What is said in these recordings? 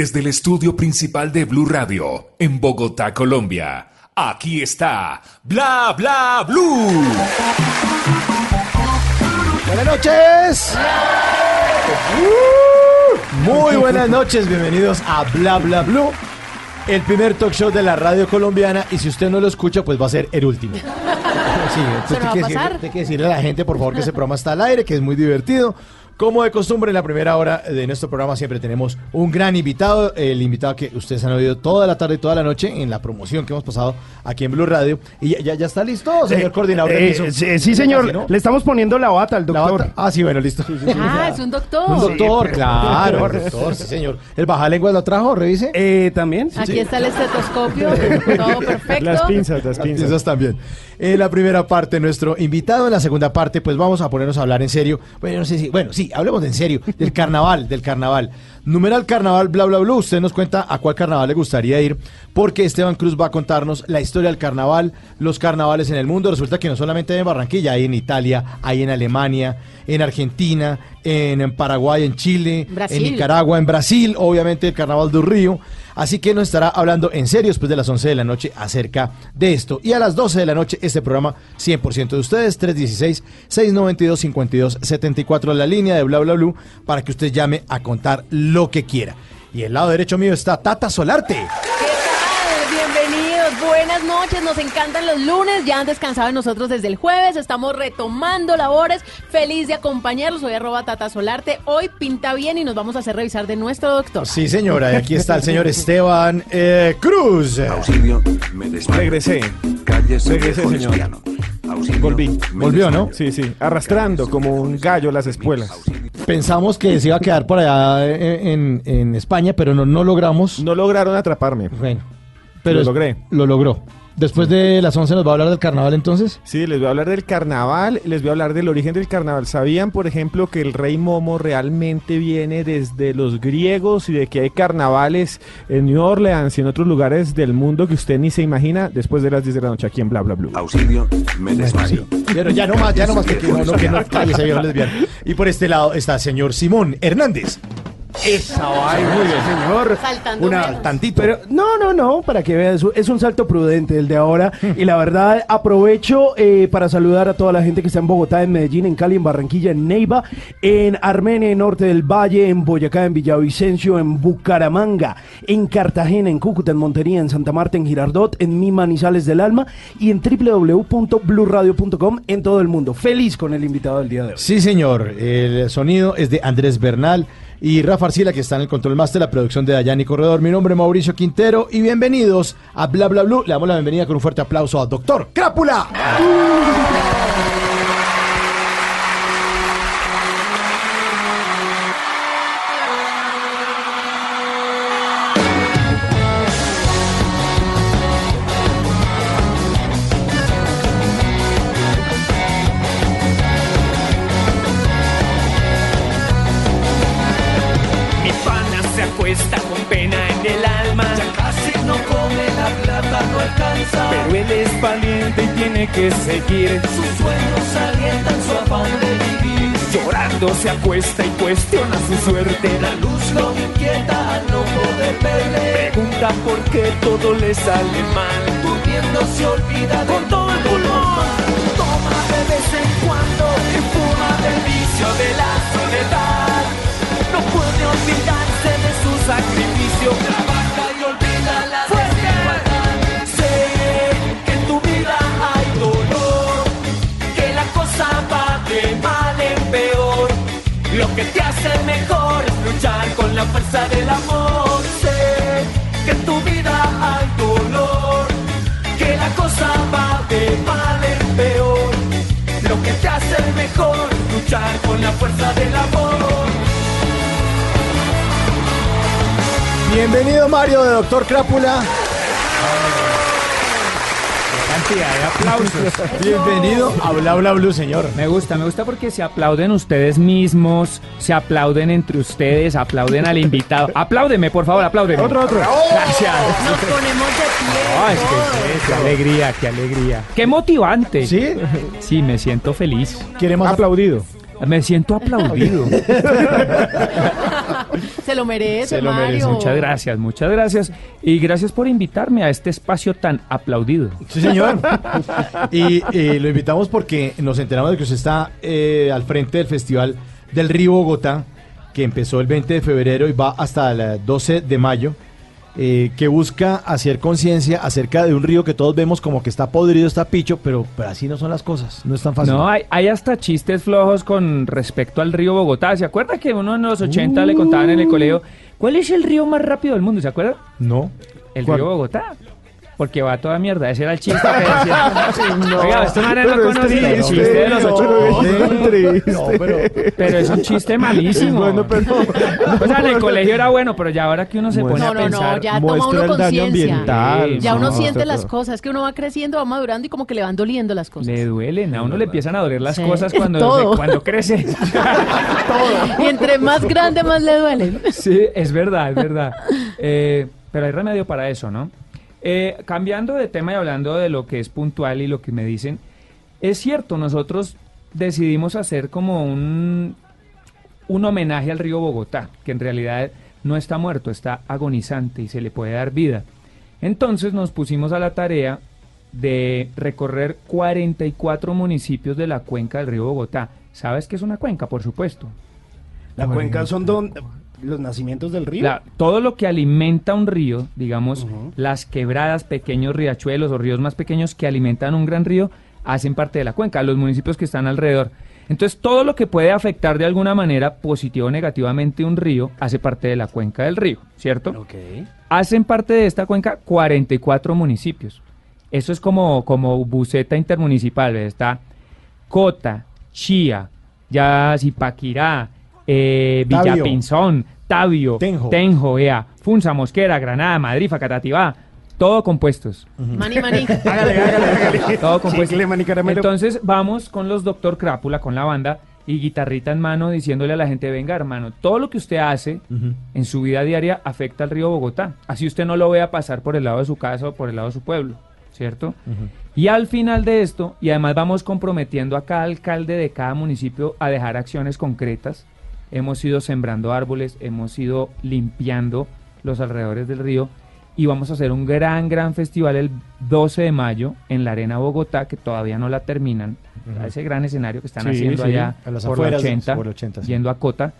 desde el estudio principal de Blue Radio, en Bogotá, Colombia. Aquí está Bla Bla Blue. Buenas noches. Muy buenas noches, bienvenidos a Bla Bla Blue, el primer talk show de la radio colombiana y si usted no lo escucha, pues va a ser el último. Sí, entonces ¿Se va tiene a que, pasar? decirle, tiene que decirle a la gente, por favor, que ese programa está al aire, que es muy divertido. Como de costumbre, en la primera hora de nuestro programa siempre tenemos un gran invitado, el invitado que ustedes han oído toda la tarde y toda la noche en la promoción que hemos pasado aquí en Blue Radio. ¿Y ya, ya, ya está listo, señor Eh, coordinador de eh, piso? sí, sí, señor. Casi, ¿no? Le estamos poniendo la bata al La doctor. bata- Ah, sí, bueno, listo. Ah, es un doctor. Un doctor, Sí, claro, un doctor, sí, señor. ¿El bajalenguas lo trajo? Revise. Eh, también. sí, Aquí sí. está el estetoscopio, todo perfecto. Las pinzas, las Las pinzas. pizzas también. En la primera parte, nuestro invitado. En la segunda parte, pues vamos a ponernos a hablar en serio. Bueno, no sé si. Bueno, sí, hablemos en serio. Del carnaval, del carnaval. Numeral carnaval, bla, bla, bla. Usted nos cuenta a cuál carnaval le gustaría ir. Porque Esteban Cruz va a contarnos la historia del carnaval, los carnavales en el mundo. Resulta que no solamente hay en Barranquilla, hay en Italia, hay en Alemania, en Argentina, en, en Paraguay, en Chile, Brasil. en Nicaragua, en Brasil, obviamente el carnaval del Río. Así que nos estará hablando en serio después de las 11 de la noche acerca de esto. Y a las 12 de la noche, este programa 100% de ustedes, 316-692-5274, la línea de bla bla para que usted llame a contar lo que quiera. Y el lado derecho mío está Tata Solarte. Buenas noches, nos encantan los lunes, ya han descansado de nosotros desde el jueves, estamos retomando labores, feliz de acompañarlos, soy arroba Tata Solarte, hoy pinta bien y nos vamos a hacer revisar de nuestro doctor. Sí, señora, y aquí está el señor Esteban eh, Cruz. Auxilio, me desmayo. Regresé. Cállese, Regresé, señor. Auxilio, Volví. Volvió, ¿no? Sí, sí. Arrastrando como un gallo las espuelas. Pensamos que se iba a quedar por allá eh, en, en España, pero no, no logramos. No lograron atraparme. Bueno, pero Lo logré. Lo logró. Después de las 11 nos va a hablar del carnaval entonces. Sí, les voy a hablar del carnaval, les voy a hablar del origen del carnaval. ¿Sabían, por ejemplo, que el rey Momo realmente viene desde los griegos y de que hay carnavales en New Orleans y en otros lugares del mundo que usted ni se imagina después de las 10 de la noche aquí en Bla Bla Blue? Auxilio, me desmayo. Pero ya no más, ya no más que, que no, no, que no, cállese, viejo lesbiano. Y por este lado está el señor Simón Hernández. Esa vaina, muy bien, señor. Saltando Una menos. tantito. Pero no, no, no, para que veas, es un salto prudente el de ahora. Y la verdad, aprovecho eh, para saludar a toda la gente que está en Bogotá, en Medellín, en Cali, en Barranquilla, en Neiva, en Armenia, en Norte del Valle, en Boyacá, en Villavicencio, en Bucaramanga, en Cartagena, en Cúcuta, en Montería, en Santa Marta, en Girardot, en Mi Manizales del Alma y en www.bluradio.com en todo el mundo. Feliz con el invitado del día de hoy. Sí, señor. El sonido es de Andrés Bernal y Rafa Arcila, que está en el control master, la producción de Dayani Corredor. Mi nombre es Mauricio Quintero y bienvenidos a Bla Bla Blue. Le damos la bienvenida con un fuerte aplauso al doctor Crápula. Que seguir. Sus sueños alientan su afán de vivir. Llorando se acuesta y cuestiona su suerte. La luz lo inquieta al no poder verle. Pregunta por qué todo le sale mal. Durmiendo se olvida con todo el pulmón. Toma de vez en cuando y fuma del vicio de la que te hace mejor luchar con la fuerza del amor. Sé que en tu vida hay dolor, que la cosa va de mal en peor. Lo que te hace mejor luchar con la fuerza del amor. Bienvenido Mario de Doctor Crápula. Cantidad de aplausos. Bienvenido a Bla Bla Blue, señor. Me gusta, me gusta porque se aplauden ustedes mismos, se aplauden entre ustedes, aplauden al invitado. Apláudeme, por favor, apláudeme. Otro, otro. Gracias. Nos ponemos de pie. Ay, es que- todos. qué alegría, qué alegría. Qué motivante. ¿Sí? Sí, me siento feliz. Queremos Aplaudido. Me siento aplaudido. Se lo merece, Se lo Mario. merece. Muchas gracias, muchas gracias. Y gracias por invitarme a este espacio tan aplaudido. Sí, señor. y eh, lo invitamos porque nos enteramos de que usted está eh, al frente del Festival del Río Bogotá, que empezó el 20 de febrero y va hasta el 12 de mayo, eh, que busca hacer conciencia acerca de un río que todos vemos como que está podrido, está picho, pero, pero así no son las cosas. No es tan fácil. No, hay, hay hasta chistes flojos con respecto al río Bogotá. ¿Se acuerda que uno en los 80 le contaban en el colegio cuál es el río más rápido del mundo? ¿Se acuerda? No. El ¿Cuál? río Bogotá. Porque va toda mierda. Ese era el chiste que decía. Oiga, esto no era Pero no es conocía el chiste de los no, 80. es triste. No, pero Pero es un chiste malísimo. Bueno, pero- o sea, en el colegio era bueno, pero ya ahora que uno se pone No, a no, pensar. no, ya toma uno conciencia. Ya uno No, siente las todo. cosas, es que uno va creciendo, va madurando y como que le van doliendo las cosas. Le duelen, a uno le empiezan a doler las Sí, cosas cuando, todo. se- cuando crece. Y entre más grande, más le duele. Sí, es verdad, es verdad. Eh, pero hay remedio para eso, ¿no? Eh, cambiando de tema y hablando de lo que es puntual y lo que me dicen, es cierto, nosotros decidimos hacer como un, un homenaje al río Bogotá, que en realidad no está muerto, está agonizante y se le puede dar vida. Entonces nos pusimos a la tarea de recorrer 44 municipios de la cuenca del río Bogotá. ¿Sabes qué es una cuenca? Por supuesto. La cuenca son don- los nacimientos del río. La- todo lo que alimenta un río, digamos, las quebradas, pequeños riachuelos o ríos más pequeños que alimentan un gran río, hacen parte de la cuenca, los municipios que están alrededor. Entonces, todo lo que puede afectar de alguna manera, positivo o negativamente, un río, hace parte de la cuenca del río, ¿cierto? Ok. Hacen parte de esta cuenca 44 municipios. Eso es como, como buceta intermunicipal, está Cota, Chía, ya Zipaquirá, eh. Villapinzón, Tabio, Tenjo. Tenjo, Ea, Funza, Mosquera, Granada, Madrid, Facatativá, todo compuestos. Mani, mani. Hágale, hágale, hágale. Todo compuesto. Chicle, mani, caramelo. Entonces vamos con los Doctor Crápula, con la banda y guitarrita en mano, diciéndole a la gente, venga hermano, todo lo que usted hace en su vida diaria afecta al río Bogotá. Así usted no lo vea pasar por el lado de su casa o por el lado de su pueblo, ¿cierto? Y al final de esto, y además vamos comprometiendo a cada alcalde de cada municipio a dejar acciones concretas. Hemos ido sembrando árboles, hemos ido limpiando los alrededores del río y vamos a hacer un gran, gran festival el 12 de mayo en la Arena Bogotá, que todavía no la terminan. Ujú. Ese gran escenario que están Sí, haciendo sí, allá a las por la afueras, 80, por la 80, sí. yendo a Cota.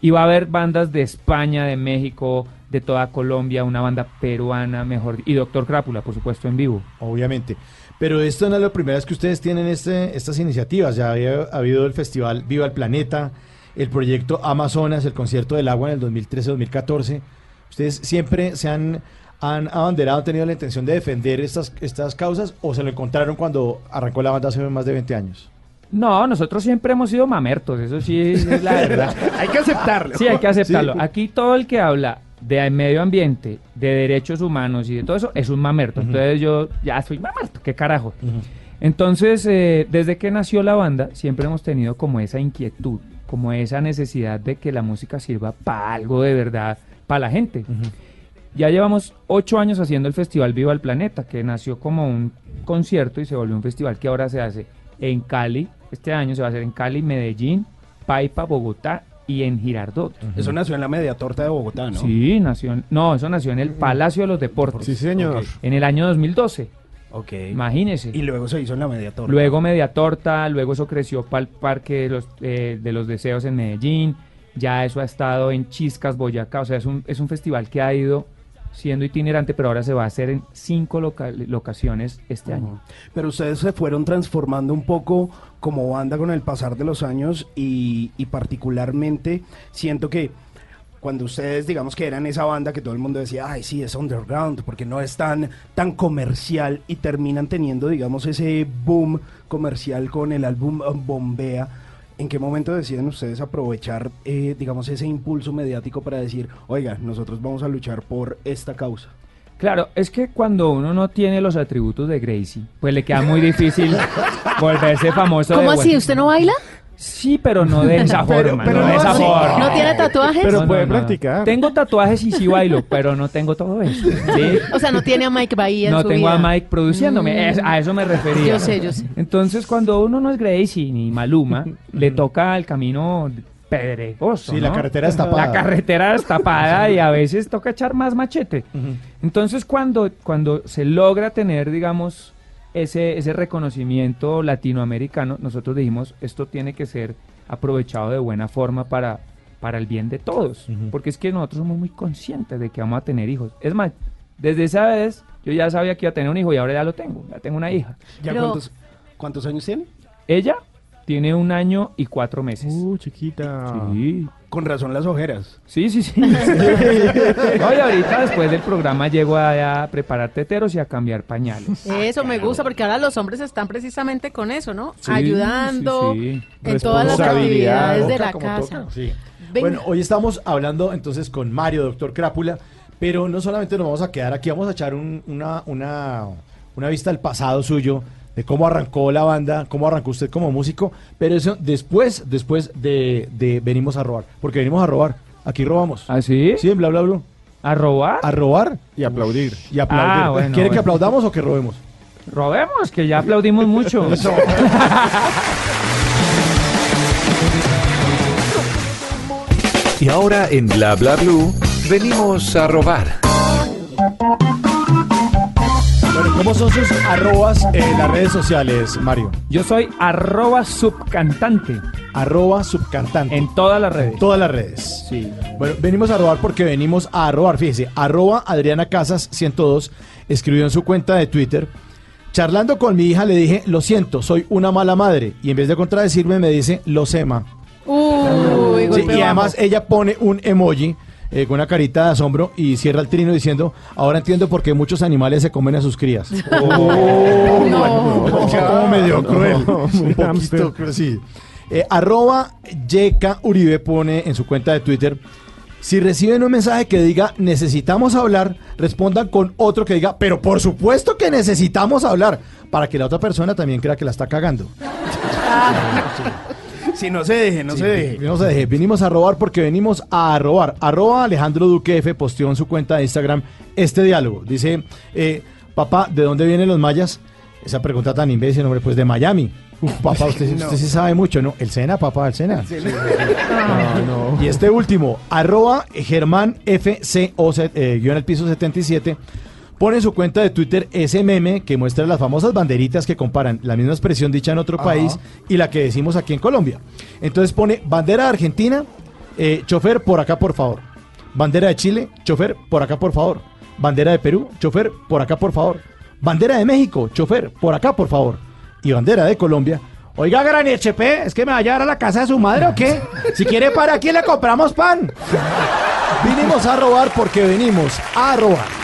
Y va a haber bandas de España, de México, de toda Colombia, una banda peruana, mejor, y Doctor Crápula, por supuesto, en vivo. Obviamente. Pero esto no es la primera vez que ustedes tienen este, estas iniciativas. Ya había habido el festival Viva el Planeta, el proyecto Amazonas, el concierto del agua en el 2013-2014. Ustedes siempre se han, han abanderado, han tenido la intención de defender estas, estas causas o se lo encontraron cuando arrancó la banda hace más de 20 años. No, nosotros siempre hemos sido mamertos, eso sí es la verdad. Hay que aceptarlo. Sí, hay que aceptarlo. Sí. Aquí todo el que habla de medio ambiente, de derechos humanos y de todo eso es un mamerto. Entonces yo ya soy mamerto, qué carajo. Entonces, eh, desde que nació la banda, siempre hemos tenido como esa inquietud, como esa necesidad de que la música sirva para algo de verdad, para la gente. Ya llevamos ocho años haciendo el Festival Viva el Planeta, que nació como un concierto y se volvió un festival que ahora se hace en Cali. Este año se va a hacer en Cali, Medellín, Paipa, Bogotá y en Girardot. Eso nació en la media torta de Bogotá, ¿no? Sí, nació en- no, eso nació en el Palacio de los Deportes. Sí, señor. En el año 2012, Ok. imagínese. Y luego se hizo en la media torta. Luego Media Torta, luego eso creció para el Parque de los, eh, de los Deseos en Medellín, ya eso ha estado en Chiscas, Boyacá, o sea, es un, es un festival que ha ido siendo itinerante, pero ahora se va a hacer en cinco loca- locaciones este año. Pero ustedes se fueron transformando un poco como banda con el pasar de los años y, y particularmente siento que cuando ustedes digamos que eran esa banda que todo el mundo decía, ay sí, es underground, porque no es tan, tan comercial y terminan teniendo digamos ese boom comercial con el álbum eh, Bombea. ¿En qué momento deciden ustedes aprovechar, eh, digamos, ese impulso mediático para decir, oiga, nosotros vamos a luchar por esta causa? Claro, es que cuando uno no tiene los atributos de Gracie, pues le queda muy difícil volverse famoso. ¿Cómo de así? ¿Usted no baila? Sí, pero no de esa Pero- forma. pero no de no esa así. forma. ¿No tiene tatuajes? Pero puede practicar. Tengo tatuajes y sí bailo, pero no tengo todo eso. ¿sí? O sea, no tiene a Mike Bahía en No su tengo vida. a Mike produciéndome, es- a eso me refería. Yo sé, yo sé. Entonces, cuando uno no es Gracie ni Maluma, le toca el camino pedregoso. Sí, la ¿no? carretera destapada. La carretera destapada y a veces toca echar más machete. Entonces, cuando, cuando se logra tener, digamos, ese, ese reconocimiento latinoamericano, nosotros dijimos, esto tiene que ser aprovechado de buena forma para, para el bien de todos. Porque es que nosotros somos muy conscientes de que vamos a tener hijos. Es más, desde esa vez yo ya sabía que iba a tener un hijo y ahora ya lo tengo. Ya tengo una hija. ¿Ya Pero- cuántos, cuántos años tiene? Ella tiene un año y cuatro meses. Uh, chiquita. Sí. Con razón las ojeras. Sí, sí, sí. Oye, ahorita después del programa llego a, a preparar teteros y a cambiar pañales. Eso me gusta porque ahora los hombres están precisamente con eso, ¿no? Sí, Ayudando sí, sí. en todas las actividades de la casa. Bueno, hoy estamos hablando entonces con Mario, doctor Crápula, pero no solamente nos vamos a quedar aquí, vamos a echar un- una, una, una vista al pasado suyo, de cómo arrancó la banda, cómo arrancó usted como músico, pero eso después, después de, de venimos a robar, porque venimos a robar, aquí robamos. ¿Ah, sí? Sí, en bla, bla, bla. ¿A robar? A robar Y aplaudir. y aplaudir. Ah, bueno, ¿Quiere que aplaudamos o que robemos? Robemos, que ya aplaudimos mucho. Y ahora en Bla Bla Blue, venimos a robar. Bueno, ¿cómo son sus arrobas en las redes sociales, Mario? Yo soy arroba subcantante Arroba subcantante. en todas las redes. todas las redes. Sí. Bueno, venimos a robar porque venimos a robar. Fíjese, arroba Adriana Casas 102 escribió en su cuenta de Twitter. Charlando con mi hija le dije, lo siento, soy una mala madre. Y en vez de contradecirme me dice, lo sema. Uy, Sí, y además ella pone un emoji eh, con una carita de asombro y cierra el trino diciendo, ahora entiendo por qué muchos animales se comen a sus crías. Oh, No. como medio cruel. un poquito cruel, sí. Eh, arroba Yeka Uribe pone en su cuenta de Twitter. Si reciben un mensaje que diga necesitamos hablar, respondan con otro que diga, pero por supuesto que necesitamos hablar, para que la otra persona también crea que la está cagando. Si no se deje, no Sí, se deje. No se deje. Vinimos a robar porque venimos a robar. Arroba Alejandro Duque F posteó en su cuenta de Instagram este diálogo. Dice, eh, papá, ¿de dónde vienen los mayas? Esa pregunta tan imbécil, hombre, pues de Miami. Uf, papá, usted, sí- usted sí sabe mucho, ¿no? El Sena, papá, el Sena. No, no. Y este último, arroba Germán FCO, eh, guion al piso 77, pone en su cuenta de Twitter ese meme que muestra las famosas banderitas que comparan la misma expresión dicha en otro país y la que decimos aquí en Colombia. Entonces pone bandera de Argentina, eh, chofer por acá por favor. Bandera de Chile, chofer por acá por favor. Bandera de Perú, chofer por acá por favor. Bandera de México, chofer por acá por favor. Y bandera de Colombia. Oiga, Gran HP, ¿es que me va a llevar a la casa de su madre o qué? Si quiere para aquí le compramos pan. Vinimos a robar porque venimos a robar.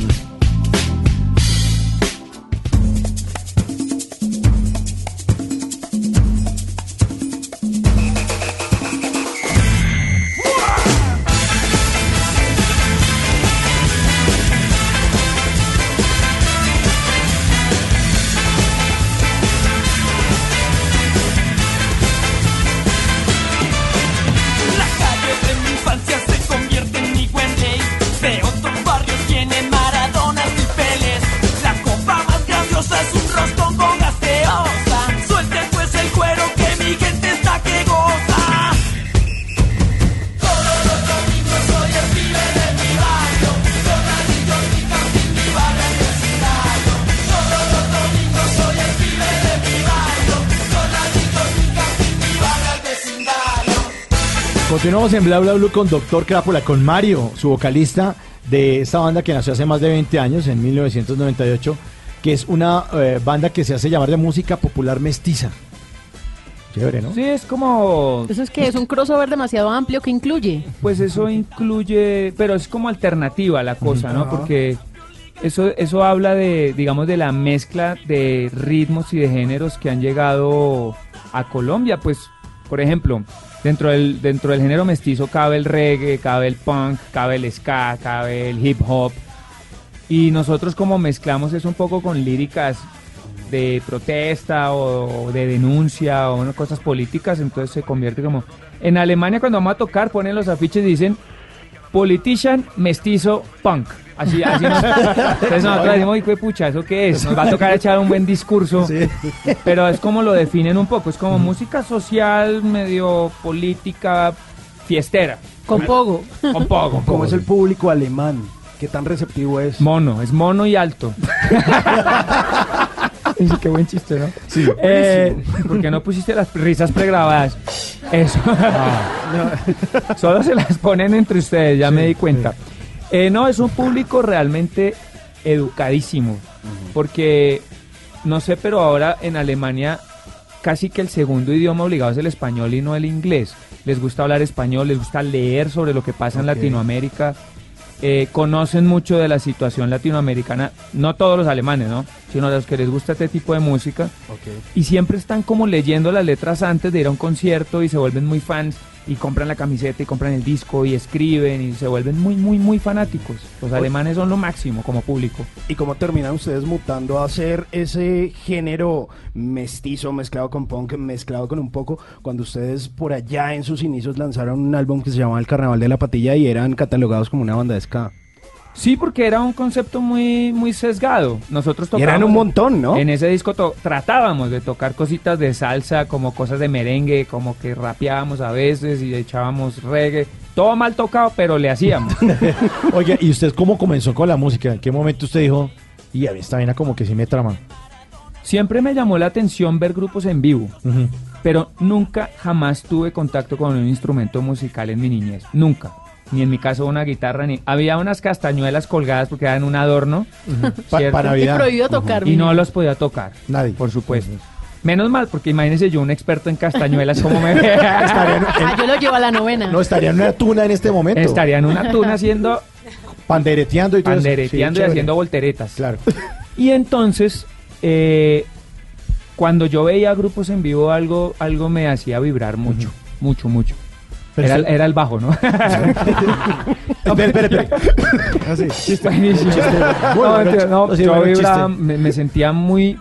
Continuamos en Bla Bla Blue con Doctor Crápula, con Mario, su vocalista de esta banda que nació hace más de 20 años, en 1998, que es una eh, banda que se hace llamar de música popular mestiza. Chévere, ¿no? Sí, es como... Eso es que es un crossover demasiado amplio que incluye. Pues eso incluye, pero es como alternativa la cosa, ¿no? Porque eso, eso habla de, digamos, de la mezcla de ritmos y de géneros que han llegado a Colombia. Pues, por ejemplo, dentro del, dentro del género mestizo cabe el reggae, cabe el punk, cabe el ska, cabe el hip hop. Y nosotros como mezclamos eso un poco con líricas de protesta o de denuncia o cosas políticas, entonces se convierte como... En Alemania cuando vamos a tocar ponen los afiches y dicen politician mestizo punk. Así, así nos, entonces nosotros decimos, "Uy, pucha, ¿eso qué es? Nos va a tocar echar un buen discurso. Pero es como lo definen un poco, es como música social, medio política, fiestera. Con pogo. Con poco. ¿Cómo es el público alemán? ¿Qué tan receptivo es? Mono, es mono y alto. Sí, qué buen chiste, ¿no? Sí. Eh, ¿Por qué no pusiste las risas pregrabadas? Eso. Solo se las ponen entre ustedes, ya me di cuenta. Eh, no, es un público realmente educadísimo. Porque, no sé, pero ahora en Alemania casi que el segundo idioma obligado es el español y no el inglés. Les gusta hablar español, les gusta leer sobre lo que pasa en. Latinoamérica. Eh, conocen mucho de la situación latinoamericana, no todos los alemanes, ¿no? Sino los que les gusta este tipo de música. Y siempre están como leyendo las letras antes de ir a un concierto y se vuelven muy fans y compran la camiseta y compran el disco y escriben y se vuelven muy, muy, muy fanáticos. Los alemanes son lo máximo como público. ¿Y cómo terminan ustedes mutando a hacer ese género mestizo, mezclado con punk, mezclado con un poco, cuando ustedes por allá en sus inicios lanzaron un álbum que se llamaba El Carnaval de la Patilla y eran catalogados como una banda de ska? Sí, porque era un concepto muy, muy sesgado. Nosotros Y eran tocábamos- un montón, ¿no? En ese disco tratábamos de tocar cositas de salsa, como cosas de merengue, como que rapeábamos a veces y echábamos reggae. Todo mal tocado, pero le hacíamos. Oiga, ¿y usted cómo comenzó con la música? ¿En qué momento usted dijo, y a mí esta vaina como que sí me trama? Siempre me llamó la atención ver grupos en vivo, pero nunca, jamás tuve contacto con un instrumento musical en mi niñez. Nunca. Ni en mi caso una guitarra, ni... Había unas castañuelas colgadas porque eran un adorno. Pa- ¿cierto? para Y Navidad. prohibido tocar. Y no los podía tocar. Nadie. Por supuesto. Menos mal, porque imagínese yo, un experto en castañuelas, como me Estaría en, Ah, yo lo llevo a la novena. no, estaría en una tuna en este momento. Estaría en una tuna haciendo Pandereteando y todo eso. pandereteando Sí, y haciendo volteretas. Claro. Y entonces, eh, cuando yo veía grupos en vivo, algo, algo me hacía vibrar mucho, mucho, mucho. Era, el bajo, ¿no? Espere, espere, espere. Así. Buenísimo. Muy No, no, no, yo vibraba, me, me sentía muy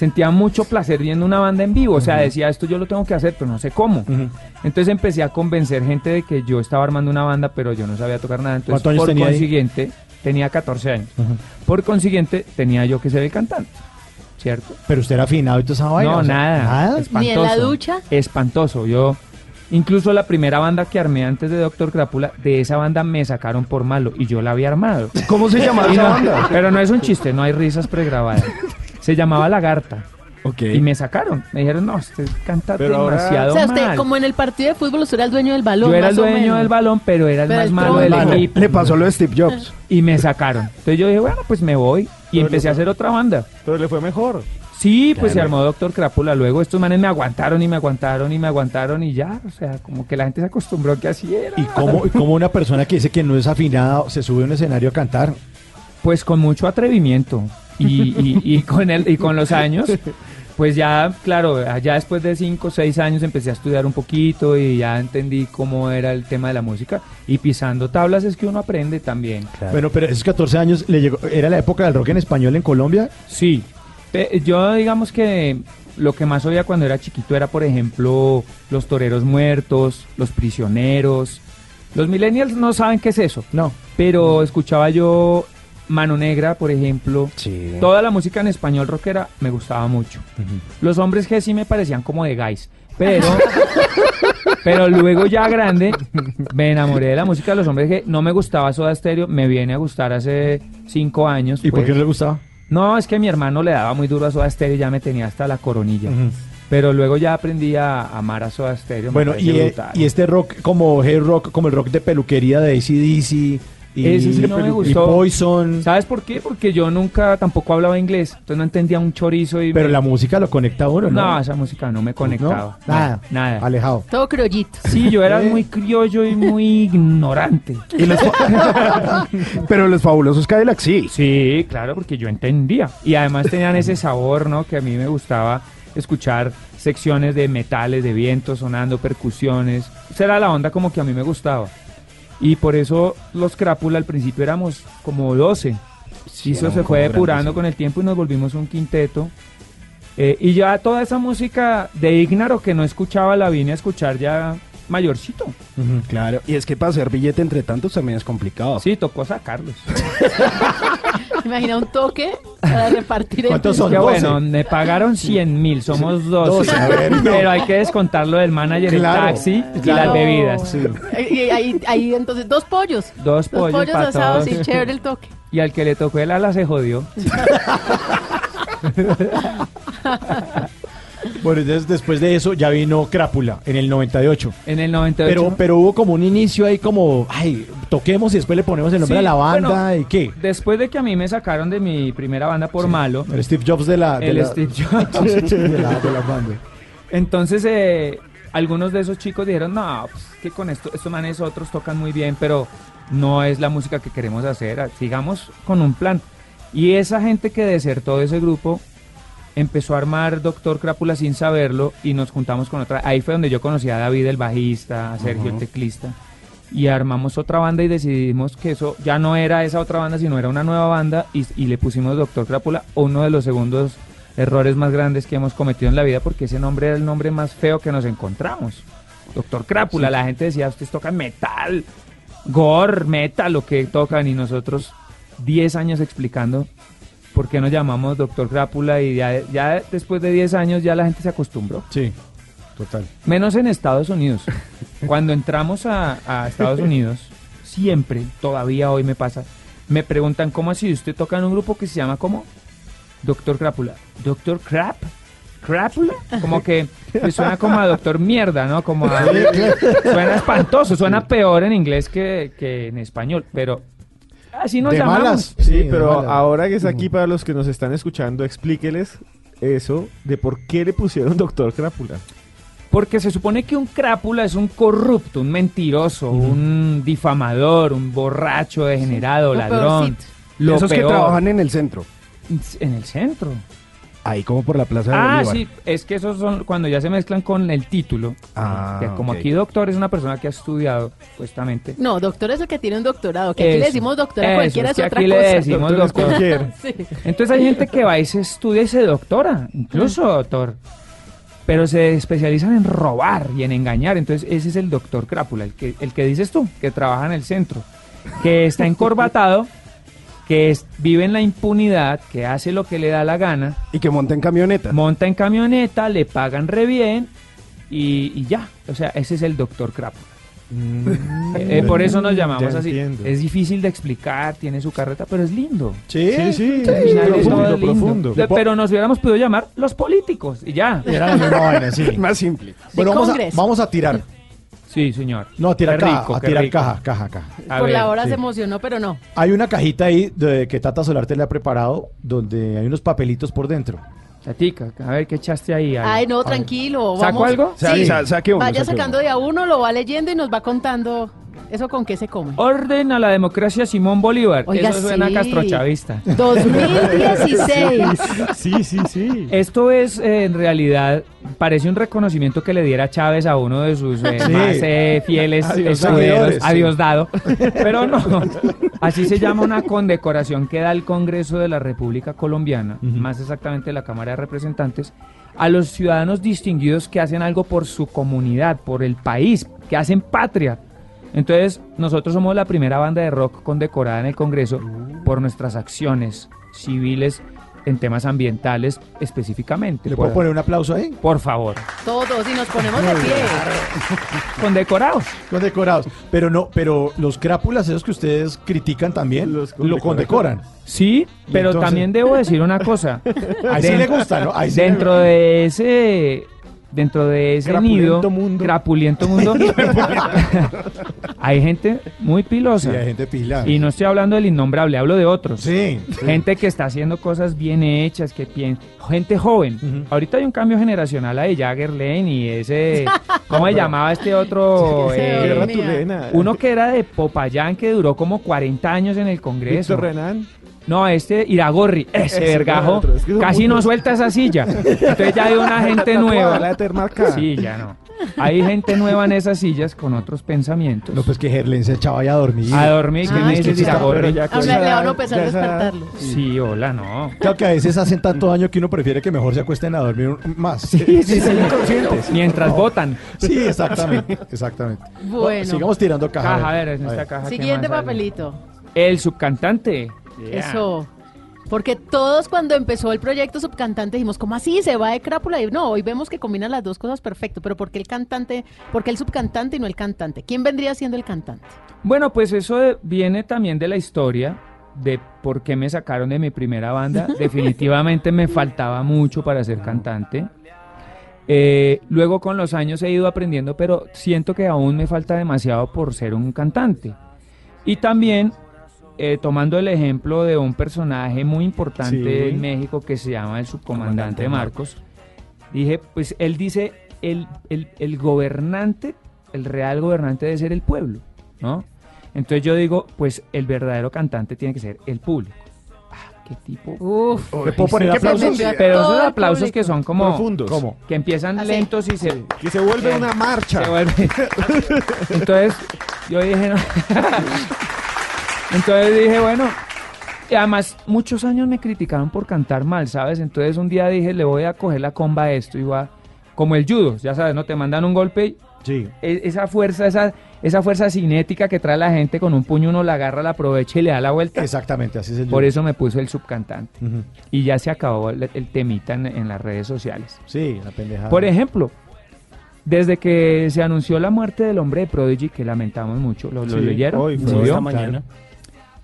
sentía mucho placer viendo una banda en vivo, o sea, decía esto yo lo tengo que hacer, pero no sé cómo. Entonces empecé a convencer gente de que yo estaba armando una banda, pero yo no sabía tocar nada. Entonces, ¿Cuántos años por tenía ahí? consiguiente, tenía 14 años. Por consiguiente, tenía yo que ser el cantante, ¿cierto? Pero usted era afinado y toda esa vaina. no, o sea, nada. Nada. Espantoso. Ni en la ducha. Espantoso. Yo, incluso la primera banda que armé antes de Doctor Crápula, de esa banda me sacaron por malo y yo la había armado. ¿Cómo se llamaba esa no- banda? pero no es un chiste, no hay risas pregrabadas. Se llamaba Lagarta. Ok. Y me sacaron. Me dijeron, no, usted canta Pero ahora- demasiado O sea, usted, mal. como en el partido de fútbol, usted era el dueño del balón. Yo era más el o dueño menos. del balón, pero era el Pero más el malo del equipo. Le pasó lo de Steve Jobs. Y me sacaron. Entonces yo dije, bueno, pues me voy. Y Pero empecé a hacer otra banda. Pero le fue mejor. Sí, pues se armó Doctor Crápula. Luego estos manes me aguantaron y me aguantaron y me aguantaron y ya. O sea, como que la gente se acostumbró que así era. ¿Y cómo, y cómo una persona que dice que no es afinada se sube a un escenario a cantar? Pues con mucho atrevimiento. Y, y- y con el, y con los años, pues ya, claro, ya después de cinco o seis años empecé a estudiar un poquito y ya entendí cómo era el tema de la música. Y pisando tablas es que uno aprende también. Bueno, pero esos 14 años le llegó, era la época del rock en español en Colombia. Sí, yo digamos que lo que más oía cuando era chiquito era, por ejemplo, los toreros muertos, los prisioneros. Los millennials no saben qué es eso, No. pero escuchaba yo Mano Negra, por ejemplo. Sí. Toda la música en español rockera me gustaba mucho. Los hombres G sí me parecían como de guys, pero pero luego ya grande me enamoré de la música de los hombres G. No me gustaba Soda Stereo, me viene a gustar hace cinco años. ¿Y por pues. qué no le gustaba? No, es que mi hermano le daba muy duro a Soda Stereo y ya me tenía hasta la coronilla. Pero luego ya aprendí a amar a Soda Stereo. Bueno, y, eh, y este rock como hey rock, como el rock de peluquería de ACDC, y, Ese sí no me y gustó. Poison. ¿Sabes por qué? Porque yo nunca tampoco hablaba inglés, entonces no entendía un chorizo y Pero me- la música lo conecta a uno, ¿no? no, esa música no me conectaba. ¿No? Nada. Nada. Alejado. Todo criollito. Sí, yo era Eh. muy criollo y muy ignorante. Y los fa- Pero los fabulosos Cadillac sí. Sí, claro, porque yo entendía. Y además tenían ese sabor, ¿no? Que a mí me gustaba escuchar secciones de metales, de viento sonando, percusiones. Esa era la onda como que a mí me gustaba. Y por eso los Crápula al principio éramos como 12. y eso se fue depurando sí. con el tiempo y nos volvimos un quinteto. Eh, y ya toda esa música de Ignaro que no escuchaba la vine a escuchar ya mayorcito. Claro. Y es que para hacer billete entre tantos también es complicado. Sí, tocó sacarlos. Imagina un toque para repartir el ¿Cuántos son? Bueno, me pagaron 100 mil, somos 12. Doce, a ver, no. Pero hay que descontarlo del manager, Claro, el taxi y las bebidas. Sí. Y ahí, ahí entonces, dos pollos. Dos pollos, pollos asados todos. y chévere el toque. Y al que le tocó el ala se jodió. Bueno, entonces después de eso ya vino Crápula en el 98. En el 98. Pero, pero hubo como un inicio ahí como, ay, toquemos y después le ponemos el nombre Sí, a la banda bueno, y qué. Después de que a mí me sacaron de mi primera banda por malo, El Steve Jobs de la, de el la, Steve Jobs. de la, de la banda. Entonces, eh, algunos de esos chicos dijeron, no, pues, que con esto, estos manes otros tocan muy bien, pero no es la música que queremos hacer, sigamos con un plan. Y esa gente que desertó de ese grupo empezó a armar Doctor Crápula sin saberlo y nos juntamos con otra. Ahí fue donde yo conocí a David el bajista, a Sergio el teclista. Y armamos otra banda y decidimos que eso ya no era esa otra banda, sino era una nueva banda y, y le pusimos Doctor Crápula, uno de los segundos errores más grandes que hemos cometido en la vida porque ese nombre era el nombre más feo que nos encontramos. Doctor Crápula, la gente decía, ustedes tocan metal, gore, metal, lo que tocan y nosotros 10 años explicando por qué nos llamamos Doctor Crápula y ya, ya después de 10 años ya la gente se acostumbró. Sí, total. Menos en Estados Unidos. Cuando entramos a, a Estados Unidos, siempre, todavía hoy me pasa, me preguntan cómo así usted toca en un grupo que se llama como Doctor Crápula. ¿Doctor Crap? ¿Crápula? Como que pues, suena como a Doctor Mierda, ¿no? Como a- suena espantoso, suena peor en inglés que, que en español, pero así nos de llamamos. malas. Sí, de pero malas. ahora que está aquí para los que nos están escuchando, explíqueles eso de por qué le pusieron Doctor Crápula. Porque se supone que un crápula es un corrupto, un mentiroso, un difamador, un borracho, degenerado, Lo ladrón. Lo Esos que trabajan en el centro. en el centro. Ahí como por la plaza de Ah, Bolívar. sí, es que esos son cuando ya se mezclan con el título. Ah, que como aquí doctor es una persona que ha estudiado, supuestamente. No, doctor es el que tiene un doctorado. Que aquí le decimos doctor a cualquiera es es, que otra aquí cosa. le decimos Doctor. Sí. Entonces hay gente que va y se estudia y se doctora, incluso doctor. Pero se especializan en robar y en engañar. Entonces ese es el doctor Crápula, el que, el que dices tú, que trabaja en el centro, que está encorbatado, que es- vive en la impunidad, que hace lo que le da la gana, Y que monta en camioneta. monta en camioneta, le pagan re bien y, y ya. O sea, ese es el doctor Crápula. Eh, eh, por eso nos llamamos Ya así. entiendo. Es difícil de explicar, tiene su carreta, pero es lindo. Sí, Sí, sí, es profundo, profundo. Pero nos hubiéramos podido llamar los políticos y ya. Era la misma vaina, sí. Más simple. Bueno, vamos a, Congreso. vamos a tirar. Sí, señor. No, a tirar Qué caja, rico, a tirar caja, caja, caja. A Por ver, la hora sí. se emocionó, pero no. Hay una cajita ahí de, que Tata Solarte le ha preparado donde hay unos papelitos por dentro. Tatica, a ver qué echaste ahí. Ay, no, tranquilo. ¿Saco Vamos. algo? Sí. sa- saque uno, Vaya saque sacando uno. de a uno, lo va leyendo y nos va contando eso con qué se come. Orden a la democracia Simón Bolívar. Oiga, Eso suena sí. castrochavista. 2016. Sí, sí, sí. Esto es, eh, en realidad, parece un reconocimiento que le diera Chávez a uno de sus eh, Sí. más eh, fieles escuderos. seguidores, sí. Adiós dado. Pero no. Así se llama una condecoración que da el Congreso de la República Colombiana, más exactamente la Cámara de Representantes, a los ciudadanos distinguidos que hacen algo por su comunidad, por el país, que hacen patria. Entonces, nosotros somos la primera banda de rock condecorada en el Congreso por nuestras acciones civiles en temas ambientales específicamente. ¿Le por, puedo poner un aplauso ahí? por favor, Todos, y nos ponemos de pie. condecorados. Condecorados. Pero no, pero los crápulas, esos que ustedes critican también, Los lo condecoran. Sí, pero entonces- también debo decir una cosa. Ahí sí le gusta, ¿no? Ahí sí le- Dentro de ese dentro de ese nido, mundo. crapuliento mundo, hay gente muy pilosa. Sí, hay gente pila. Y no estoy hablando del innombrable, hablo de otros. Sí. Gente que está haciendo cosas bien hechas, que piensa, gente joven. Ahorita hay un cambio generacional ahí, Jagger Lane y ese, ¿cómo se llamaba este otro? Eh, uno que era de Popayán que duró como 40 años en el Congreso. Víctor Renan. No, este Iragorri, ese Ese vergajo, otro, es que son casi no suelta esa silla. Entonces ya hay una gente La nueva. Sí, ya no. Hay gente nueva en esas sillas con otros pensamientos. No, pues que Gerlen se echaba ya a dormir. A dormir, que Ah, me que dices sí Iragorri. le van a edad, empezar a ya esa edad. despertarlo. Sí, hola, no. Claro que a veces hacen tanto daño que uno prefiere que mejor se acuesten a dormir más. Sí, sí, sí. inconscientes. Mientras votan. Sí, exactamente, exactamente. Bueno. sigamos tirando caja. Caja, a ver, en esta caja. ¿qué Siguiente papelito. El subcantante. Yeah. Eso. Porque todos cuando empezó el proyecto subcantante dijimos, ¿cómo así? Se va de crápula. Y no, hoy vemos que combinan las dos cosas perfecto. Pero ¿por qué el cantante? ¿Por qué el subcantante y no el cantante? ¿Quién vendría siendo el cantante? Bueno, pues eso de- viene también de la historia de por qué me sacaron de mi primera banda. Definitivamente me faltaba mucho para ser cantante. Eh, luego con los años he ido aprendiendo, pero siento que aún me falta demasiado por ser un cantante. Y también eh, tomando el ejemplo de un personaje muy importante Sí. en México que se llama el subcomandante Comandante Marcos, dije, pues él dice, el, el, el gobernante, el real gobernante debe ser el pueblo, ¿no? Entonces yo digo, pues el verdadero cantante tiene que ser el público. Ah, qué tipo. Uf. ¿Le puedo poner ¿Qué aplausos? Pero esos aplausos que son como Profundos. ¿Cómo? que empiezan Así. lentos y se, Que se vuelve una marcha. se vuelven. Entonces yo dije, no. Entonces dije, bueno, y además muchos años me criticaron por cantar mal, ¿sabes? Entonces un día dije, le voy a coger la comba a esto y va como el judo, ya sabes, no te mandan un golpe y Sí. e- esa fuerza, esa esa fuerza cinética que trae la gente con un puño uno la agarra, la aprovecha y le da la vuelta. Exactamente, así es el Por judo. eso me puso el subcantante. Y ya se acabó el, el temita en, en las redes sociales. Sí, la pendejada. Por ejemplo, desde que se anunció la muerte del hombre de Prodigy, que lamentamos mucho, ¿lo, lo Sí, leyeron? hoy esta mañana.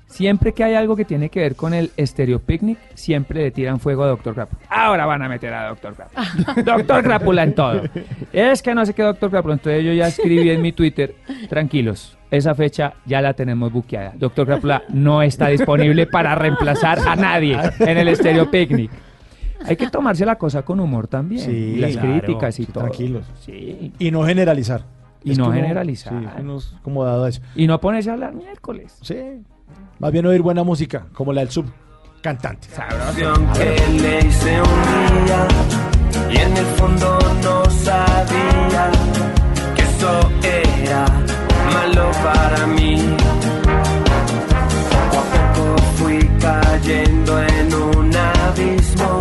Siempre que hay algo que tiene que ver con el Stereo Picnic, siempre le tiran fuego a Doctor Crápula. Ahora van a meter a Doctor Crápula. Doctor Crápula en todo. Es que no sé qué Doctor Crápula. Entonces yo ya escribí en mi Twitter, tranquilos, esa fecha ya la tenemos buqueada. Doctor Crápula no está disponible para reemplazar a nadie en el Stereo Picnic. Hay que tomarse la cosa con humor también. Sí, y las claro, críticas y sí, todo. tranquilos. Sí. Y no generalizar. Y Es no generalizar. Sí, uno es como dado a eso. Y no ponerse a hablar miércoles. Sí. Más bien oír buena música, como la del sub cantante. que le hice un día y en el fondo no sabía que eso era malo para mí. Poco a poco fui cayendo en un abismo,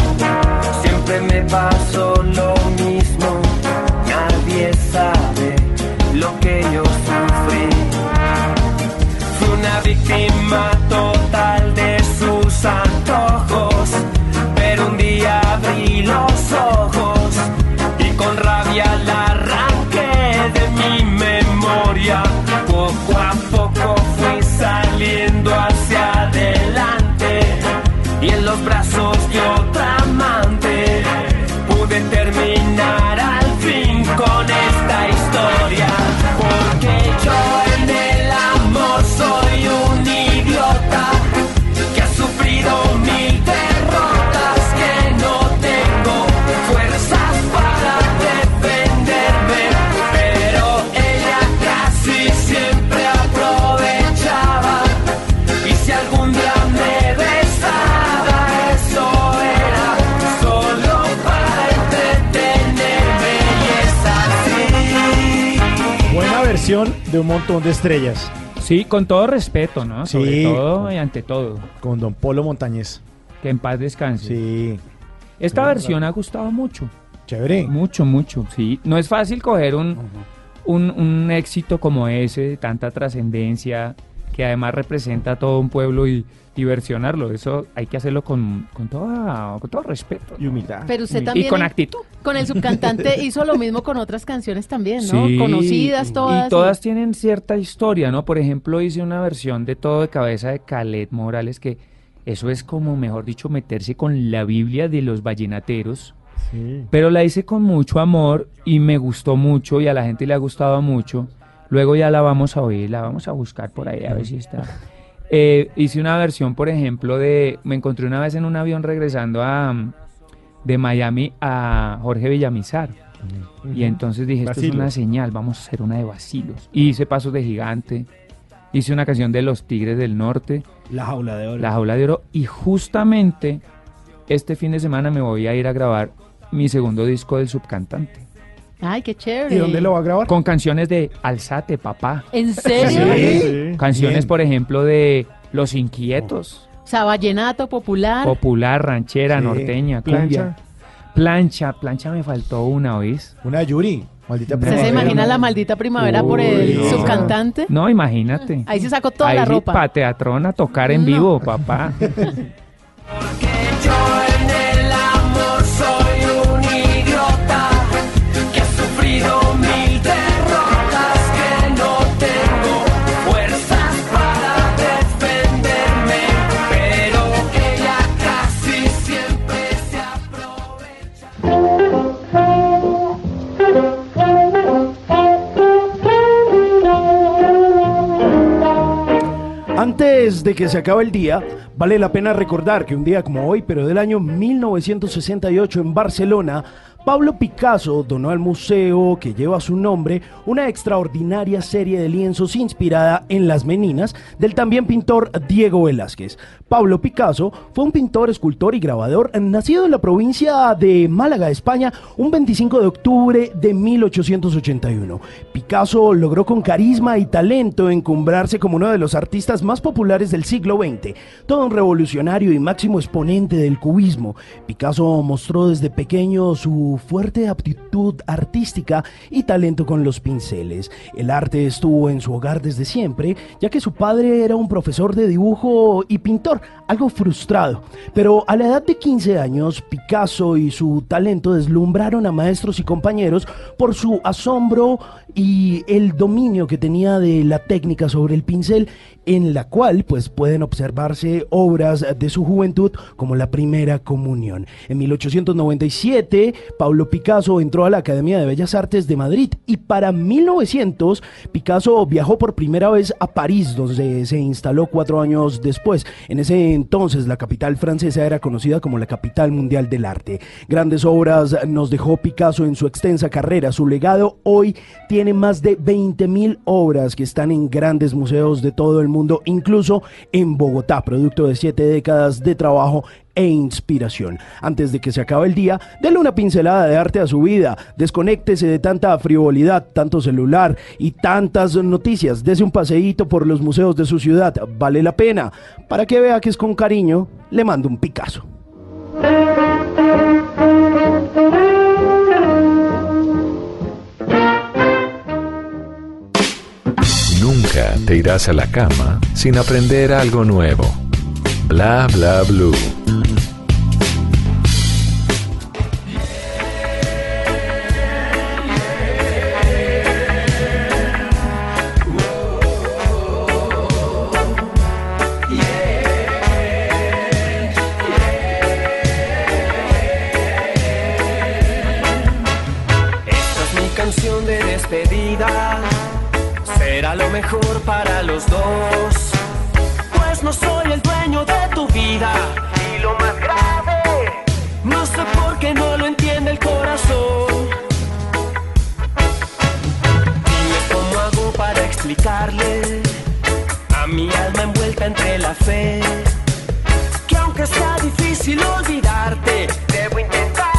siempre me pasó lo mismo, nadie sabe lo que yo víctima total De un montón de estrellas Sí, con todo respeto, ¿no? Sobre Sí. todo y ante todo. con Don Polo Montañez. Que en paz descanse. Sí, Esta Sí, versión ha gustado mucho. chévere. Mucho, mucho. Sí. No es fácil coger un, un, un éxito como ese, de tanta trascendencia, que además representa a todo un pueblo y, y versionarlo. Eso hay que hacerlo con, con, toda, con todo respeto. Y humildad. Pero usted Y también con actitud. con el subcantante hizo lo mismo con otras canciones también, ¿no? Sí, Conocidas todas. Y todas tienen cierta historia, ¿no? Por ejemplo, hice una versión de Todo de Cabeza de Calet Morales, que eso es como, mejor dicho, meterse con la Biblia de los vallenateros, Pero la hice con mucho amor y me gustó mucho y a la gente le ha gustado mucho. Luego ya la vamos a oír, la vamos a buscar por ahí a ver si está. Eh, hice una versión, por ejemplo, de... Me encontré una vez en un avión regresando a, de Miami a Jorge Villamizar. Y entonces dije, esto es una señal, vamos a hacer una de vacilos. Y hice Pasos de Gigante, hice una canción de Los Tigres del Norte, La jaula de oro. La Jaula de Oro. Y justamente este fin de semana me voy a ir a grabar mi segundo disco del subcantante. Ay, qué chévere. ¿Y dónde lo va a grabar? Con canciones de Alzate, papá. ¿En serio? Sí. Canciones, Bien. por ejemplo, de Los Inquietos. O sea, vallenato popular. Popular, ranchera, Sí. norteña, Plancha. cumbia. Plancha, plancha me faltó una, ¿oís? Una Yuri, maldita ¿Usted se primavera. imagina la maldita primavera por el no. subcantante? No, imagínate. Ahí se sacó toda Ahí la sí, ropa. pa' teatrón a tocar en No. vivo, papá. Antes de que se acabe el día, vale la pena recordar que un día como hoy, pero del año 1968 en Barcelona, Pablo Picasso donó al museo que lleva su nombre una extraordinaria serie de lienzos inspirada en las meninas del también pintor Diego Velázquez. Pablo Picasso fue un pintor, escultor y grabador nacido en la provincia de Málaga, España, un 25 de octubre de 1881. Picasso logró con carisma y talento encumbrarse como uno de los artistas más populares del siglo XX, todo un revolucionario y máximo exponente del cubismo. Picasso mostró desde pequeño su fuerte aptitud artística y talento con los pinceles. El arte estuvo en su hogar desde siempre, ya que su padre era un profesor de dibujo y pintor, algo frustrado. Pero a la edad de 15 años, Picasso y su talento deslumbraron a maestros y compañeros por su asombro y el dominio que tenía de la técnica sobre el pincel, en la cual pues pueden observarse obras de su juventud como la Primera Comunión. En 1897, Pablo Picasso entró a la Academia de Bellas Artes de Madrid y para 1900 Picasso viajó por primera vez a París, donde se instaló cuatro años después. En ese entonces la capital francesa era conocida como la capital mundial del arte. Grandes obras nos dejó Picasso en su extensa carrera. Su legado hoy tiene más de 20.000 obras que están en grandes museos de todo el mundo, incluso en Bogotá, producto de siete décadas de trabajo e inspiración. Antes de que se acabe el día, dele una pincelada de arte a su vida, desconéctese de tanta frivolidad, tanto celular y tantas noticias, dese un paseíto por los museos de su ciudad, vale la pena. Para que vea que es con cariño, le mando un Picasso. Nunca te irás a la cama sin aprender algo nuevo. Bla bla blue. Mejor para los dos. Pues no soy el dueño de tu vida. Y lo más grave, no sé por qué no lo entiende el corazón. Dime cómo hago para explicarle a mi alma envuelta entre la fe. Que aunque sea difícil olvidarte, debo intentarlo.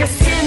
Estoy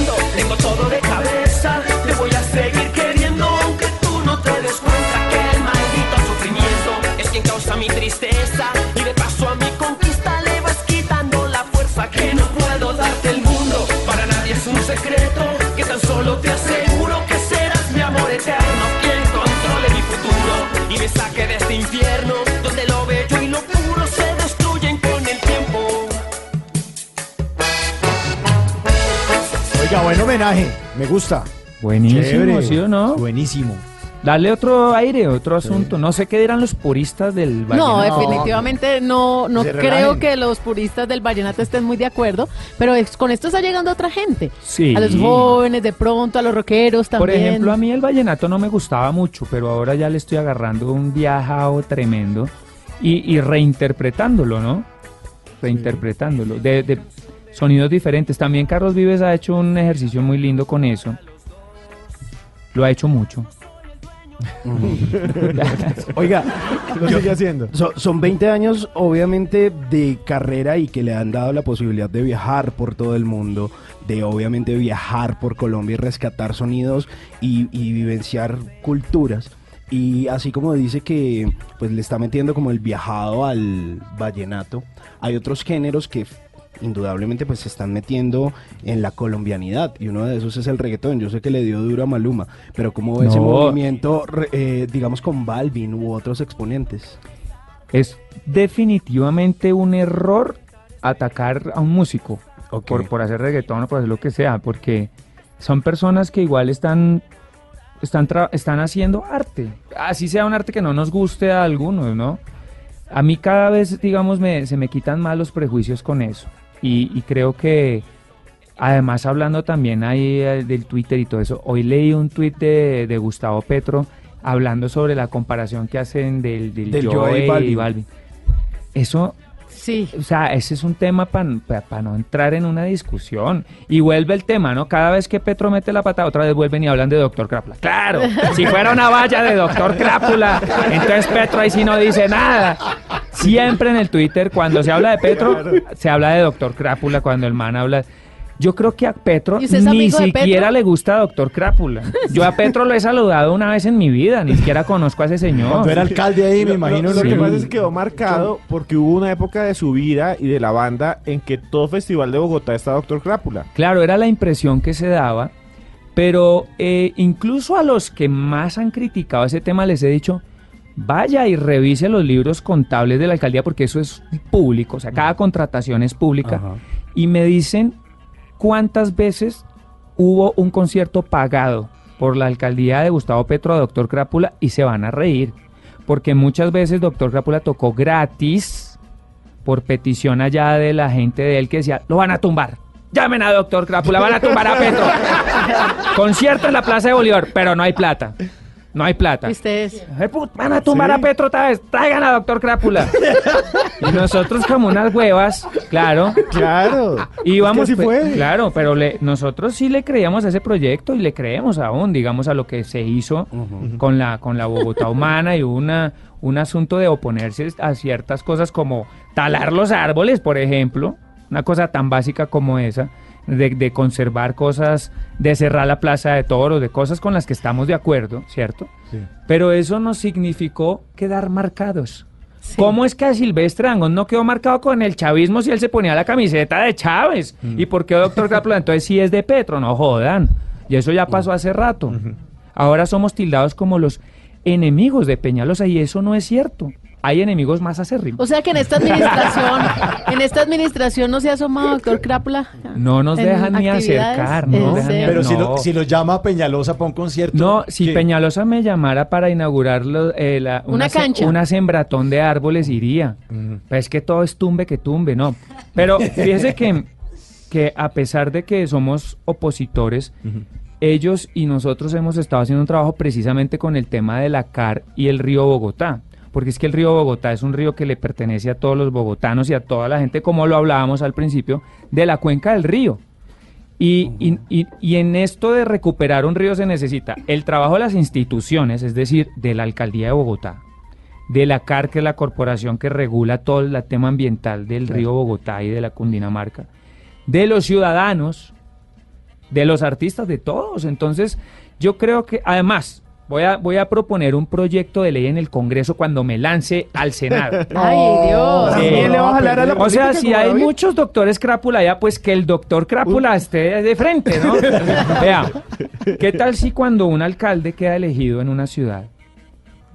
Oiga, buen homenaje. Me gusta. Buenísimo, Chévere. ¿sí o no? Buenísimo. Darle otro aire, otro asunto. No sé qué dirán los puristas del No, vallenato. definitivamente no, no Se creo relajen. que los puristas del vallenato estén muy de acuerdo, pero es- con esto está llegando otra gente. Sí. A los jóvenes de pronto, a los rockeros también. Por ejemplo, a mí el vallenato no me gustaba mucho, pero ahora ya le estoy agarrando un viajado tremendo y, y reinterpretándolo, ¿no? Reinterpretándolo, de, de sonidos diferentes. También Carlos Vives ha hecho un ejercicio muy lindo con eso. Lo ha hecho mucho. Oiga, Lo sigue haciendo. So- son 20 años, obviamente, de carrera y que le han dado la posibilidad de viajar por todo el mundo, de obviamente viajar por Colombia y rescatar sonidos y, y vivenciar culturas. Y así como dice que pues le está metiendo como el viajado al vallenato, hay otros géneros que indudablemente pues se están metiendo en la colombianidad y uno de esos es el reggaetón. Yo sé que le dio duro a Maluma, pero ¿cómo ve ese movimiento, eh, digamos, con Balvin u otros exponentes? Es definitivamente un error atacar a un músico Ok. por, por hacer reggaetón o por hacer lo que sea, porque son personas que igual están, están, están haciendo arte. Así sea un arte que no nos guste a algunos, ¿no? A mí cada vez, digamos, me- se me quitan más los prejuicios con eso. Y, y creo que, además, hablando también ahí eh, del Twitter y todo eso, hoy leí un tweet de, de Gustavo Petro hablando sobre la comparación que hacen del, del, Del y. Balvin. Eso Sí. o sea, ese es un tema para no entrar en una discusión. Y vuelve el tema, ¿no? Cada vez que Petro mete la pata, otra vez vuelven y hablan de Doctor Crápula. Claro, si fuera una valla de Doctor Crápula, entonces Petro ahí sí no dice nada. Siempre en el Twitter, cuando se habla de Petro, se habla de Doctor Crápula, cuando el man habla... Yo creo que a Petro ¿Y usted es ni siquiera Petro? le gusta Doctor Crápula. Yo a Petro lo he saludado una vez en mi vida, ni siquiera conozco a ese señor. Cuando era alcalde ahí, me Lo- imagino. Lo, lo que- que pasa es que quedó marcado porque hubo una época de su vida y de la banda en que todo festival de Bogotá está Doctor Crápula. Claro, era la impresión que se daba, pero eh, incluso a los que más han criticado ese tema les he dicho, vaya y revise los libros contables de la alcaldía porque eso es público, o sea, cada contratación es pública, Ajá. y me dicen cuántas veces hubo un concierto pagado por la alcaldía de Gustavo Petro a Doctor Crápula y se van a reír, porque muchas veces Doctor Crápula tocó gratis por petición allá de la gente de él que decía, lo van a tumbar. Llamen a Doctor Crápula, van a tumbar a Petro. Concierto en la Plaza de Bolívar, pero no hay plata. No hay plata. ¿Y ustedes? Put- Van a tumbar a Petro otra vez. Traigan a Doctor Crápula. y nosotros como unas huevas, claro. Claro. Y Es vamos, que así pe- fue. claro, pero le- nosotros sí le creíamos a ese proyecto y le creemos aún, digamos, a lo que se hizo con la con la Bogotá humana y una un asunto de oponerse a ciertas cosas como talar los árboles, por ejemplo, una cosa tan básica como esa, de, de conservar cosas, de cerrar la plaza de toros, de cosas con las que estamos de acuerdo, ¿cierto? Pero eso nos significó quedar marcados. Sí. ¿Cómo es que a Silvestre Dangond no quedó marcado con el chavismo si él se ponía la camiseta de Chávez? ¿Y por qué doctor Crápula entonces sí es de Petro? No jodan. Y eso ya pasó hace rato. Ahora somos tildados como los enemigos de Peñalosa y eso no es cierto. Hay enemigos más acérrimos. O sea que en esta administración, en esta administración no se ha asomado doctor Crápula. No nos dejan ni acercar, ¿En no dejan ni-? Pero si, lo, si lo llama Peñalosa para un concierto. No, si ¿qué? Peñalosa me llamara para inaugurar lo- eh, la- Una cancha. una sembratón de árboles iría. Pero es que todo es tumbe que tumbe, no. Pero fíjese que, que a pesar de que somos opositores, ellos y nosotros hemos estado haciendo un trabajo precisamente con el tema de la CAR y el río Bogotá. Porque es que el río Bogotá es un río que le pertenece a todos los bogotanos y a toda la gente, como lo hablábamos al principio, de la cuenca del río. Y, y- y- y en esto de recuperar un río se necesita el trabajo de las instituciones, es decir, de la Alcaldía de Bogotá, de la CAR, que es la corporación que regula todo el tema ambiental del río Bogotá y de la Cundinamarca, de los ciudadanos, de los artistas, de todos. Entonces, yo creo que, además, voy a, voy a proponer un proyecto de ley en el Congreso cuando me lance al Senado. Ay, Dios. Sí. ¿También le va a jalar a la O sea, si hay David? muchos doctores crápula allá, pues que el doctor crápula esté de frente, ¿no? Vea, ¿Qué tal si cuando un alcalde queda elegido en una ciudad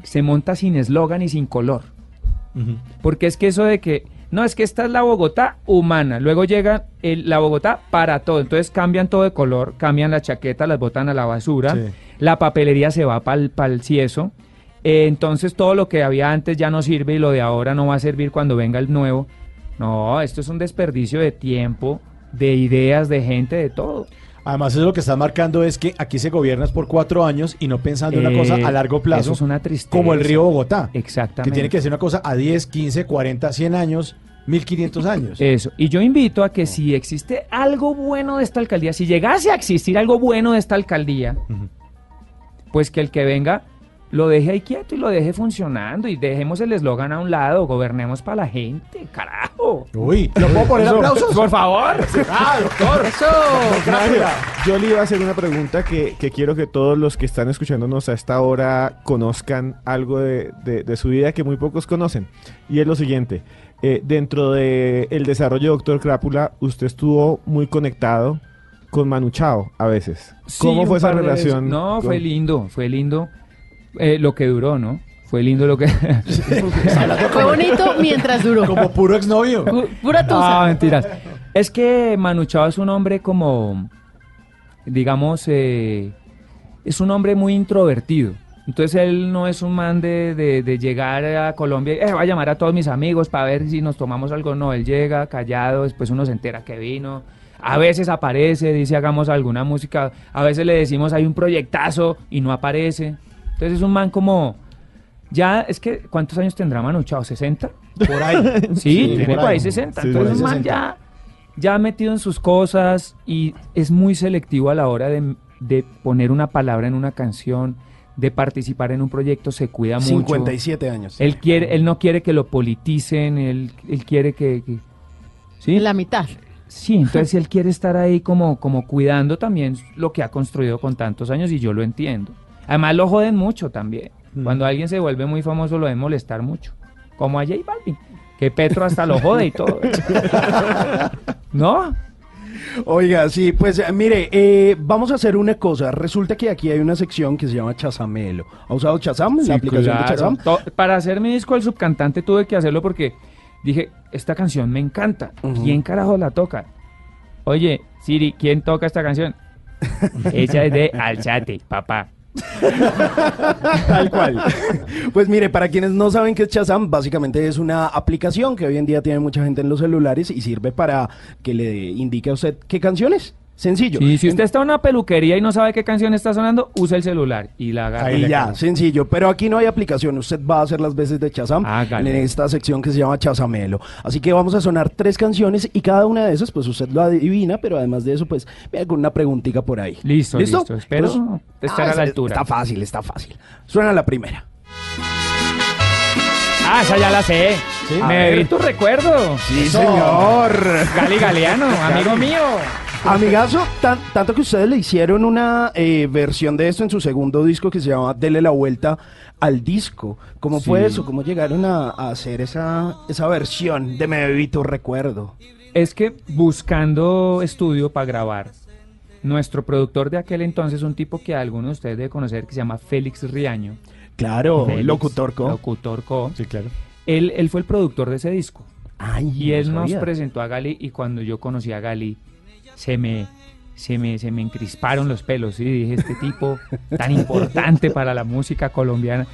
se monta sin eslogan y sin color? Porque es que eso de que, no, es que esta es la Bogotá humana, luego llega el- la Bogotá para todo, entonces cambian todo de color, cambian la chaqueta, las botan a la basura, Sí. la papelería se va para el cieso, eh, entonces todo lo que había antes ya no sirve y lo de ahora no va a servir cuando venga el nuevo. No, esto es un desperdicio de tiempo, de ideas, de gente, de todo. Además, eso lo que está marcando es que aquí se gobierna es por cuatro años y no pensando en una cosa Eh, a largo plazo. eso es una tristeza. Como el río Bogotá. Exactamente. Que tiene que ser una cosa a 10, 15, 40, 100 años, 1500 años. Eso. Y yo invito a que si existe algo bueno de esta alcaldía, si llegase a existir algo bueno de esta alcaldía, pues que el que venga lo deje ahí quieto y lo deje funcionando y dejemos el eslogan a un lado, gobernemos para la gente, carajo. Uy, ¿lo puedo poner Eso. aplausos? Por favor. Ah, doctor. Eso. Mario, yo le iba a hacer una pregunta que, que quiero que todos los que están escuchándonos a esta hora conozcan algo de, de- de su vida que muy pocos conocen. Y es lo siguiente. eh, dentro del el desarrollo de Doctor Crápula, usted estuvo muy conectado con Manu Chao a veces. ¿Cómo Sí, fue un esa relación? No, con- fue lindo, fue lindo eh, lo que duró, ¿no? Fue lindo lo que... Fue bonito mientras duró. Como puro exnovio. Pu- Pura tusa. Ah, mentiras. Es que Manu Chao es un hombre como, digamos, eh, es un hombre muy introvertido. Entonces él no es un man de, de- de llegar a Colombia y "Eh, voy a llamar a todos mis amigos para ver si nos tomamos algo. No, él llega callado, después uno se entera que vino. A veces aparece, dice hagamos alguna música. A veces le decimos hay un proyectazo y no aparece. Entonces es un man como... Ya, es que, ¿cuántos años tendrá Manu Chao? ¿60? Por ahí. Sí, tiene por por ahí ahí. 60. Sí, Entonces, man 60. ya, ya metido en sus cosas y es muy selectivo a la hora de, de poner una palabra en una canción, de participar en un proyecto, se cuida mucho. 57 años. Él, quiere, él no quiere que lo politicen, él, él quiere que... que- ¿Sí? La mitad. Sí, entonces él quiere estar ahí como, como cuidando también lo que ha construido con tantos años y yo lo entiendo. Además lo joden mucho también. Cuando alguien se vuelve muy famoso lo deben molestar mucho. Como a J Balvin, que Petro hasta lo jode y todo. ¿No? Oiga, sí, pues eh, mire, eh, vamos a hacer una cosa. Resulta que aquí hay una sección que se llama Chazamelo. ¿Ha usado Chazam? Sí, la aplicación claro. de Chazam. To- Para hacer mi disco El Subcantante tuve que hacerlo porque dije, esta canción me encanta. ¿Quién carajo la toca? Oye, Siri, ¿quién toca esta canción? Ella es de Alchate, papá. Tal cual. Pues mire, para quienes no saben qué es Chazam, básicamente es una aplicación que hoy en día tiene mucha gente en los celulares y sirve para que le indique a usted qué canciones. Sencillo. Y si usted está en una peluquería y no sabe qué canción está sonando, use el celular y la agarra. Ahí ya, sencillo. Pero aquí no hay aplicación. Usted va a hacer las veces de Chazam Hágale. en esta sección que se llama Chazamelo. Así que vamos a sonar tres canciones y cada una de esas, pues usted lo adivina, pero además de eso, pues vea con una preguntita por ahí. Listo, listo. Espero estar a la altura. Está fácil, está fácil. Suena la primera. Ah, esa ya la sé. A Me bebí tu recuerdo. Sí, señor. Gali Galeano, amigo mío. Amigazo, tan- tanto que ustedes le hicieron una eh, versión de esto en su segundo disco que se llama Dele la vuelta al disco. ¿Cómo fue Sí. eso? ¿Cómo llegaron a, a hacer esa, esa versión de Me bebí tu recuerdo? Es que buscando estudio para grabar, nuestro productor de aquel entonces, un tipo que algunos de ustedes deben conocer, que se llama Félix Riaño. Claro, Félix, locutor co. Locutor co. Sí, claro. Él, él fue el productor de ese disco. Ay, Y no él nos presentó a Gali y cuando yo conocí a Gali, se me, se me, se me encrisparon los pelos. Y dije, este tipo tan importante para la música colombiana.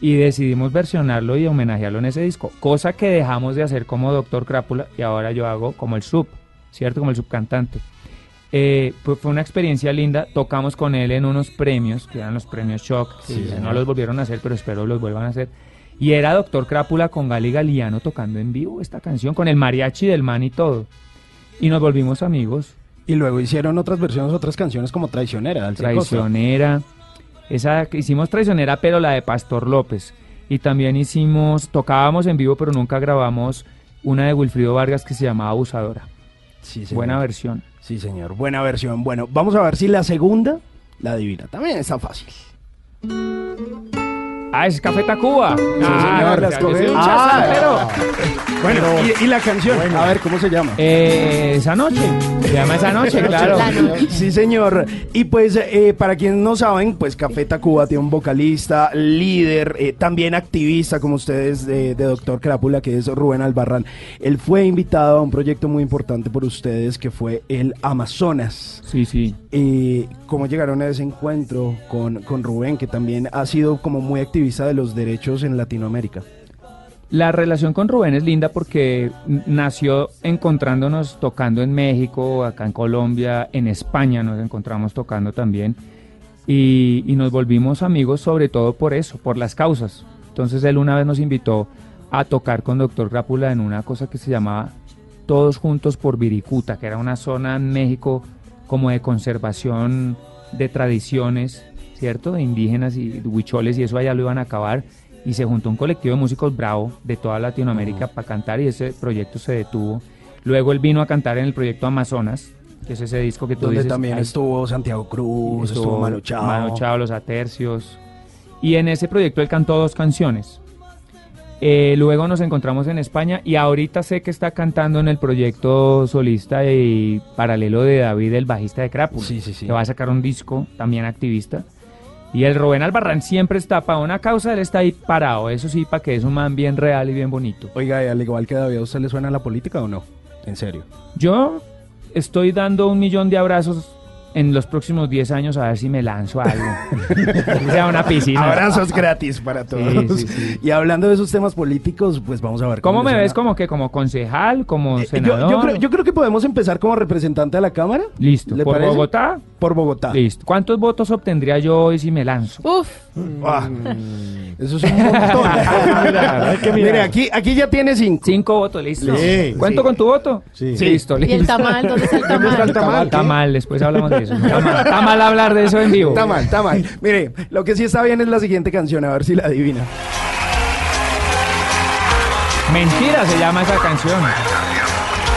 Y decidimos versionarlo y homenajearlo en ese disco. Cosa que dejamos de hacer como Doctor Crápula y ahora yo hago como el sub, ¿cierto? Como el subcantante. Eh, pues fue una experiencia linda. Tocamos con él en unos premios, que eran los premios Shock. que Sí, no los volvieron a hacer, pero espero los vuelvan a hacer. Y era Doctor Crápula con Gali Galiano tocando en vivo esta canción, con el mariachi del man y todo. Y nos volvimos amigos. Y luego hicieron otras versiones, otras canciones como Traicionera. Traicionera. Esa hicimos Traicionera, pero la de Pastor López. Y también hicimos, tocábamos en vivo, pero nunca grabamos una de Wilfrido Vargas que se llamaba Abusadora. Sí, señor. Buena versión. Sí, señor. Buena versión. Bueno, vamos a ver si la segunda la adivina. También está fácil. Ah, es Café Tacuba. ah, señor, yo soy un Ah. Bueno, y, y la canción, a ver, ¿cómo se llama? Eh, esa noche. Se llama esa noche, claro. Sí, señor. Y pues, eh, para quienes no saben, pues Café Tacuba tiene un vocalista, líder, eh, también activista, como ustedes, de, de Doctor Crápula, que es Rubén Albarrán. Él fue invitado a un proyecto muy importante por ustedes, que fue el Amazonas. Sí, sí. ¿Cómo llegaron a ese encuentro con, con Rubén, que también ha sido como muy activista de los derechos en Latinoamérica? La relación con Rubén es linda porque nació encontrándonos tocando en México, acá en Colombia, en España nos encontramos tocando también y, y nos volvimos amigos sobre todo por eso, por las causas. Entonces él una vez nos invitó a tocar con Doctor Crápula en una cosa que se llamaba Todos Juntos por Viricuta, que era una zona en México como de conservación de tradiciones, ¿cierto? De indígenas y huicholes y eso allá lo iban a acabar y se juntó un colectivo de músicos bravo de toda Latinoamérica para cantar y ese proyecto se detuvo. Luego él vino a cantar en el proyecto Amazonas, que es ese disco que tú Donde dices. también "Ay, estuvo Santiago Cruz, estuvo, Manu Chao. Manu Chao, Los Atercios. Y en ese proyecto él cantó dos canciones. Eh, luego nos encontramos en España y ahorita sé que está cantando en el proyecto solista y paralelo de David, el bajista de Crápula. Sí, sí, sí. Que va a sacar un disco también activista. Y el Rubén Albarrán siempre está para una causa, él está ahí parado. Eso sí, para que es un man bien real y bien bonito. Oiga, y al igual que David, ¿a usted le suena la política o no? En serio. Yo estoy dando un millón de abrazos en los próximos 10 años a ver si me lanzo a algo. Que sea una piscina. Abrazos gratis para todos. sí, sí. Y hablando de esos temas políticos, pues vamos a ver ¿Cómo le me ves? ¿Como que como concejal? ¿Como Eh, yo, senador? yo creo, yo creo que podemos empezar como representante de la Cámara. Listo. ¿Le ¿Por parece? Bogotá? Por Bogotá. Listo. ¿Cuántos votos obtendría yo hoy si me lanzo? Uf, Ah, eso es un montón. hay que mirar. Mire, aquí, aquí ya tiene cinco. Cinco votos, listo. Sí, ¿Cuento sí. con tu voto? Sí. Listo, y listo. el tamal, ¿dónde está el ¿Dónde está el tamal? tamal? Está mal, después hablamos de eso. Está mal, está mal hablar de eso en vivo. Está mal, está mal. Mire, lo que sí está bien es la siguiente canción, a ver si la adivina. Mentira se llama esa canción.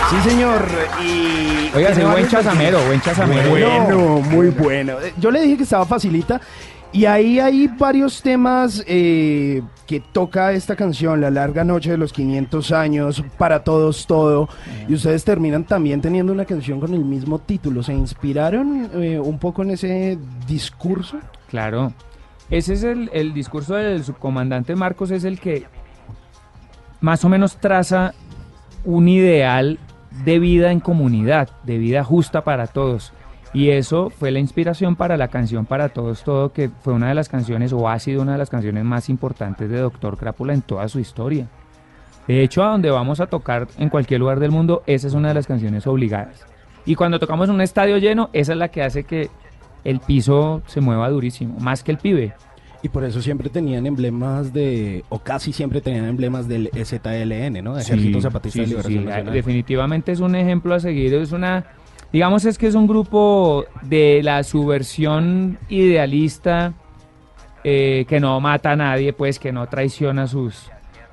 Sí, señor. Y. Oiga, buen chazamero, buen chazamero. Bueno, muy bueno. Eh, Yo le dije que estaba facilita. Y ahí hay varios temas eh, que toca esta canción, La larga noche de los 500 años, Para todos todo. Y ustedes terminan también teniendo una canción con el mismo título. ¿Se inspiraron eh, un poco en ese discurso? Claro. Ese es el, el discurso del subcomandante Marcos, es el que más o menos traza un ideal de vida en comunidad, de vida justa para todos. Y eso fue la inspiración para la canción Para Todos Todo, que fue una de las canciones, o ha sido una de las canciones más importantes de Doctor Crápula en toda su historia. De hecho, a donde vamos a tocar en cualquier lugar del mundo, esa es una de las canciones obligadas. Y cuando tocamos en un estadio lleno, esa es la que hace que el piso se mueva durísimo, más que el pibe. Y por eso siempre tenían emblemas de, o casi siempre tenían emblemas del EZLN, ¿no? De Ejército Sí, Zapatista sí, de sí, Liberación sí, Nacional. Definitivamente es un ejemplo a seguir, es una, digamos es que es un grupo de la subversión idealista eh, que no mata a nadie, pues que no traiciona sus,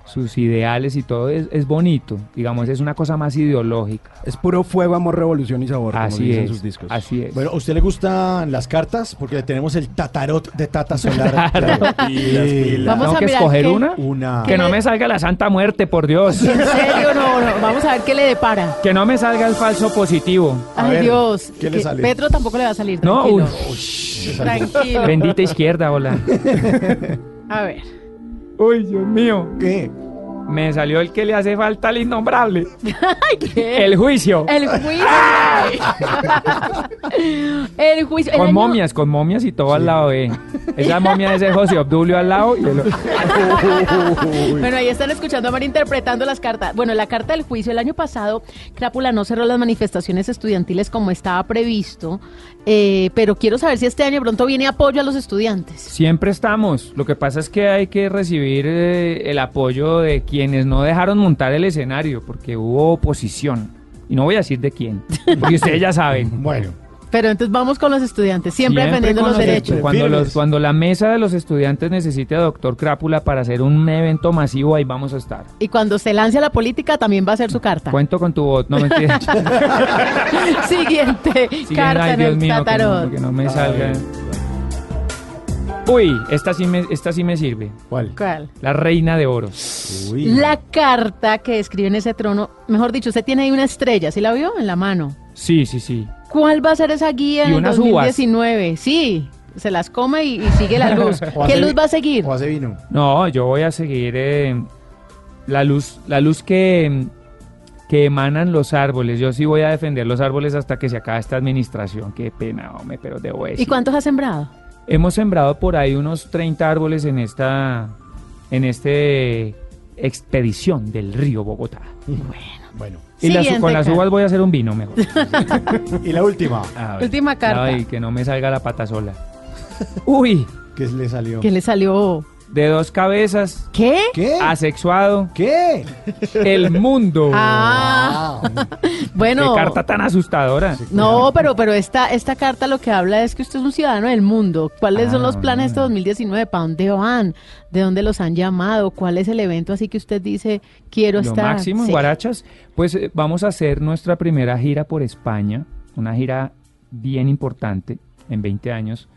sus ideales y todo, es, es bonito, digamos, es una cosa más ideológica. Es puro fuego, amor, revolución y sabor, como Así dicen es, sus discos. así es. Bueno, ¿a usted le gustan las cartas? Porque tenemos el tatarot de Tata Solar. Claro. Pilas, pilas. Vamos ¿Tengo a que escoger qué- una? Una. Que no me salga la santa muerte, por Dios. ¿En serio? No, no, vamos a ver qué le depara. Que no me salga el falso positivo. Ay, ver, Dios. ¿qué le sale? Petro tampoco le va a salir. No, Tranquilo. uy, tranquilo. bendita izquierda, hola. A ver. Uy, Dios mío. Me salió el que le hace falta al innombrable. ¿qué? El juicio. El juicio. el juicio. el Con año- momias, con momias y todo al lado, eh. Esa momia es el José Obdulio al lado y el... Bueno, ahí están escuchando a María interpretando las cartas. Bueno, la carta del juicio. El año pasado, Crápula no cerró las manifestaciones estudiantiles como estaba previsto, eh, pero quiero saber si este año de pronto viene apoyo a los estudiantes. Siempre estamos. Lo que pasa es que hay que recibir eh, el apoyo de quienes no dejaron montar el escenario, porque hubo oposición. Y no voy a decir de quién, porque ustedes ya saben. Bueno, Pero entonces vamos con los estudiantes, siempre, Siempre defendiendo los derechos. Cuando, Firmes. los, cuando la mesa de los estudiantes necesite a Doctor Crápula para hacer un evento masivo, ahí vamos a estar. Y cuando se lance a la política, también va a ser su carta. Cuento con tu voto, no mentira. Siguiente Siguen, carta ay, en Dios el mío, que no, tatarot. que no me salga. Uy, esta sí me, esta sí me sirve. ¿Cuál? ¿Cuál? La reina de oros. Uy. La carta que escribe en ese trono, mejor dicho, usted tiene ahí una estrella, ¿sí la vio? En la mano. Sí, sí, sí. ¿Cuál va a ser esa guía en unas uvas. 2019? Sí, se las come y, y sigue la luz. ¿Qué luz va a seguir? O hace vino. No, yo voy a seguir eh, la luz, la luz que, que emanan los árboles. Yo sí voy a defender los árboles hasta que se acabe esta administración. Qué pena, hombre, pero debo decir. ¿Y cuántos ha sembrado? Hemos sembrado por ahí unos 30 árboles en esta, en este expedición del río Bogotá. Bueno. Y las- con las uvas voy a hacer un vino mejor. Y la última. Ver. Última carta. Ay, que no me salga la pata sola. Uy, ¿Qué le salió? ¿Qué le salió? De dos cabezas, ¿Qué? ¿Qué? asexuado, ¿Qué? el mundo. Ah, Qué bueno. carta tan asustadora. No, pero, pero esta, esta carta lo que habla es que usted es un ciudadano del mundo. ¿Cuáles son Ah, los planes de este bueno. 2019? ¿Para dónde van? ¿De dónde los han llamado? ¿Cuál es el evento así que usted dice, quiero Lo estar? máximo en Sí. Guarachas. Pues eh, vamos a hacer nuestra primera gira por España, una gira bien importante en 20 años.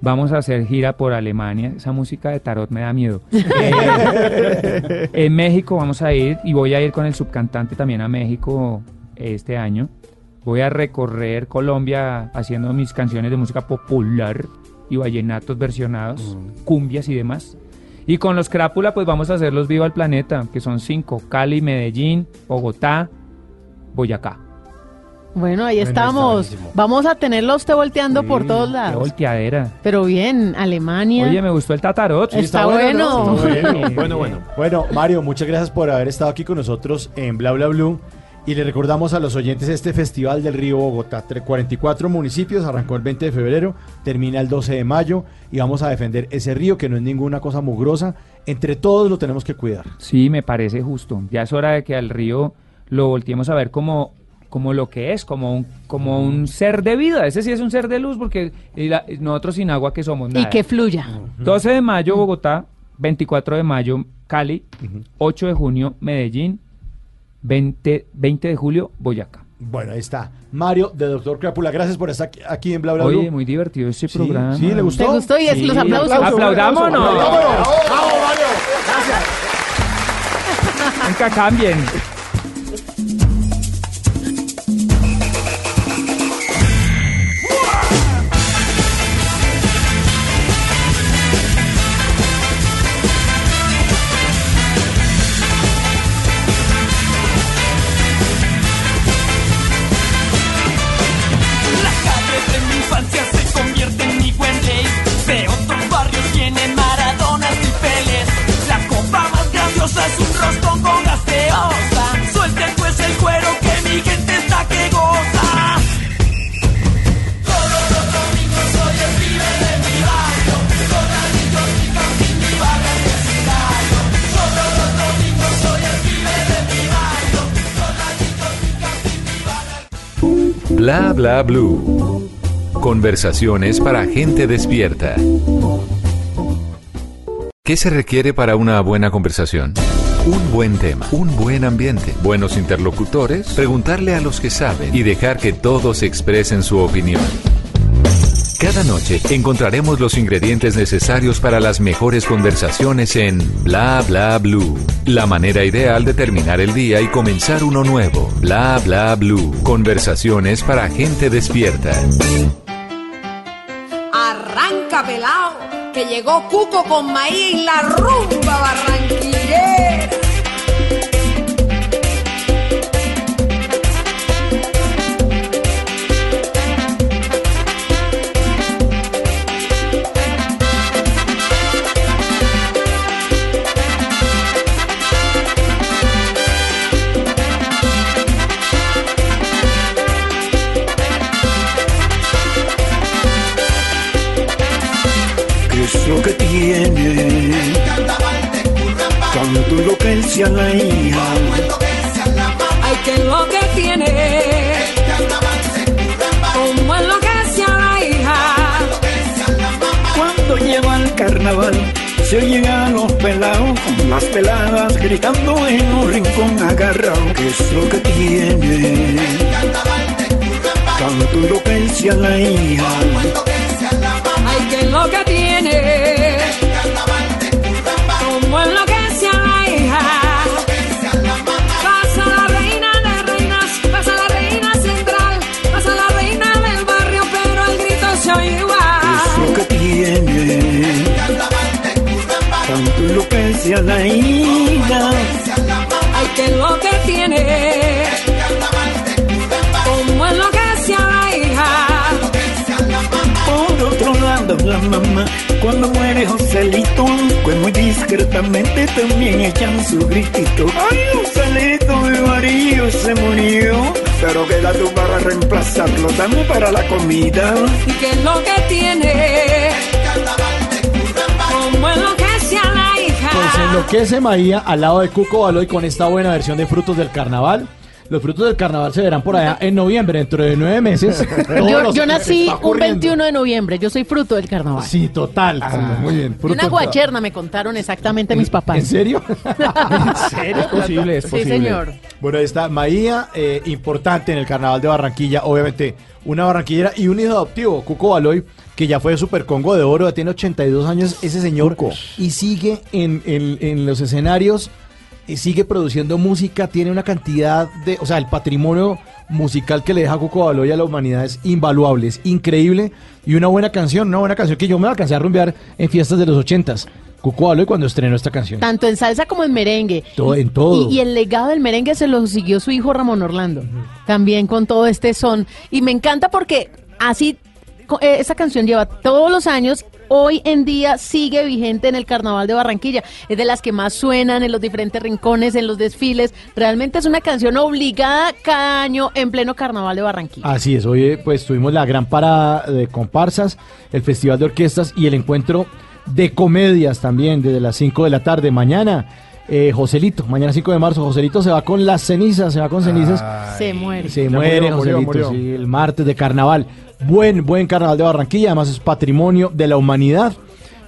Vamos a hacer gira por Alemania. Esa música de tarot me da miedo. Eh, en México vamos a ir y voy a ir con el subcantante también a México este año. Voy a recorrer Colombia haciendo mis canciones de música popular y vallenatos versionados, cumbias y demás. Y con los Crápula, pues vamos a hacer los Viva el Planeta, que son cinco: Cali, Medellín, Bogotá, Boyacá. Bueno, ahí Bueno, estamos. Vamos a tenerlo a usted volteando por todos Qué lados. volteadera. Pero bien, Alemania. Oye, me gustó el tatarot. Está bueno. ¿no? Está bueno. Bueno, bueno. Bueno, Mario, muchas gracias por haber estado aquí con nosotros en Bla Bla Blue. Y le recordamos a los oyentes este Festival del Río Bogotá. Tre- 44 municipios, arrancó el 20 de febrero, termina el 12 de mayo y vamos a defender ese río que no es ninguna cosa mugrosa. Entre todos lo tenemos que cuidar. Sí, me parece justo. Ya es hora de que al río lo volteemos a ver como, como lo que es, como un, como un ser de vida. Ese sí es un ser de luz porque la- nosotros sin agua que somos nada. Y que fluya. 12 de mayo Bogotá, 24 de mayo Cali, 8 de junio Medellín, 20, 20 de julio Boyacá. Bueno, ahí está. Mario de Doctor Crápula, gracias por estar aquí- en Bla Bla Blue. Oye, muy divertido este Sí, programa. sí, ¿le gustó? ¿Te gustó? Y es Sí. los aplausos. Aplaudámonos. ¡Vámonos! ¡Vamos, Mario! Nunca cambien. Bla bla blue. Conversaciones para gente despierta. ¿Qué se requiere para una buena conversación? Un buen tema, un buen ambiente, buenos interlocutores, preguntarle a los que saben y dejar que todos expresen su opinión. Cada noche encontraremos los ingredientes necesarios para las mejores conversaciones en Bla Bla Blue. La manera ideal de terminar el día y comenzar uno nuevo. Bla Bla Blue. Conversaciones para gente despierta. Arranca pelao, que llegó Cuco con maíz y la rumba barranquillera. La hija. Ay, que lo que tiene. Como es lo que sea la hija. Cuando lleva el carnaval, se oyen a los pelados con las peladas gritando en un rincón agarrado. ¿Qué es lo que tiene? Que él se la hija. Ay, que lo que tiene. tiene. Como enloquece a la hija. Ay, que es lo que tiene. Como enloquece a la hija. Por otro lado, la mamá, cuando muere Joselito, pues muy discretamente también echan su gritito. Ay, Joselito, mi marido se murió, pero queda tú para reemplazarlo, dame para la comida. ¿Y qué es lo que tiene? Pues enloquece Maía al lado de Cuco Baloy con esta buena versión de Frutos del Carnaval. Los frutos del carnaval se verán por allá en noviembre, dentro de nueve meses. Yo, nací un ocurriendo. 21 de noviembre, yo soy fruto del carnaval. Sí, total. muy bien. Fruto una guacherna me contaron exactamente mis papás. ¿En serio? ¿En serio? Es posible, es Sí, posible. señor. Bueno, ahí está Maía, eh, importante en el carnaval de Barranquilla, obviamente una barranquillera y un hijo adoptivo, Cuco Baloy, que ya fue Super Congo de Oro, ya tiene 82 años ese señor y sigue en, en- en los escenarios, sigue produciendo música, tiene una cantidad de, o sea, el patrimonio musical que le deja Cuco Baloy a la humanidad es invaluable, es increíble y una buena canción, una buena canción que yo me alcancé a rumbear en fiestas de los 80s. Cuco Baloy cuando estrenó esta canción. Tanto en salsa como en merengue. Todo- en todo. Y, y el legado del merengue se lo siguió su hijo Ramón Orlando. También con todo este son. Y me encanta porque así eh, esa canción lleva todos los años. Hoy en día sigue vigente en el Carnaval de Barranquilla. Es de las que más suenan en los diferentes rincones, en los desfiles. Realmente es una canción obligada cada año en pleno Carnaval de Barranquilla. Así es, hoy eh, pues tuvimos la gran parada de comparsas, el Festival de Orquestas y el encuentro de comedias también desde las 5 de la tarde. Mañana, eh, Joselito, mañana 5 de marzo, Joselito se va con las cenizas, se va con cenizas. se muere. Se muere murió, murió, Joselito, murió. sí, el martes de carnaval. Buen, buen carnaval de Barranquilla, además es patrimonio de la humanidad.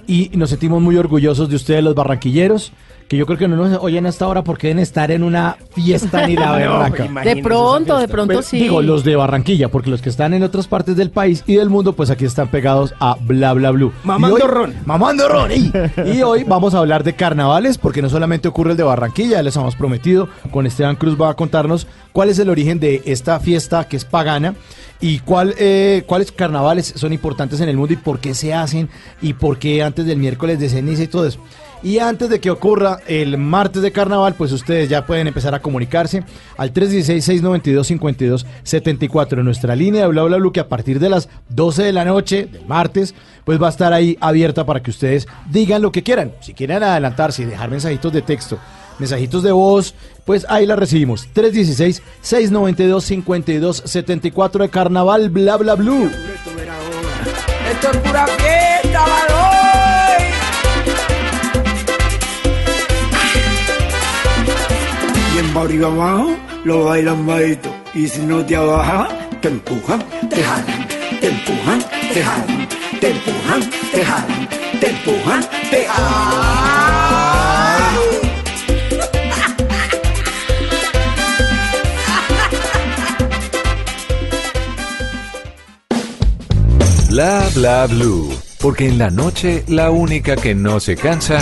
Y nos sentimos muy orgullosos de ustedes, los barranquilleros, que yo creo que no nos oyen hasta ahora porque deben estar en una fiesta ni la berraca. De pronto, de pronto Pero, sí. Digo, los de Barranquilla, porque los que están en otras partes del país y del mundo, pues aquí están pegados a Bla Bla Blue. Mamando hoy- ron. Mamando ron. Y, y hoy vamos a hablar de carnavales, porque no solamente ocurre el de Barranquilla, ya les hemos prometido, con Esteban Cruz va a contarnos cuál es el origen de esta fiesta que es pagana y cuál, eh, cuáles carnavales son importantes en el mundo y por qué se hacen y por qué antes del miércoles de ceniza y todo eso. Y antes de que ocurra el martes de carnaval, pues ustedes ya pueden empezar a comunicarse al 316-692-5274 en nuestra línea de bla bla bla que a partir de las 12 de la noche del martes, pues va a estar ahí abierta para que ustedes digan lo que quieran. Si quieren adelantarse y dejar mensajitos de texto, mensajitos de voz, pues ahí la recibimos. 316-692-5274 de carnaval bla bla blue. Esto es pura fiesta, Barrio abajo lo bailan bajito. Y si no te abaja, te empujan, te jalan, te empujan, te jalan, te empujan, te jalan, te empujan, te jalan. Bla bla blue. Porque en la noche la única que no se cansa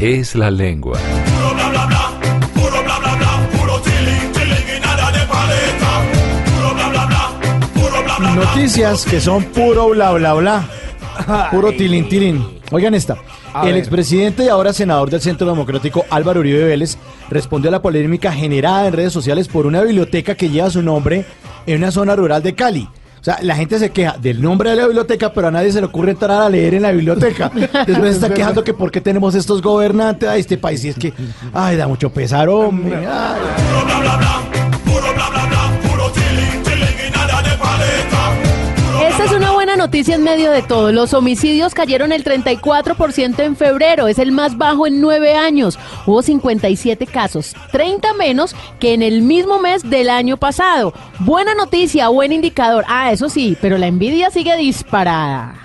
es la lengua. Noticias que son puro bla bla bla. Puro tilín tilín. Oigan esta. A el ver. expresidente y ahora senador del Centro Democrático Álvaro Uribe Vélez respondió a la polémica generada en redes sociales por una biblioteca que lleva su nombre en una zona rural de Cali. O sea, la gente se queja del nombre de la biblioteca, pero a nadie se le ocurre entrar a leer en la biblioteca. Después se está quejando que por qué tenemos estos gobernantes de este país. Y es que, ay, da mucho pesar, hombre. ay. Noticia en medio de todo. Los homicidios cayeron el 34% en febrero, es el más bajo en nueve años. Hubo 57 casos, 30 menos que en el mismo mes del año pasado. Buena noticia, buen indicador. Ah, eso sí, pero la envidia sigue disparada.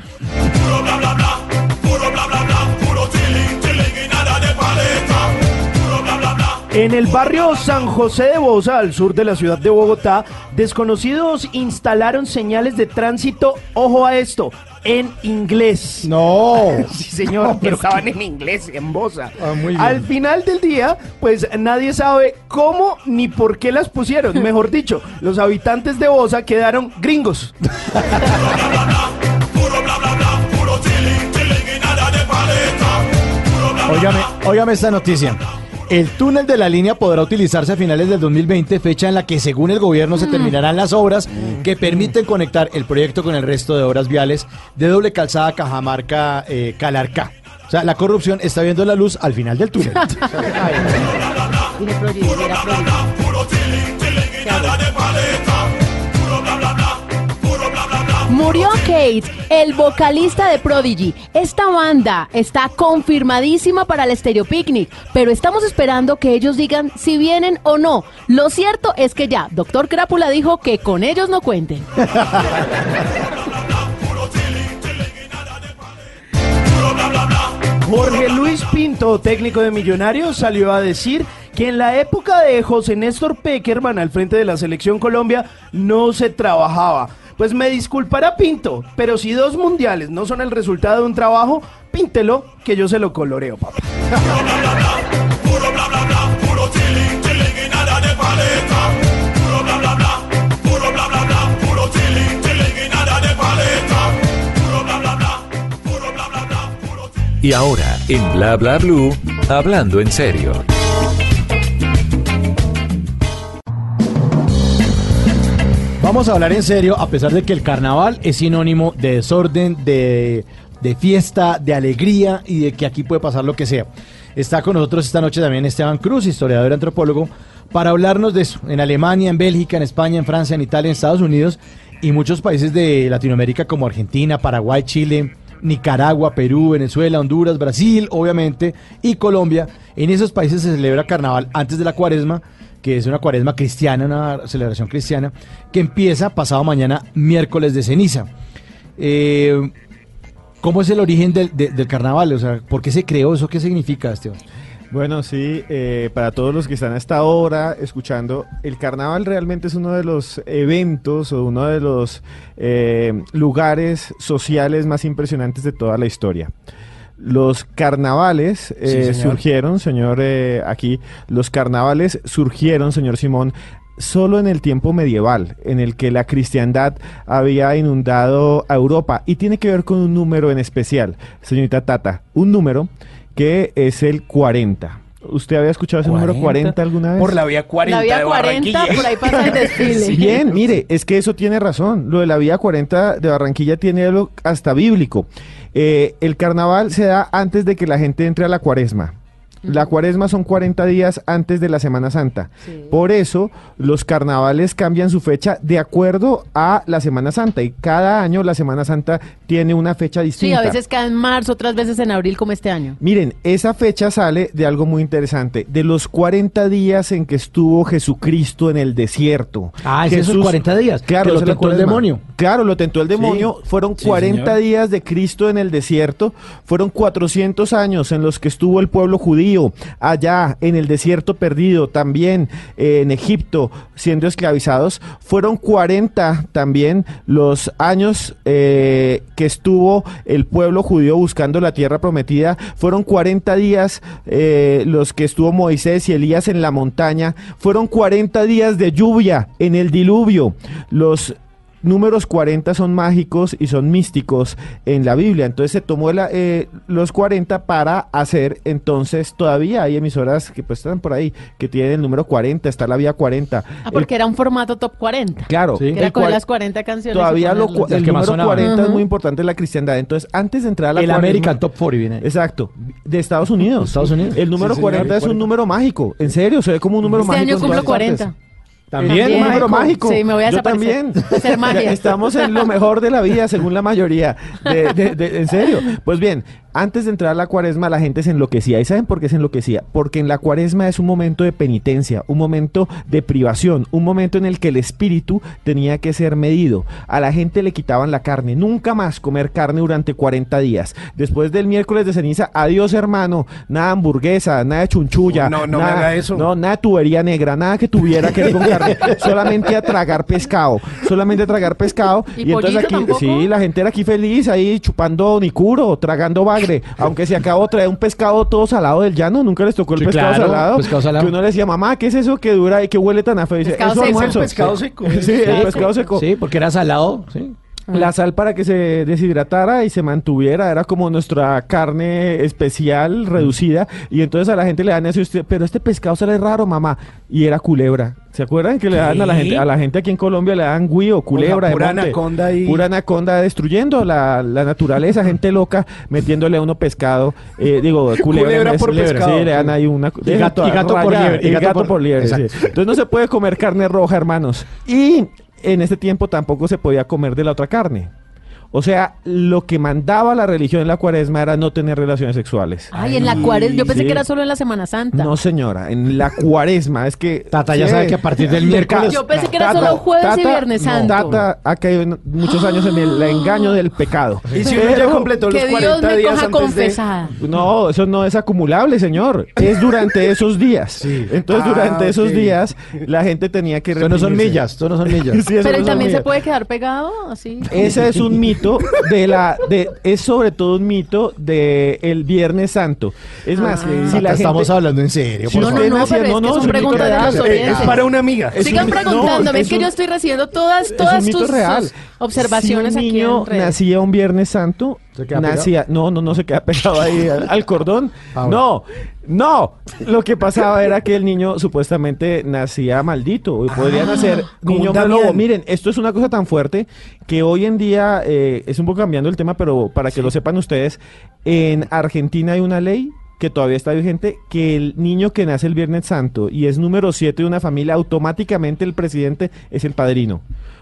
En el barrio San José de Bosa, al sur de la ciudad de Bogotá, desconocidos instalaron señales de tránsito, ojo a esto, en inglés. No. Sí, señor, pero estaban en inglés, en Bosa. Ah, muy bien. Al final del día, pues nadie sabe cómo ni por qué las pusieron. Mejor dicho, los habitantes de Bosa quedaron gringos. Óigame, óigame esta noticia. El túnel de la línea podrá utilizarse a finales del 2020, fecha en la que según el gobierno se terminarán las obras que permiten conectar el proyecto con el resto de obras viales de doble calzada Cajamarca eh, Calarcá. O sea, la corrupción está viendo la luz al final del túnel. Murió Kate, el vocalista de Prodigy. Esta banda está confirmadísima para el Stereo Picnic, pero estamos esperando que ellos digan si vienen o no. Lo cierto es que ya, Doctor Crápula dijo que con ellos no cuenten. Jorge Luis Pinto, técnico de Millonarios, salió a decir que en la época de José Néstor Peckerman al frente de la selección Colombia no se trabajaba. Pues me disculpará Pinto, pero si dos mundiales no son el resultado de un trabajo, píntelo que yo se lo coloreo, papá. Y ahora, en Bla Bla Blue, hablando en serio. Vamos a hablar en serio, a pesar de que el carnaval es sinónimo de desorden, de, de fiesta, de alegría y de que aquí puede pasar lo que sea. Está con nosotros esta noche también Esteban Cruz, historiador y antropólogo, para hablarnos de eso. En Alemania, en Bélgica, en España, en Francia, en Italia, en Estados Unidos y muchos países de Latinoamérica como Argentina, Paraguay, Chile, Nicaragua, Perú, Venezuela, Honduras, Brasil, obviamente, y Colombia. En esos países se celebra carnaval antes de la cuaresma, que es una cuaresma cristiana, una celebración cristiana, que empieza pasado mañana, miércoles de ceniza. Eh, ¿Cómo es el origen del, de- del carnaval? O sea, ¿por qué se creó eso? ¿Qué significa, Esteban? Bueno, sí, eh, para todos los que están a esta hora escuchando, el carnaval realmente es uno de los eventos o uno de los eh, lugares sociales más impresionantes de toda la historia. Los carnavales eh, señor. surgieron, señor, eh, aquí, los carnavales surgieron, señor Simón, solo en el tiempo medieval, en el que la cristiandad había inundado a Europa y tiene que ver con un número en especial, señorita Tata, un número que es el 40. ¿Usted había escuchado ese número 40 alguna vez? Por la vía 40 La vía de 40, Barranquilla. por ahí pasa el desfile. Bien, mire, es que eso tiene razón. Lo de la vía 40 de Barranquilla tiene algo hasta bíblico. Eh, el carnaval se da antes de que la gente entre a la cuaresma. La cuaresma son 40 días antes de la Semana Santa. Sí. Por eso los carnavales cambian su fecha de acuerdo a la Semana Santa. Y cada año la Semana Santa tiene una fecha Sí, distinta. a veces cae en marzo, otras veces en abril, como este año. Miren, esa fecha sale de algo muy interesante, de los 40 días en que estuvo Jesucristo en el desierto. Ah, es esos 40 días, Claro, que lo tentó el demonio. Claro, lo tentó el demonio. Fueron Sí, 40 señor. días de Cristo en el desierto. Fueron 400 años en los que estuvo el pueblo judío allá en el desierto perdido, también eh, en Egipto siendo esclavizados. Fueron 40 también los años eh, que estuvo el pueblo judío buscando la tierra prometida. Fueron 40 días eh, los que estuvo Moisés y Elías en la montaña. Fueron 40 días de lluvia en el diluvio. Los números 40 son mágicos y son místicos en la Biblia. Entonces se tomó la- eh, los 40 para hacer, entonces todavía hay emisoras que pues están por ahí, que tienen el número 40, está la vía 40. Ah, El- porque era un formato top 40. claro, Sí. Que era el cual- las 40 canciones. todavía lo, el que más número sonaban. 40 es Ujú. muy importante en la cristiandad. Entonces, antes de entrar a la El cuaresma- American Top 40 viene. Exacto, de Estados Unidos. Estados Unidos. El número Sí, señor. 40 es un número mágico, en serio, se ve como un número Este mágico. año en cumplo todas partes. 40. También, un También. número mágico. Sí, me voy a Yo también. Hacer magia. Estamos en lo mejor de la vida, según la mayoría. De- de- de- en serio. Pues bien, antes de entrar a la cuaresma, la gente se enloquecía. ¿Y saben por qué se enloquecía? Porque en la cuaresma es un momento de penitencia, un momento de privación, un momento en el que el espíritu tenía que ser medido. A la gente le quitaban la carne. Nunca más comer carne durante 40 días. Después del miércoles de ceniza, adiós hermano. Nada hamburguesa, nada de chunchulla. No, no me nada- haga eso. No, nada de tubería negra, nada que tuviera que ver con carne, solamente a tragar pescado, solamente a tragar pescado. ¿Y entonces aquí, tampoco? sí, la gente era aquí feliz, ahí chupando nicuro, tragando bagre, aunque se acabó de traer un pescado todo salado del llano, nunca les tocó el Sí, pescado claro, salado, pescado salado. que uno le decía, mamá, ¿qué es eso que dura y que huele tan a feo? Y dice, Pescado "Eso seco". almuerzo". Pescado seco. Sí, el pescado seco. Sí, porque era salado, sí. La sal para que se deshidratara y se mantuviera era como nuestra carne especial reducida y entonces a la gente le dan eso y usted, pero este pescado sale raro, mamá, y era culebra. ¿Se acuerdan que le dan a la gente a la gente aquí en Colombia le dan guío, culebra, de pura monte? anaconda y- pura anaconda destruyendo la, la naturaleza, gente loca metiéndole a uno pescado, eh, digo, culebra, Culebra por sí, pescado. le dan ahí una Y gato- y gato por liebre, y gato, por, liebre, sí. Entonces no se puede comer carne roja, hermanos. Y en ese tiempo tampoco se podía comer de la otra carne. O sea, lo que mandaba la religión en la cuaresma era no tener relaciones sexuales. Ay, en la cuaresma, yo pensé sí. que era solo en la Semana Santa. No, señora, en la cuaresma es que... Tata ya sabe que a partir del miércoles- Yo pensé que era solo jueves y viernes santo. Tata ha caído en muchos años en el engaño del pecado. Y si uno ya completó los Que Dios 40 me días coja antes de... confesada. No, eso no es acumulable, señor. Es durante esos días. Entonces, Ah, durante esos días, la gente tenía que Esto no son millas, esto no son millas. Sí, eso Pero no ¿y son también se puede quedar pegado así. Ese es un mito de la de es sobre todo un mito de el Viernes Santo. Es más, Ah. si la estamos gente hablando en serio. Si por No, favor. no, no, pero no, que no, son es preguntas de los Eh, oyentes. Es para una amiga. Es Sigan un- preguntándome, no, es, es que un- yo estoy recibiendo todas, es todas tus, real. tus observaciones si un aquí niño en redes. nacía un Viernes Santo, ¿Se queda nacía, no, no, no se queda pegado ahí al, al cordón. Ah. No, no. Lo que pasaba era que el niño supuestamente nacía maldito. Y podría nacer como niño lobo. Miren, esto es una cosa tan fuerte que hoy en día eh, es un poco cambiando el tema, pero para que lo sepan ustedes, en Argentina hay una ley que todavía está vigente, que el niño que nace el Viernes Santo y es número 7 de una familia, automáticamente el presidente es el padrino.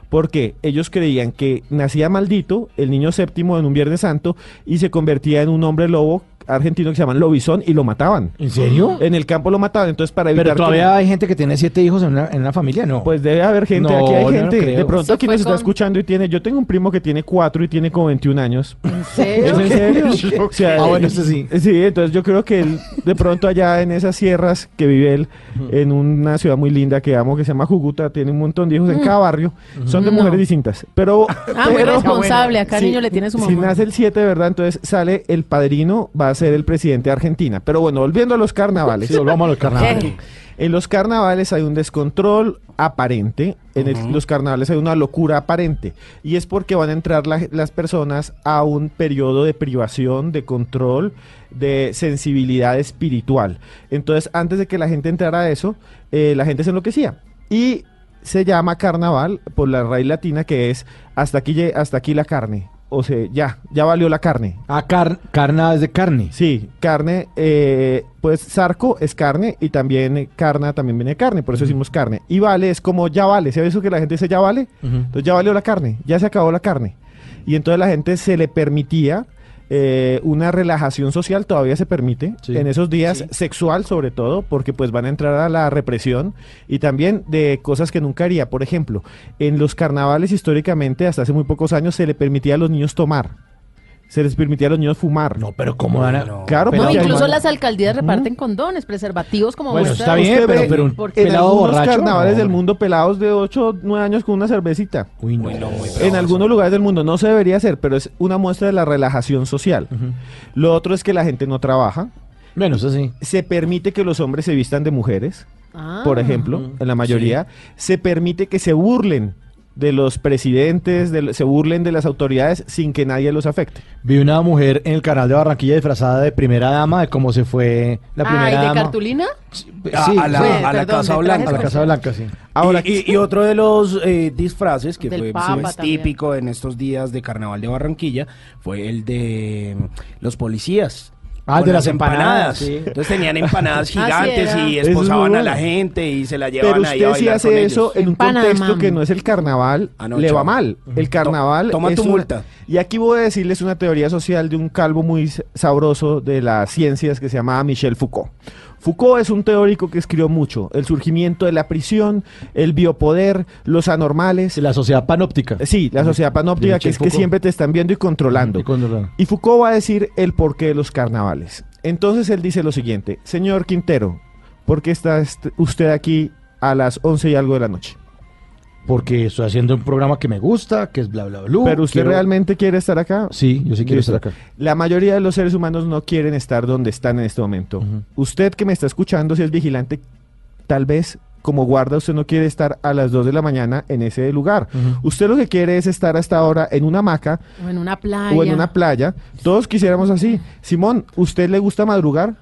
Porque ellos creían que nacía maldito el niño séptimo en un Viernes Santo y se convertía en un hombre lobo argentino que se llaman lobizón y lo mataban. ¿En serio? En el campo lo mataban, entonces para evitar Pero que- todavía hay gente que tiene siete hijos en una, en una familia, ¿no? pues debe haber gente, No, aquí hay no gente. creo. de pronto Eso aquí nos está con- escuchando y tiene, yo tengo un primo que tiene cuatro y tiene como 21 años. ¿En ¿Es serio? en serio? O sea, Ah, bueno, este sí. Sí, entonces yo creo que él, de pronto allá en esas sierras que vive él, en una ciudad muy linda que amo, que se llama Juguta, tiene un montón de hijos en cada barrio, son de No. mujeres distintas. Pero, Ah, muy responsable. Acá el Sí, niño le tiene su Si mamá. nace el 7, ¿verdad? Entonces sale el padrino, va a ser el presidente de Argentina. Pero bueno, volviendo a los carnavales. Sí, volvamos a los carnavales. ¿Qué? En los carnavales hay un descontrol aparente, en el- los carnavales hay una locura aparente, y es porque van a entrar la- las personas a un periodo de privación, de control, de sensibilidad espiritual. Entonces, antes de que la gente entrara a eso, eh, la gente se enloquecía. Y se llama carnaval por la raíz latina que es hasta aquí, hasta aquí la carne. O sea, ya, ya valió la carne. Ah, car carna es de carne. Sí, carne, eh, pues sarco es carne y también carna también viene de carne, por eso decimos carne. Y vale es como ya vale, ¿sabes eso que la gente dice ya vale? Entonces ya valió la carne, ya se acabó la carne. Y entonces la gente se le permitía eh, una relajación social, todavía se permite, Sí. en esos días sexual sobre todo, porque pues van a entrar a la represión y también de cosas que nunca haría. Por ejemplo, en los carnavales históricamente, hasta hace muy pocos años, se le permitía a los niños tomar. Se les permitía a los niños fumar. No, pero ¿cómo van a...? Claro, Pero No, incluso las alcalderías reparten condones, preservativos como Bueno, está bien, pero, pero un porque en pelado algunos borracho. carnavales no, del mundo pelados de 8 9 años con una cervecita. Uy, no. En algunos lugares del mundo no se debería hacer, pero es una muestra de la relajación social. Lo otro es que la gente no trabaja. Bueno, eso sí. Se permite que los hombres se vistan de mujeres, Ah. por ejemplo, en la mayoría. Se permite que se burlen de los presidentes, de, se burlen de las autoridades sin que nadie los afecte. Vi una mujer en el canal de Barranquilla disfrazada de primera dama, de cómo se fue la primera Ay, ¿de dama. cartulina? Sí, A- a la- Sí, a la perdón, Casa de Blanca. a la Casa Blanca, sí. Ahora, y, y- y otro de los eh, disfraces que Del fue Papa pues, típico en estos días de Carnaval de Barranquilla fue el de mm, los policías. Ah, de las empanadas, sí. Entonces tenían empanadas gigantes y es esposaban a la gente y se la Pero llevaban ahí a usted si bailar con hace ellos. eso en un contexto que no es el carnaval, Ah, no, le va mal. El carnaval Toma es tu una- multa. Y aquí voy a decirles una teoría social de un calvo muy sabroso de las ciencias que se llamaba Michel Foucault. Foucault es un teórico que escribió mucho. El surgimiento de la prisión, el biopoder, los anormales. La sociedad panóptica. Sí, la sociedad panóptica que es que siempre te están viendo y controlando. Y controlando. Y Foucault va a decir el porqué de los carnavales. Entonces él dice lo siguiente, señor Quintero, ¿por qué está est- usted aquí a las 11 y algo de la noche. Porque estoy haciendo un programa que me gusta, que es bla bla bla. ¿Pero usted realmente quiere estar acá? Sí, yo sí quiero Listo. estar acá. La mayoría de los seres humanos no quieren estar donde están en este momento. Usted que me está escuchando, si es vigilante, tal vez como guarda usted no quiere estar a las 2 de la mañana en ese lugar. Usted lo que quiere es estar hasta ahora en una hamaca O en una playa. o en una playa. Todos quisiéramos así. Simón, ¿usted le gusta madrugar?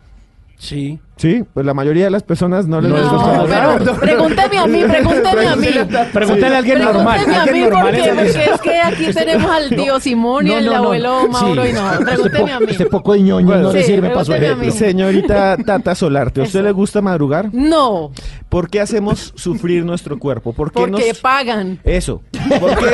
Sí. Sí, pues la mayoría de las personas no les No, gusta madrugar. pero pregúnteme a mí, pregúnteme a mí. Pregúntale a alguien normal. Pregúnteme a mí normal porque, es que aquí tenemos al tío Simón y No, el no, no. abuelo Mauro Sí. y no. Este Pregúnteme a mí. Este poco de ñoño no le Sí, sirve para su ejemplo. Señorita Tata Solarte, ¿a usted Eso. le gusta madrugar? No, ¿Por qué hacemos sufrir nuestro cuerpo? ¿Por qué porque nos... pagan. Eso. ¿Por qué,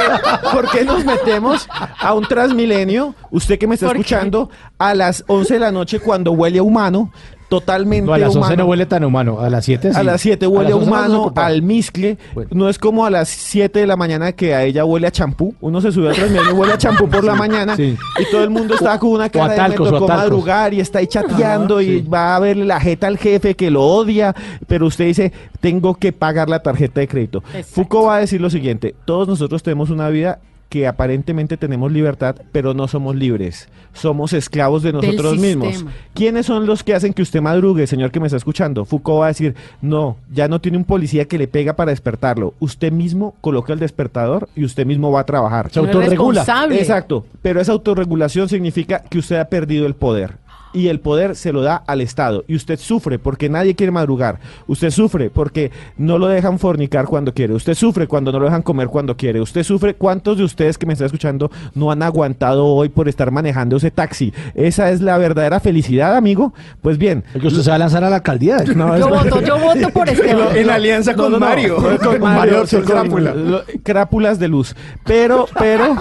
por qué nos metemos a un transmilenio, usted que me está escuchando, a las 11 de la noche cuando huele a humano, totalmente No, a las 11 humano? no huele tan humano, a las 7 sí. A las 7 huele a las 11 vamos humano, almizcle. Bueno. No es como a las 7 de la mañana que a ella huele a champú. Uno se sube al transmilenio y huele a champú por la mañana. Sí. Y todo el mundo está con una a cara de me a tocó madrugar y está ahí chateando y va a verle la jeta al jefe que lo odia. Pero usted dice, tengo que pagar la tarjeta de crédito. Exacto. Foucault va a decir lo siguiente, todos nosotros tenemos una vida que aparentemente tenemos libertad, pero no somos libres. Somos esclavos de nosotros mismos. ¿Quiénes son los que hacen que usted madrugue, señor que me está escuchando? Foucault va a decir, no, ya no tiene un policía que le pega para despertarlo. Usted mismo coloca el despertador y usted mismo va a trabajar. Se autorregula. Exacto, pero esa autorregulación significa que usted ha perdido el poder. Y el poder se lo da al Estado. Y usted sufre porque nadie quiere madrugar. Usted sufre porque no lo dejan fornicar cuando quiere. Usted sufre cuando no lo dejan comer cuando quiere. Usted sufre. ¿Cuántos de ustedes que me están escuchando no han aguantado hoy por estar manejando ese taxi? Esa es la verdadera felicidad, amigo. Pues bien. Es que usted se va a lanzar a la alcaldía. No, Yo es- voto, yo voto por este. En alianza con no, no, Mario. no, con Con Mario, Mario, con con Crápula. lo- crápulas de luz. Pero, pero,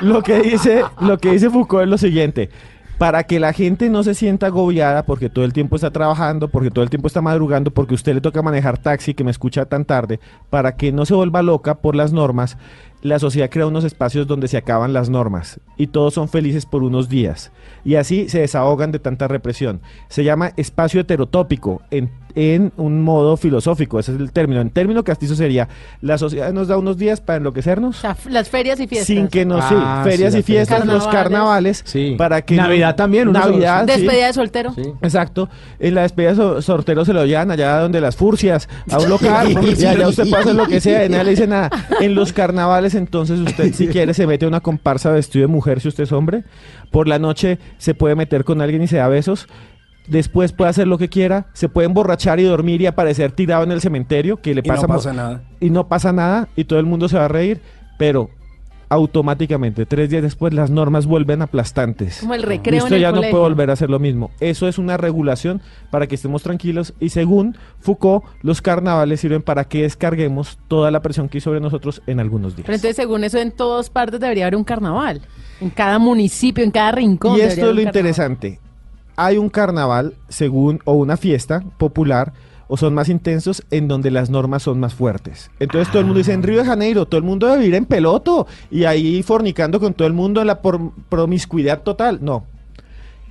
lo que dice, lo que dice Foucault es lo siguiente. Para que la gente no se sienta agobiada porque todo el tiempo está trabajando, porque todo el tiempo está madrugando, porque usted le toca manejar taxi que me escucha tan tarde, para que no se vuelva loca por las normas, la sociedad crea unos espacios donde se acaban las normas y todos son felices por unos días. Y así se desahogan de tanta represión. Se llama espacio heterotópico en, en un modo filosófico, ese es el término. En término castizo sería, la sociedad nos da unos días para O enloquecernos. sea, las ferias y fiestas. Sin que nos, Ah, sí, ferias sí, y ferias. fiestas, los Carnavales. Sí. para que Navidad también, uno solo- Navidad, sí. Despedida de soltero. Sí. Exacto. En la despedida so- sortero se lo llevan allá donde las furcias, a un local, y allá usted pasa lo que sea, y nadie le dice nada. En los carnavales, entonces, usted si quiere se mete a una comparsa vestido de mujer si usted es hombre. Por la noche se puede meter con alguien y se da besos. Después puede hacer lo que quiera, se puede emborrachar y dormir y aparecer tirado en el cementerio, que le Y no pasa, pasa nada. y no pasa nada y todo el mundo se va a reír, pero automáticamente, tres días después, las normas vuelven aplastantes. Como el recreo en el ya no puede volver a hacer lo mismo. Eso es una regulación para que estemos tranquilos y según Foucault, los carnavales sirven para que descarguemos toda la presión que hay sobre nosotros en algunos días. Pero entonces, según eso, en todas partes debería haber un carnaval. En cada municipio, en cada rincón. y esto es lo interesante. Hay un carnaval, según, o una fiesta popular, o son más intensos, en donde las normas son más fuertes. Entonces todo el mundo dice, en Río de Janeiro, todo el mundo debe vivir en peloto, y ahí fornicando con todo el mundo en la promiscuidad total. No.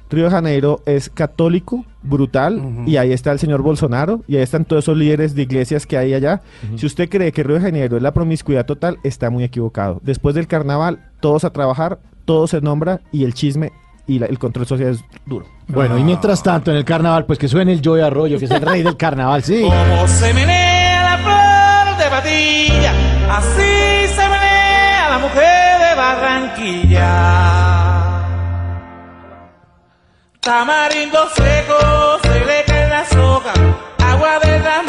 Río de Janeiro es católico, brutal, y ahí está el señor Bolsonaro, y ahí están todos esos líderes de iglesias que hay allá. Si usted cree que Río de Janeiro es la promiscuidad total, está muy equivocado. Después del carnaval, todos a trabajar, todo se nombra, y el chisme y la- el control social es duro. Bueno, y mientras tanto en el carnaval, pues que suene el Joey Arroyo, que es el rey del carnaval, sí. Como se menea la flor de patilla, así se menea la mujer de Barranquilla. Tamarindo seco, se le cae la soga, agua derramada, no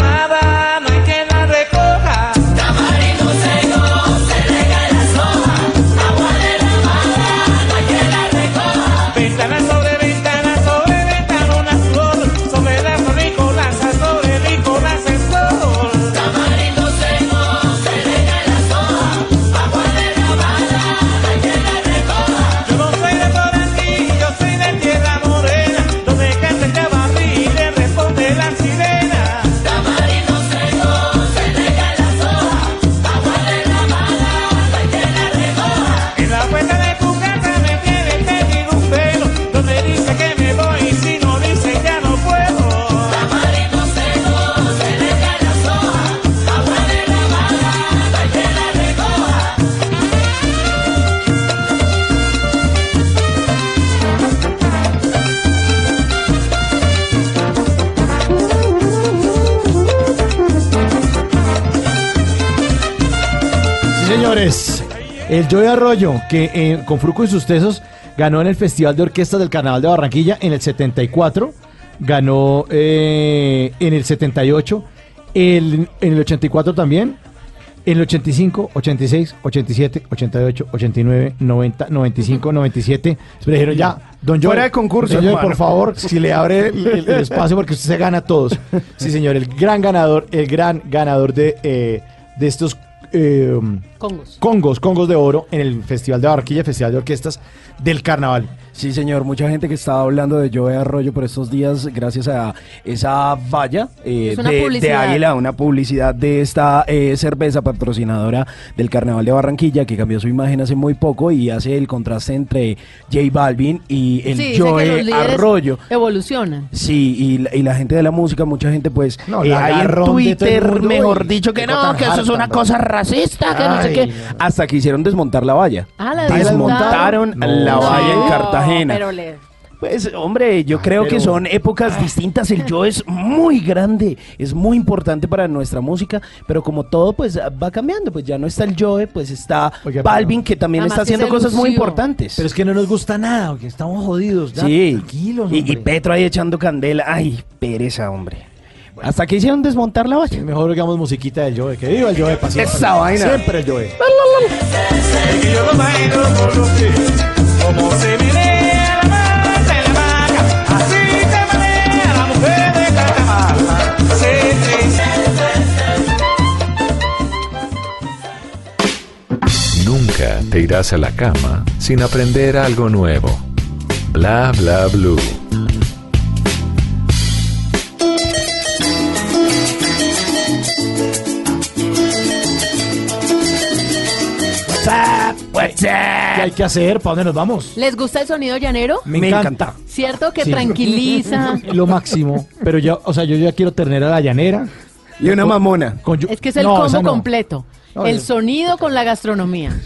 señores. El Joey Arroyo, que eh, con Fruco y sus tesos ganó en el Festival de Orquestas del Carnaval de Barranquilla en el 74, ganó eh, en el 78, el- en el 84 también, en el 85, 86, 87, 88, 89, 90, 95, 97. Me dijeron ya, don Joey. Fuera de concurso, don hermano. por favor, si le abre el, el- el espacio porque usted se gana a todos. Sí, señor, el gran ganador, el gran ganador de, eh, de estos eh, Congos. congos, congos de oro en el Festival de Barranquilla, Festival de Orquestas del Carnaval. Sí, señor, mucha gente que estaba hablando de Joe Arroyo por estos días gracias a esa valla eh, Es de. Águila, una publicidad de esta eh, cerveza patrocinadora del Carnaval de Barranquilla que cambió su imagen hace muy poco y hace el contraste entre J Balvin y el Sí, Joe Arroyo. Evolucionan. Sí, y, la- y la gente de la música, mucha gente pues No, eh, ahí en Twitter, mejor dicho que no, que eso es una cosa racista, que no sé qué, no. hasta que hicieron desmontar la valla. Ah, la Desmontaron desmontaron. la No. valla en No, Pero le... Pues, hombre, yo creo que son épocas distintas. El yo es muy grande, es muy importante para nuestra música, pero como todo, pues va cambiando. Pues ya no está el Joe, pues está Balvin, que también Además está haciendo cosas muy importantes. Pero es que no nos gusta nada, que estamos jodidos. ya, sí, Tranquilos, y, y. Petro ahí echando candela. Ay, pereza, hombre. Hasta que hicieron desmontar la valla. Mejor oigamos musiquita del Joe. Que viva el Joe, siempre. Esa vaina. Siempre el Joe. la Nunca te irás a la cama sin aprender algo nuevo. Bla bla blue. ¿Qué hay que hacer? ¿Para dónde nos vamos? ¿Les gusta el sonido llanero? Me, Me encanta. ¿Cierto? Que Sí. tranquiliza. Lo máximo. Pero yo, o sea, yo ya quiero ternera a la llanera. Y una mamona. Con Es que es el No, combo esa no. completo. No, el sonido con la gastronomía.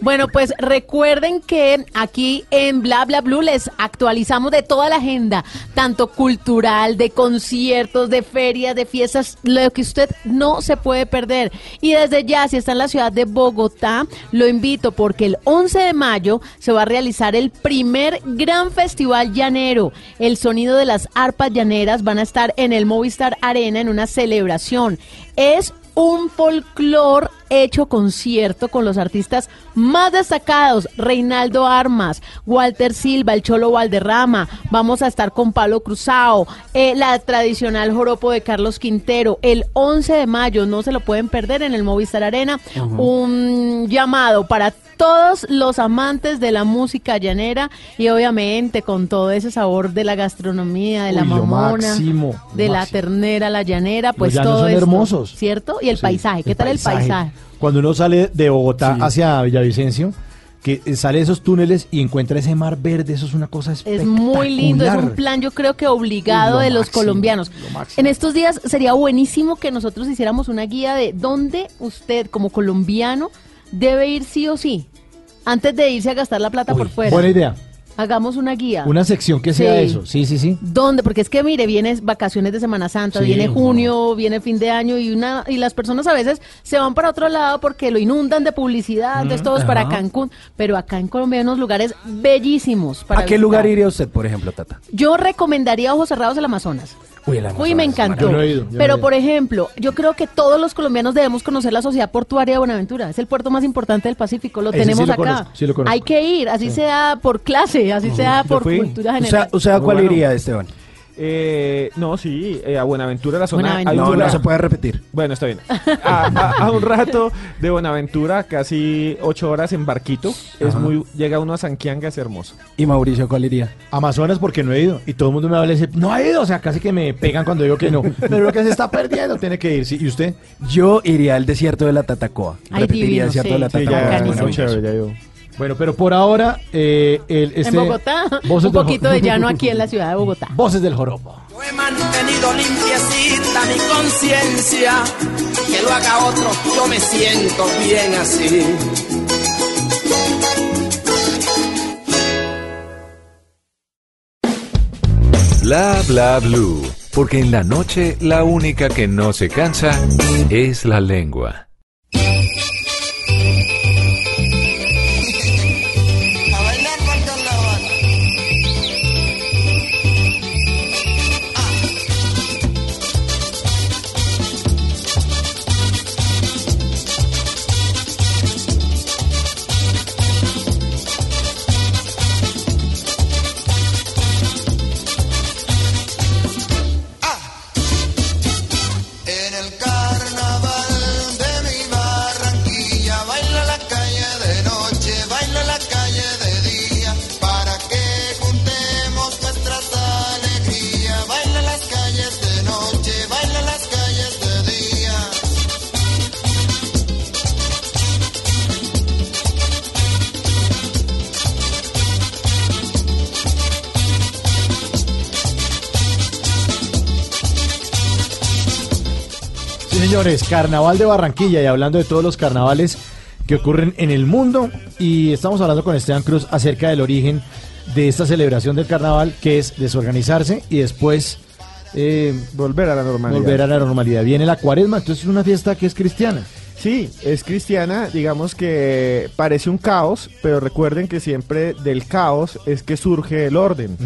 Bueno, pues recuerden que aquí en Bla Bla Blue les actualizamos de toda la agenda, tanto cultural, de conciertos, de ferias, de fiestas, lo que usted no se puede perder. Y desde ya, si está en la ciudad de Bogotá, lo invito porque el 11 de mayo se va a realizar el primer gran festival llanero. El sonido de las arpas llaneras van a estar en el Movistar Arena en una celebración. Es un folclor hecho concierto con los artistas más destacados, Reinaldo Armas, Walter Silva, el Cholo Valderrama, vamos a estar con Pablo Cruzado, eh, la tradicional joropo de Carlos Quintero, el 11 de mayo, no se lo pueden perder en el Movistar Arena, un llamado para todos los amantes de la música llanera y obviamente con todo ese sabor de la gastronomía, de la Uy, mamona, máximo, de la ternera, la llanera, pues todo son esto, hermosos. ¿cierto? Y el Sí, paisaje, ¿qué tal el paisaje? Cuando uno sale de Bogotá hacia Villavicencio, que sale de esos túneles y encuentra ese mar verde, eso es una cosa Es espectacular. muy lindo, es un plan yo creo que obligado lo de los máximo, colombianos. lo. En estos días sería buenísimo que nosotros hiciéramos una guía de dónde usted como colombiano debe ir sí o sí, antes de irse a gastar la plata por fuera. Buena idea. Hagamos una guía. Una sección que sea Sí. eso. Sí, sí, sí. ¿Dónde? Porque es que mire, viene vacaciones de Semana Santa, Sí, viene no. junio, viene fin de año y una y las personas a veces se van para otro lado porque lo inundan de publicidad, entonces todos para. Cancún, pero acá en Colombia hay unos lugares bellísimos para ¿A qué visitar. lugar iría usted, por ejemplo, Tata? Yo recomendaría Ojos Cerrados el Amazonas. Uy, el Uy, me encantó. Yo he ido, yo no he Pero, ido. por ejemplo, yo creo que todos los colombianos debemos conocer la Sociedad Portuaria de Buenaventura. Es el puerto más importante del Pacífico. Lo Ese sí tenemos lo acá. conozco, sí lo conozco. Hay que ir, así sea por clase, así sea por fui. cultura O sea, general. o sea, ¿cuál bueno. iría, Esteban? Eh, no, sí, eh, a Buenaventura, la zona. Buenaventura. No, no se puede repetir. Bueno, está bien. A, a- a un rato de Buenaventura, casi ocho horas en barquito. Es Ajá. muy, llega uno a Sanquianga, es hermoso. ¿Y Mauricio cuál iría? Amazonas porque no he ido. Y todo el mundo me habla y dice, no ha ido. O sea, casi que me pegan cuando digo que no. Pero lo que se está perdiendo tiene que ir. Sí, ¿Y usted? Yo iría al desierto de la Tatacoa. Ay, Repetiría divino, el desierto sí. de la Sí, Tatacoa. ya, maravilloso. ya yo. Bueno, pero por ahora, eh, el, este, en Bogotá, Voces un poquito de llano aquí en la ciudad de Bogotá. Voces del Joropo. Yo he mantenido limpiecita mi conciencia, que lo haga otro, yo me siento bien así. Bla bla blue. Porque en la noche la única que no se cansa es la lengua. Señores, Carnaval de Barranquilla y hablando de todos los carnavales que ocurren en el mundo y estamos hablando con Esteban Cruz acerca del origen de esta celebración del carnaval que es desorganizarse y después eh, Volver a la normalidad. volver a la normalidad. Viene la cuaresma, entonces es una fiesta que es cristiana. Sí, es cristiana, digamos que parece un caos, pero recuerden que siempre del caos es que surge el orden.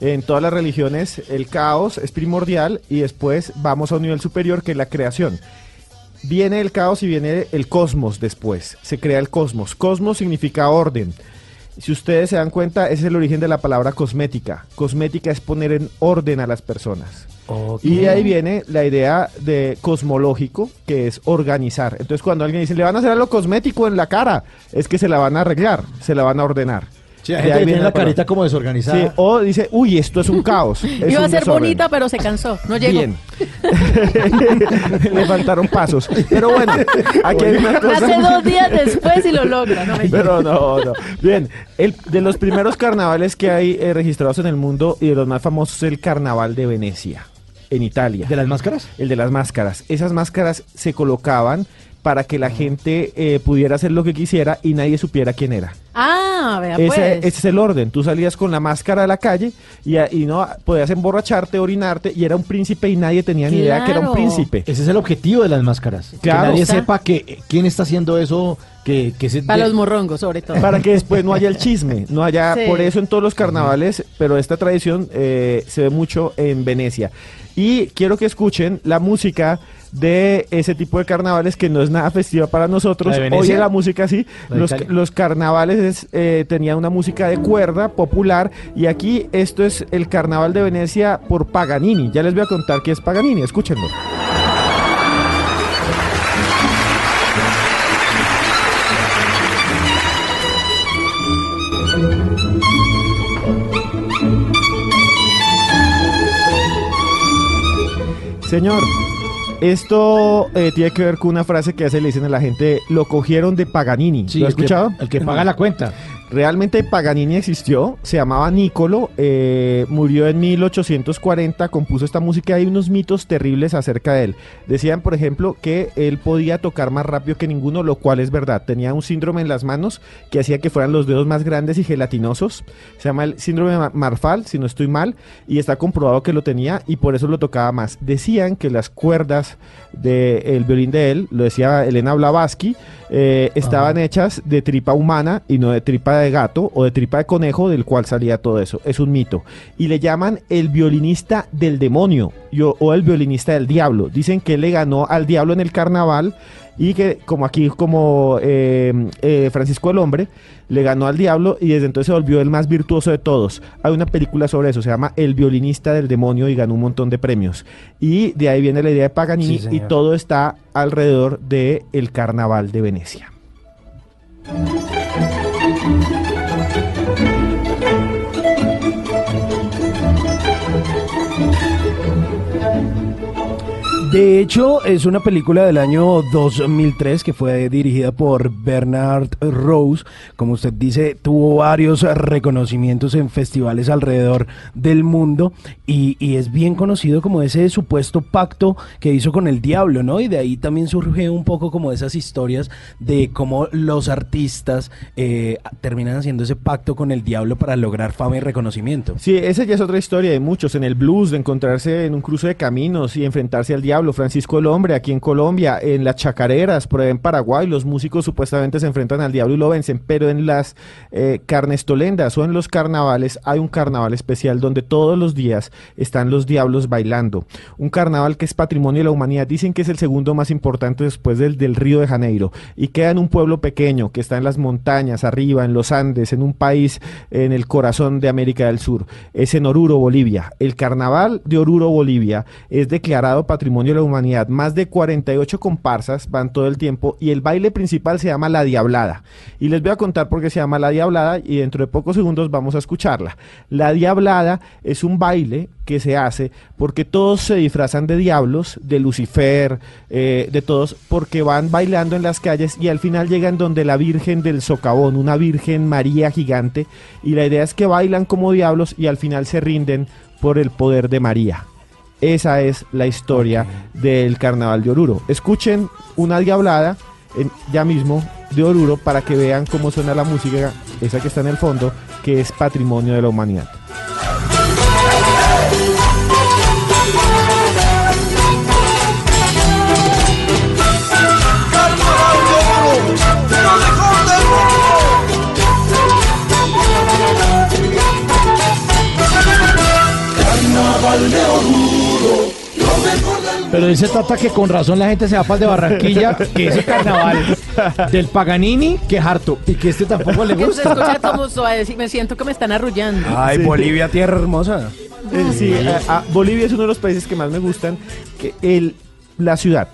En todas las religiones el caos es primordial y después vamos a un nivel superior que es la creación. Viene el caos y viene el cosmos después. Se crea el cosmos. Cosmos significa orden. Si ustedes se dan cuenta, ese es el origen de la palabra cosmética. Cosmética es poner en orden a las personas. Y de ahí viene la idea de cosmológico, que es organizar. Entonces, cuando alguien dice, le van a hacer algo cosmético en la cara, es que se la van a arreglar, se la van a ordenar. Sí, hay gente ahí que viene tiene la palabra. carita como desorganizada. Sí, o dice, uy, esto es un caos. es Iba a un ser desorden". bonita, pero se cansó. No llegó. Bien. Le faltaron pasos. Pero bueno, aquí hay una cosa. Hace dos días después y lo logra. No me Pero no, no. Bien, el, de los primeros carnavales que hay eh, registrados en el mundo y de los más famosos es el Carnaval de Venecia, en Italia. ¿De las máscaras? El de las máscaras. Esas máscaras se colocaban para que la gente eh, pudiera hacer lo que quisiera y nadie supiera quién era. Ah, vea Ese, pues. ese es el orden. Tú salías con la máscara a la calle y, a- y no podías emborracharte, orinarte y era un príncipe y nadie tenía ni idea que era un príncipe. Ese es el objetivo de las máscaras. Claro. Que nadie Está. sepa que quién está haciendo eso, que, que se Para los morrongos, sobre todo. Para que después no haya el chisme, no haya, Sí. por eso en todos los carnavales, pero esta tradición eh, se ve mucho en Venecia. Y quiero que escuchen la música de ese tipo de carnavales que no es nada festiva para nosotros. ¿La de Venecia? Oye la música así, ¿La de los, Italia? los carnavales eh, tenían una música de cuerda popular y aquí esto es el carnaval de Venecia por Paganini. Ya les voy a contar qué es Paganini, escúchenlo. Señor, esto eh, tiene que ver con una frase que veces le dicen a la gente, lo cogieron de Paganini. Sí, ¿Lo ha el que- escuchado? el que paga la cuenta. Realmente Paganini existió, se llamaba Nicolo, eh, murió en 1840, compuso esta música. Hay unos mitos terribles acerca de él. Decían, por ejemplo, que él podía tocar más rápido que ninguno, lo cual es verdad. Tenía un síndrome en las manos que hacía que fueran los dedos más grandes y gelatinosos. Se llama el síndrome de Ma- Marfal, si no estoy mal, y está comprobado que lo tenía y por eso lo tocaba más. Decían que las cuerdas del violín de él, lo decía Elena Blavatsky, eh, estaban hechas de tripa humana y no de tripa de gato o de tripa de conejo, del cual salía todo eso. Es un mito. Y le llaman el violinista del demonio y o, el violinista del diablo. Dicen que él le ganó al diablo en el carnaval y que como aquí como eh, eh, Francisco el Hombre le ganó al diablo y desde entonces se volvió el más virtuoso de todos. Hay una película sobre eso, se llama El violinista del demonio y ganó un montón de premios. Y de ahí viene la idea de Paganini Sí, y todo está alrededor de el carnaval de Venecia. De hecho, es una película del año 2003 que fue dirigida por Bernard Rose. Como usted dice, tuvo varios reconocimientos en festivales alrededor del mundo y, es bien conocido como ese supuesto pacto que hizo con el diablo, ¿no? Y de ahí también surge un poco como esas historias de cómo los artistas eh, terminan haciendo ese pacto con el diablo para lograr fama y reconocimiento. Sí, esa ya es otra historia de muchos. En el blues, de encontrarse en un cruce de caminos y enfrentarse al diablo. Francisco el Hombre, aquí en Colombia. En las chacareras, por en Paraguay, los músicos supuestamente se enfrentan al diablo y lo vencen. Pero en las eh, carnestolendas o en los carnavales hay un carnaval especial donde todos los días están los diablos bailando. Un carnaval que es patrimonio de la humanidad. Dicen que es el segundo más importante después del, del Río de Janeiro. Y queda en un pueblo pequeño que está en las montañas, arriba, en los Andes, en un país en el corazón de América del Sur. Es en Oruro, Bolivia. El carnaval de Oruro, Bolivia es declarado patrimonio la humanidad. Más de 48 comparsas van todo el tiempo y el baile principal se llama La Diablada. Y les voy a contar por qué se llama La Diablada y dentro de pocos segundos vamos a escucharla. La Diablada es un baile que se hace porque todos se disfrazan de diablos, de Lucifer, eh, de todos, porque van bailando en las calles y al final llegan donde la Virgen del Socavón, una Virgen María gigante, y la idea es que bailan como diablos y al final se rinden por el poder de María. Esa es la historia del carnaval de Oruro. Escuchen una diablada en- ya mismo de Oruro para que vean cómo suena la música, esa que está en el fondo, que es patrimonio de la humanidad. Pero dice Tata que con razón la gente se va para el de Barranquilla, que ese carnaval del Paganini, que es harto, y que este tampoco le se gusta. escucha como suave, sí, me siento que me están arrullando. Ay, Sí. Bolivia, tierra hermosa. Eh, sí, a- a- Bolivia es uno de los países que más me gustan. Que el, la ciudad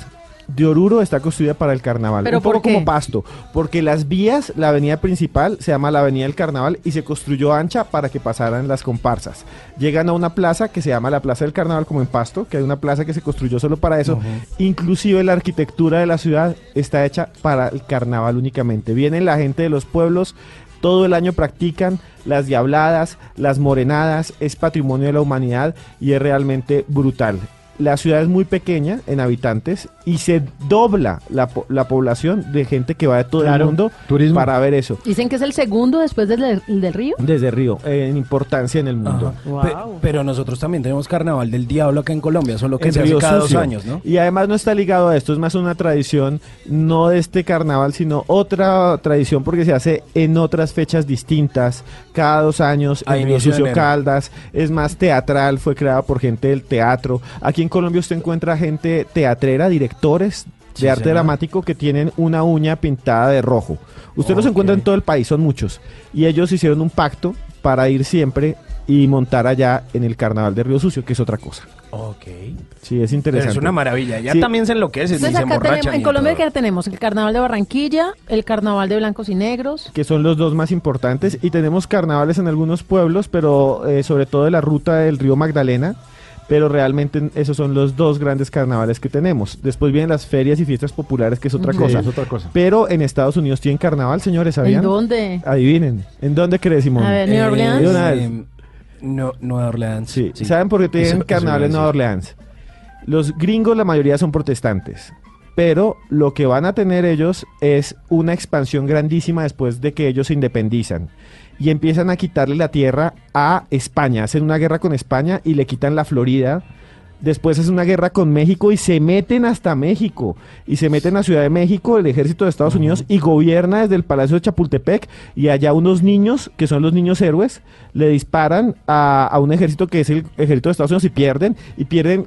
de Oruro está construida para el carnaval. ¿Pero un poco por qué? como pasto. Porque las vías, la avenida principal se llama la avenida del carnaval y se construyó ancha para que pasaran las comparsas. Llegan a una plaza que se llama la Plaza del Carnaval como en Pasto, que hay una plaza que se construyó solo para eso. Inclusive la arquitectura de la ciudad está hecha para el carnaval únicamente. Vienen la gente de los pueblos, todo el año practican las diabladas, las morenadas, es patrimonio de la humanidad y es realmente brutal. La ciudad es muy pequeña en habitantes y se dobla la, po- la población de gente que va de todo Claro, el mundo turismo. para ver eso. Dicen que es el segundo después del, del río. Desde Río, eh, en importancia en el mundo. Pe- pero nosotros también tenemos carnaval del diablo acá en Colombia, solo que En se hace cada Sucio. dos años, ¿no? Y además no está ligado a esto, es más una tradición, no de este carnaval, sino otra tradición porque se hace en otras fechas distintas, cada dos años, A en Río Sucio. Caldas, es más teatral, fue creada por gente del teatro. Aquí en Colombia usted encuentra gente teatrera, directores de Sí, arte señor. dramático que tienen una uña pintada de rojo. Usted los encuentra en todo el país, son muchos. Y ellos hicieron un pacto para ir siempre y montar allá en el carnaval de Río Sucio, que es otra cosa. Ok. Sí, es Pero interesante. es una maravilla. Ya Sí. también se enloquece, Entonces se acá emborrachan tenemos, en Colombia que tenemos el carnaval de Barranquilla, el carnaval de blancos y negros. que son los dos más importantes y tenemos carnavales en algunos pueblos, pero eh, sobre todo de la ruta del río Magdalena, pero realmente esos son los dos grandes carnavales que tenemos. Después vienen las ferias y fiestas populares, que es otra Sí, cosa. es otra cosa. Pero en Estados Unidos tienen carnaval, señores, ¿En ¿sabían? dónde? Adivinen, ¿en dónde crees, Simón? A ver, New Eh, Orleans. eh, no, Nueva Orleans. Sí. ¿Saben por qué tienen Eso- carnaval en Nueva. Orleans? Los gringos, la mayoría son protestantes. Pero lo que van a tener ellos es una expansión grandísima después de que ellos se independizan. Y empiezan a quitarle la tierra a España. Hacen una guerra con España y le quitan la Florida. Después es una guerra con México y se meten hasta México. Y se meten a Ciudad de México, el ejército de Estados Unidos, y gobierna desde el Palacio de Chapultepec. Y allá unos niños, que son los niños héroes, le disparan a, a un ejército que es el ejército de Estados Unidos y pierden. Y pierden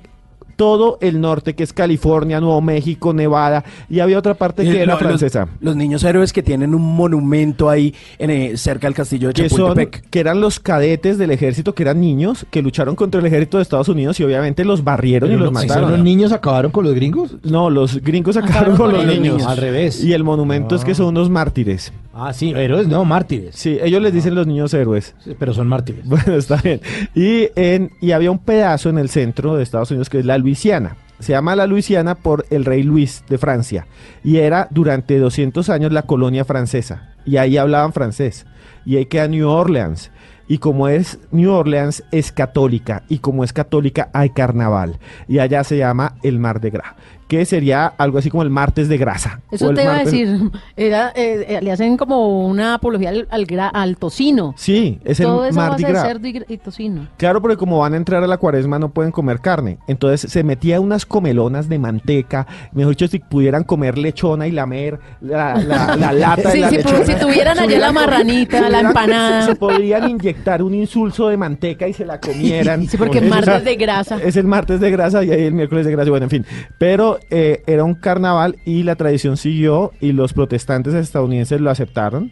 todo el norte, que es California, Nuevo México, Nevada. Y había otra parte Eh, que era lo- los- francesa. Los, niños héroes que tienen un monumento ahí en, eh, cerca del castillo de que son que eran los cadetes del ejército que eran niños que lucharon contra el ejército de Estados Unidos y obviamente los barrieron y los no- mataron. ¿Los niños acabaron con los gringos? No, los gringos acabaron Acabaron con con los niños. Al revés. Y el monumento es que son unos mártires. Ah, sí, héroes, no, mártires. Sí, ellos les dicen los niños héroes. Sí, Pero son mártires. Bueno, está bien. Y, en, y había un pedazo en el centro de Estados Unidos que es la Luisiana. Se llama la Luisiana por el rey Luis de Francia. Y era durante 200 años la colonia francesa. Y ahí hablaban francés. Y ahí queda New Orleans. Y como es New Orleans, es católica. Y como es católica, hay carnaval. Y allá se llama el Mar de Gras. Que sería algo así como el martes de grasa. Eso el te iba a martes- decir. Era, eh, eh, le hacen como una apología al, al, gra- al tocino. Sí, es el Todo eso a Mardi base de cerdo y, y tocino. Claro, porque como van a entrar a la cuaresma no pueden comer carne. Entonces se metía unas comelonas de manteca. Mejor dicho, si pudieran comer lechona y lamer la, la- la lata Sí, de la si lechona. si tuvieran allá la marranita, la empanada. Se, se podrían inyectar un insulso de manteca y se la comieran. Sí, porque Es- martes de grasa. Es el martes de grasa y ahí el miércoles de grasa. Bueno, en fin. Pero eh, era un carnaval y la tradición siguió y los protestantes estadounidenses lo aceptaron.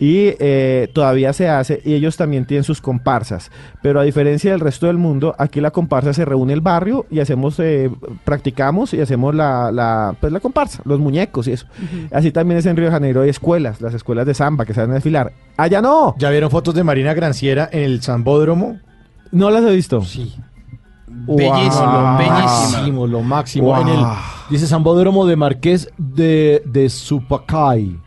Y eh, todavía se hace y ellos también tienen sus comparsas. Pero a diferencia del resto del mundo, aquí la comparsa se reúne el barrio y hacemos, eh, practicamos y hacemos la, la, pues la comparsa, los muñecos y eso. Así también es en Río de Janeiro, hay escuelas, las escuelas de samba que saben desfilar. Allá no, ¿Ya vieron fotos de Marina Granciera en el Zambódromo? no las he visto. Sí. Bellísimo, Lo bellísima. máximo, lo máximo. Wow. En el, dice Zambódromo de Marqués de, de Supacay.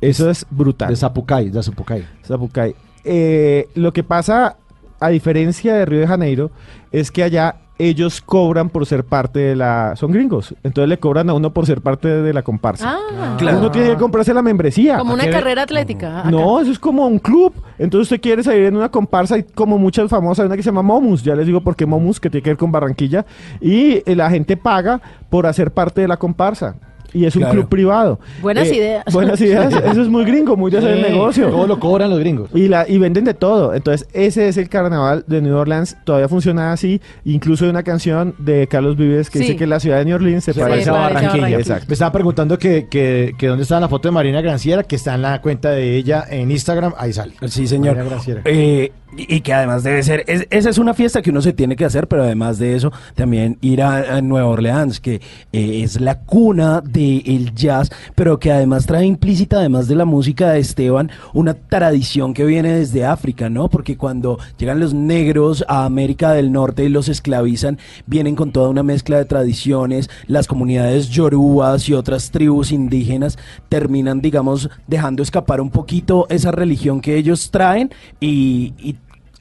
Eso es brutal. De Zapucay, de Zapucay. Zapucay. Eh, lo que pasa, a diferencia de Río de Janeiro, es que allá ellos cobran por ser parte de la... Son gringos, entonces le cobran a uno por ser parte de la comparsa. Ah, Uno tiene que comprarse la membresía. como una carrera atlética. acá. No, eso es como un club. Entonces usted quiere salir en una comparsa y como muchas famosas, hay una que se llama Momus, ya les digo por qué Momus, que tiene que ver con Barranquilla, y eh, la gente paga por hacer parte de la comparsa. Y es un Claro. club privado. Buenas Eh, ideas. Buenas ideas. Eso es muy gringo, muy de hacer el negocio. Todo lo cobran los gringos. Y, la, y venden de todo. Entonces, ese es el carnaval de New Orleans. Todavía funciona así. Incluso hay una canción de Carlos Vives que Sí. dice que la ciudad de New Orleans se Se parece a Barranquilla. Barranquilla. Exacto. Me estaba preguntando que, que, que dónde estaba la foto de Marina Granciera, que está en la cuenta de ella en Instagram. Ahí sale. Sí, señor. Marina Granciera. Eh, y que además debe ser, es- esa es una fiesta que uno se tiene que hacer, pero además de eso, también ir a, Nueva Orleans, que eh, es la cuna del jazz, pero que además trae implícita, además de la música de Esteban, una tradición que viene desde África, ¿no? Porque cuando llegan los negros a América del Norte y los esclavizan, vienen con toda una mezcla de tradiciones, las comunidades yorubas y otras tribus indígenas terminan, digamos, dejando escapar un poquito esa religión que ellos traen y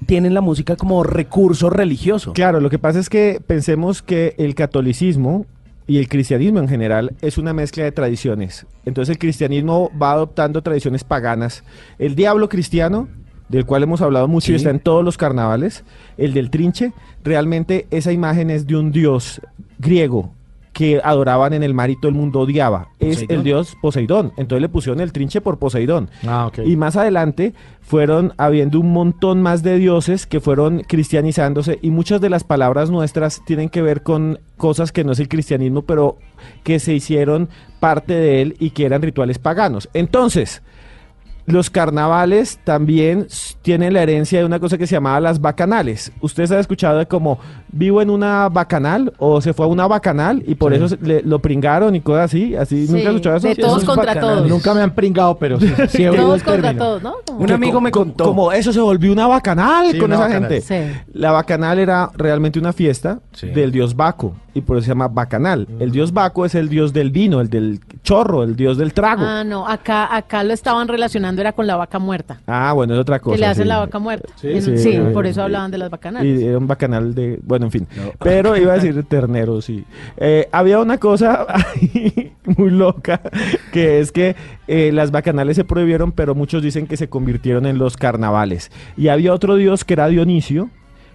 tienen la música como recurso religioso. Claro, lo que pasa es que pensemos que el catolicismo y el cristianismo en general es una mezcla de tradiciones. Entonces el cristianismo va adoptando tradiciones paganas. El diablo cristiano, del cual hemos hablado mucho y está en todos los carnavales, el del trinche, realmente esa imagen es de un dios griego que adoraban en el mar y todo el mundo odiaba. Es ¿Poseidón? el dios Poseidón. Entonces le pusieron el trinche por Poseidón. Ah. Y más adelante fueron habiendo un montón más de dioses que fueron cristianizándose y muchas de las palabras nuestras tienen que ver con cosas que no es el cristianismo, pero que se hicieron parte de él y que eran rituales paganos. Entonces, los carnavales también tienen la herencia de una cosa que se llamaba las bacanales. ¿Ustedes han escuchado de como vivo en una bacanal o se fue a una bacanal y por Sí. eso se- le- lo pringaron y cosas así? así Sí, ¿Nunca han escuchado eso? de todos eso es contra bacanal. todos. Nunca me han pringado, pero sí, sí he Todos el contra todos, ¿no? Como- Un Que amigo co- me co- contó. Como eso se volvió una bacanal Sí, con una esa bacanal. gente. Sí. La bacanal era realmente una fiesta Sí. del dios Baco y por eso se llama bacanal. El dios Baco es el dios del vino, el del chorro, el dios del trago. Ah, no, acá, acá lo estaban relacionando, era con la vaca muerta. Ah, bueno, es otra cosa. que le hacen sí. la vaca muerta. Sí, En- sí, Sí, sí. por eso hablaban de las bacanales. Y era un bacanal de. Bueno, en fin. Pero iba a decir ternero, sí. Eh, había una cosa ahí muy loca, que es que eh, las bacanales se prohibieron, pero muchos dicen que se convirtieron en los carnavales. Y había otro dios que era Dionisio.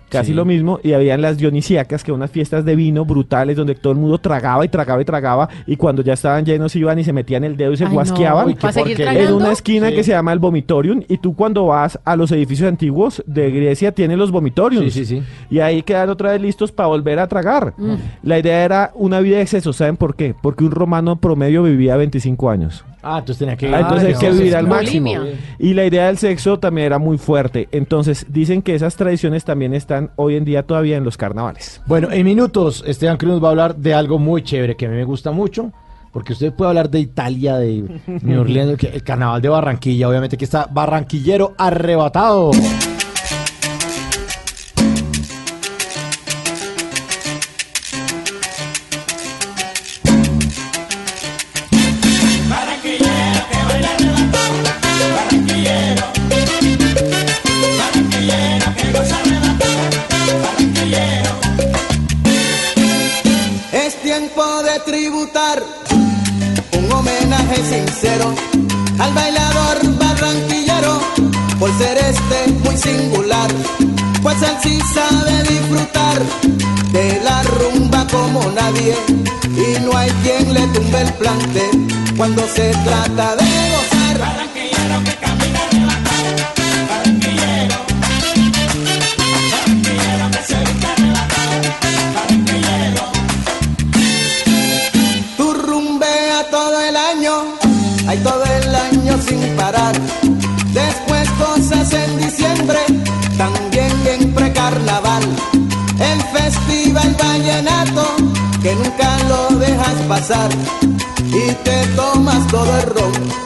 Casi Sí. lo mismo, y habían las dionisíacas, que eran unas fiestas de vino brutales donde todo el mundo tragaba y tragaba y tragaba, y cuando ya estaban llenos iban y se metían el dedo y se Ay, no. guasqueaban Uy, qué ¿Para seguir porquería. en una esquina Sí. que se llama el vomitorium y tú cuando vas a los edificios antiguos de Grecia tienes los vomitoriums Sí, sí, sí. y ahí quedan otra vez listos para volver a tragar. Mm. La idea era una vida de exceso, ¿saben por qué? Porque un romano promedio vivía 25 años. Ah, entonces tenía que Ah, entonces hay no, que sí, vivir al máximo. Bulimia. Y la idea del sexo también era muy fuerte. Entonces dicen que esas tradiciones también están hoy en día todavía en los carnavales. Bueno, en minutos, Esteban Cruz nos va a hablar de algo muy chévere que a mí me gusta mucho. Porque usted puede hablar de Italia, de New Orleans, que- el carnaval de Barranquilla, obviamente que está barranquillero arrebatado. Él sí sabe disfrutar de la rumba como nadie. Y no hay quien le tumbe el plante cuando se trata de Y te tomas todo el ron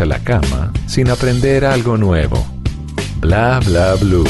a la cama sin aprender algo nuevo. Bla bla blue.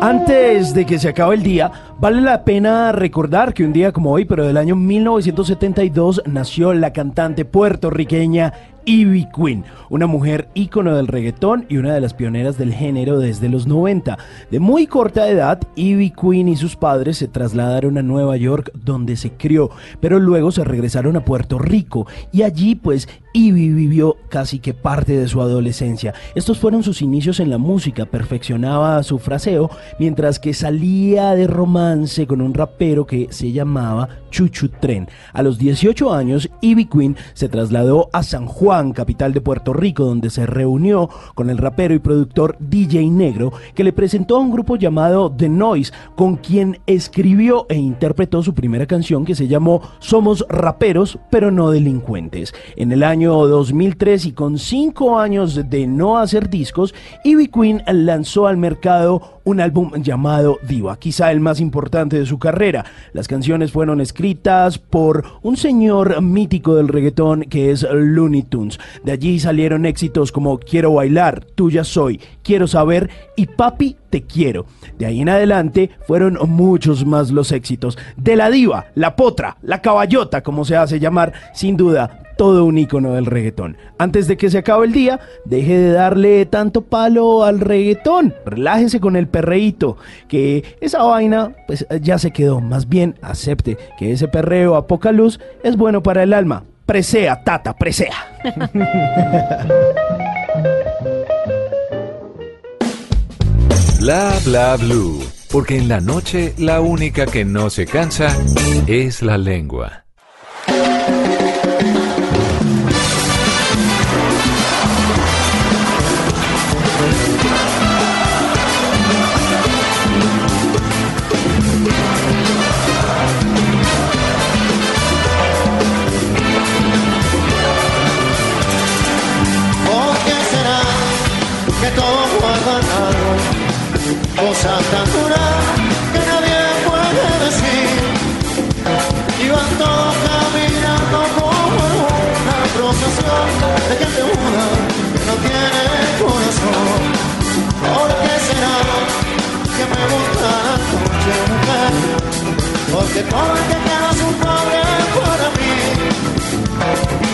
Antes de que se acabe el día, vale la pena recordar que un día como hoy, pero del año 1972, nació la cantante puertorriqueña Ivy Queen, una mujer ícono del reggaetón y una de las pioneras del género desde los 90. De muy corta edad, Ivy Queen y sus padres se trasladaron a Nueva York donde se crió, pero luego se regresaron a Puerto Rico y allí pues Ivy vivió casi que parte de su adolescencia. Estos fueron sus inicios en la música, perfeccionaba su fraseo mientras que salía de romance con un rapero que se llamaba Chuchu Tren. A los 18 años, Ivy Queen se trasladó a San Juan, capital de Puerto Rico, donde se reunió con el rapero y productor DJ Negro, que le presentó a un grupo llamado The Noise, con quien escribió e interpretó su primera canción que se llamó Somos raperos, pero no delincuentes. En el año 2003 y con 5 años de no hacer discos, Ivy Queen lanzó al mercado un álbum llamado Diva, quizá el más importante de su carrera. Las canciones fueron escritas por un señor mítico del reggaetón que es Looney Tunes. De allí salieron éxitos como Quiero bailar, Tuya soy, Quiero saber y Papi te quiero. De ahí en adelante fueron muchos más los éxitos. De la diva, la potra, la caballota, como se hace llamar, sin duda, todo un icono del reggaetón. Antes de que se acabe el día, deje de darle tanto palo al reggaetón. Relájese con el perreíto, que esa vaina pues ya se quedó. Más bien acepte que ese perreo a poca luz es bueno para el alma. Presea, tata, presea. Bla bla blue. Porque en la noche la única que no se cansa es la lengua. Tan duras que nadie puede decir. Y van todos caminando como una procesión de gente una que no tiene corazón. ¿Por qué será que me gusta la noche mujer? Porque todo el que quiera es un padre para mí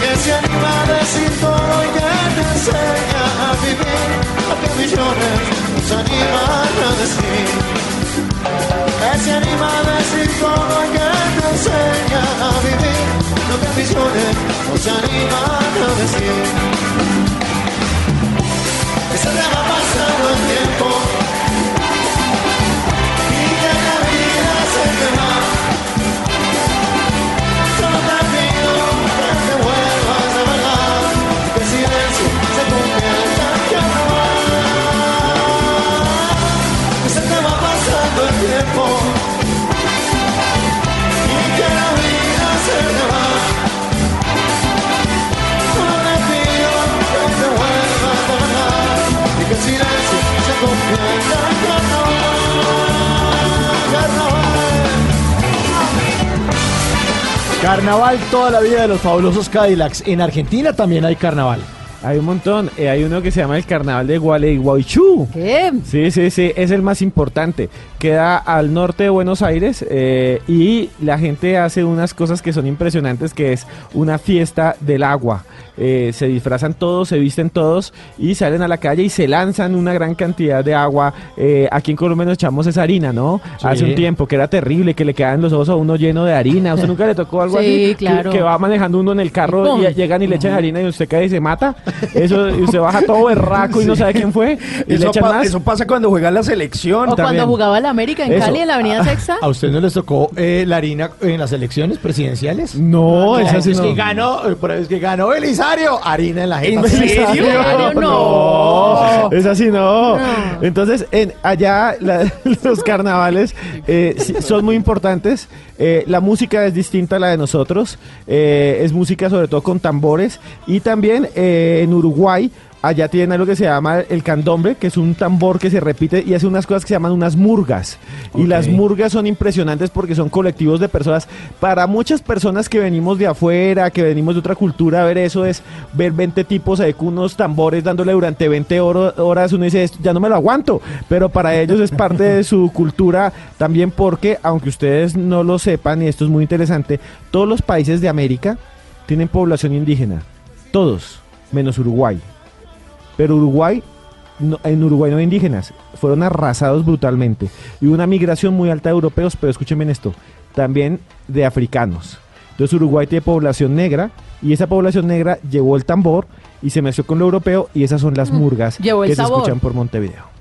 que se anima a decir todo y que te enseña a vivir lo que millones nos animan a decir. Que se anima a decir todo y que te enseña a vivir lo que millones nos animan a decir. Que se te va pasando el tiempo Carnaval toda la vida de los fabulosos Cadillacs. En Argentina también hay carnaval. Hay un montón. Eh, hay uno que se llama el Carnaval de Gualeguaychú. ¿Qué? Sí, sí, sí, es el más importante. Queda al norte de Buenos Aires eh, y la gente hace unas cosas que son impresionantes, que es una fiesta del agua. Eh, se disfrazan todos, se visten todos y salen a la calle y se lanzan una gran cantidad de agua. Eh, aquí en Colombia nos echamos esa harina, ¿no? Sí. Hace un tiempo que era terrible, que le quedaban los ojos a uno lleno de harina. ¿A usted nunca le tocó algo Sí, así? Que- claro. Que, va manejando uno en el carro ¡Pum! y llegan y le echan harina y usted cae y se mata. Eso, y usted baja todo berraco y no sabe quién fue. Y le Eso, echan pa- más. eso pasa cuando juega la selección O también. cuando jugaba la América en Eso. Cali, en la Avenida Sexta. ¿A usted no les tocó eh, la harina en las elecciones presidenciales? No, la esa gente sí es no. que ganó, eh, por ahí es que ganó Belisario, harina en la jeta. ¿En serio? No, no. es así no. Entonces, en, allá la- los carnavales eh, sí, son muy importantes. Eh, la música es distinta a la de nosotros. Eh, es música sobre todo con tambores. Y también eh, en Uruguay allá tienen algo que se llama el candombe, que es un tambor que se repite y hace unas cosas que se llaman unas murgas. Y las murgas son impresionantes porque son colectivos de personas. Para muchas personas que venimos de afuera, que venimos de otra cultura, ver eso es ver 20 tipos ahí con unos tambores dándole durante 20 horo- horas. Uno dice, "Esto ya no me lo aguanto. Pero para ellos es parte de su cultura también porque, aunque ustedes no lo sepan, y esto es muy interesante, todos los países de América tienen población indígena. Todos, menos Uruguay. Pero Uruguay, no- en Uruguay no hay indígenas, fueron arrasados brutalmente. Y hubo una migración muy alta de europeos, pero escuchen bien esto, también de africanos. Entonces Uruguay tiene población negra y esa población negra llevó el tambor y se mezcló con lo europeo y esas son las murgas que se escuchan por Montevideo.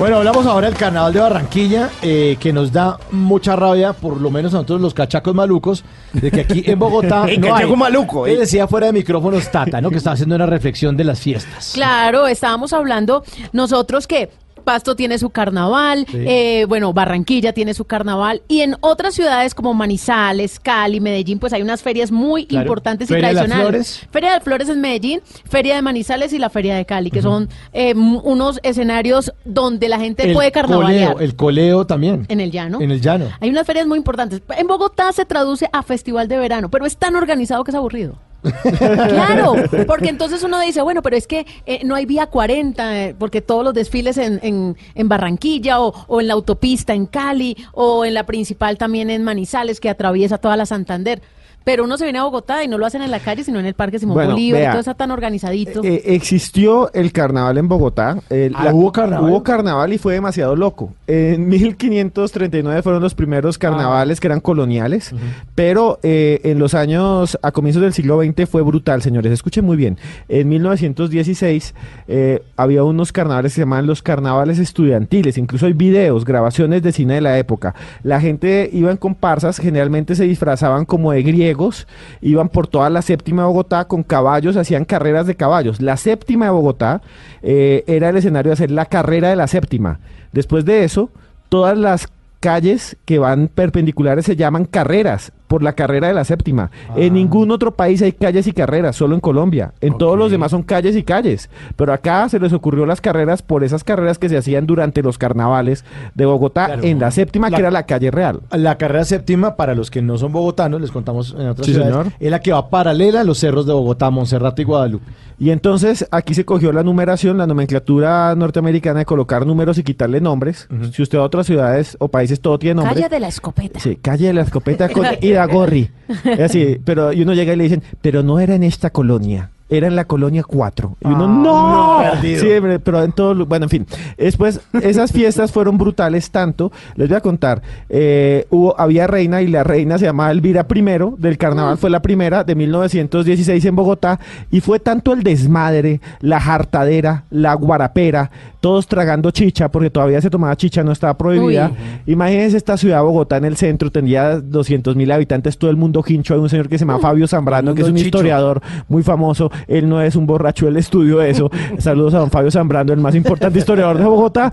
Bueno, hablamos ahora del carnaval de Barranquilla, eh, que nos da mucha rabia, por lo menos a nosotros los cachacos malucos, de que aquí en Bogotá El no hay. cachaco maluco, Él eh. decía fuera de micrófonos Tata, ¿no? Que estaba haciendo una reflexión de las fiestas. Claro, estábamos hablando nosotros que Pasto tiene su carnaval, Sí. eh, bueno, Barranquilla tiene su carnaval y en otras ciudades como Manizales, Cali, Medellín, pues hay unas ferias muy Claro. importantes y Feria de tradicionales. Flores. Feria de Flores en Medellín, Feria de Manizales y la Feria de Cali, que son eh, unos escenarios donde la gente El puede carnavalear. coleo, el coleo también. En el llano. En el llano. Hay unas ferias muy importantes. En Bogotá se traduce a Festival de Verano, pero es tan organizado que es aburrido. Claro, porque entonces uno dice, bueno, pero es que eh, no hay vía 40, eh, porque todos los desfiles en, en, en Barranquilla o, o en la autopista en Cali o en la principal también en Manizales que atraviesa toda la Santander. Pero uno se viene a Bogotá y no lo hacen en la calle, sino en el Parque Simón Bueno, Bolívar, y vea, todo está tan organizadito. Eh, existió el carnaval en Bogotá. el- Ah, ¿hubo carnaval? Hubo carnaval y fue demasiado loco. En 1539 fueron los primeros carnavales que eran coloniales, pero eh, en los años, a comienzos del siglo XX fue brutal, señores. Escuchen muy bien. En 1916 eh, había unos carnavales que se llamaban los carnavales estudiantiles. Incluso hay videos, grabaciones de cine de la época. La gente iba en comparsas, generalmente se disfrazaban como de iban por toda la séptima de Bogotá con caballos, hacían carreras de caballos. La séptima de Bogotá eh, era el escenario de hacer la carrera de la séptima. Después de eso, todas las calles que van perpendiculares se llaman carreras por la carrera de la séptima. En ningún otro país hay calles y carreras, solo en Colombia. En todos los demás son calles y calles. Pero acá se les ocurrió las carreras por esas carreras que se hacían durante los carnavales de Bogotá Claro. en la séptima, La- que era la calle real. La carrera séptima, para los que no son bogotanos, les contamos en otras Sí, ciudades, señor. es la que va paralela a los cerros de Bogotá, Monserrate y Guadalupe. Y entonces aquí se cogió la numeración, la nomenclatura norteamericana de colocar números y quitarle nombres. Si usted va a otras ciudades o países, todo tiene nombre. Calle de la escopeta. Sí, calle de la escopeta con Iragorri. Es así, pero y uno llega y le dicen, pero no era en esta colonia. Era en la colonia 4. Y uno, ¡no! no, perdido. Sí, hombre, pero en todo. Bueno, en fin. Después, esas fiestas fueron brutales tanto. Les voy a contar. eh, hubo, había reina y la reina se llamaba Elvira I. Del carnaval fue la primera de 1916 en Bogotá. Y fue tanto el desmadre, la jartadera, la guarapera, todos tragando chicha, porque todavía se tomaba chicha, no estaba prohibida. Imagínense esta ciudad, Bogotá, en el centro, tenía 200 mil habitantes, todo el mundo hincho. Hay un señor que se llama Fabio Zambrano, que es un chicho. historiador muy famoso. Él no es un borracho, él estudió eso. Saludos a don Fabio Zambrano, el más importante historiador de Bogotá.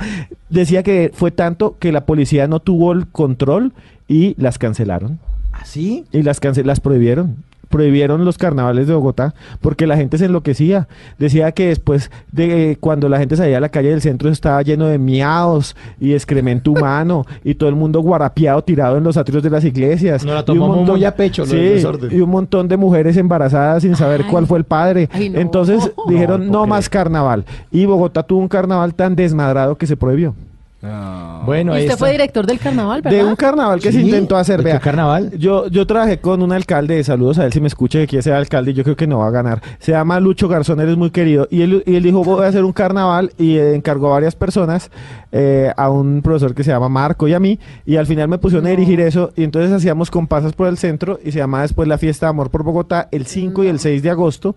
Decía que fue tanto que la policía no tuvo el control y las cancelaron. ¿Así? Y las, las prohibieron. Prohibieron los carnavales de Bogotá porque la gente se enloquecía. Decía que después de cuando la gente salía a la calle del centro estaba lleno de miados y excremento humano y todo el mundo guarapiado tirado en los atrios de las iglesias. Nos la Y un tomamos muy a pecho, Sí, y un montón de mujeres embarazadas sin saber Ay. cuál fue el padre. Ay, no. Entonces dijeron No, no, más carnaval. Y Bogotá tuvo un carnaval tan desmadrado que se prohibió. Bueno, Y usted está. fue director del carnaval, De ¿verdad? un carnaval que se intentó hacer, ¿de vea. carnaval? Yo, yo trabajé con un alcalde, saludos a él si me escucha, que quiere ser alcalde, y yo creo que no va a ganar. Se llama Lucho Garzón, él es muy querido. Y él, y él dijo, voy a hacer un carnaval, y eh, encargó a varias personas, eh, a un profesor que se llama Marco y a mí, y al final me pusieron a dirigir eso, y entonces hacíamos comparsas por el centro, y se llamaba después la Fiesta de Amor por Bogotá, el 5 y el 6 de agosto.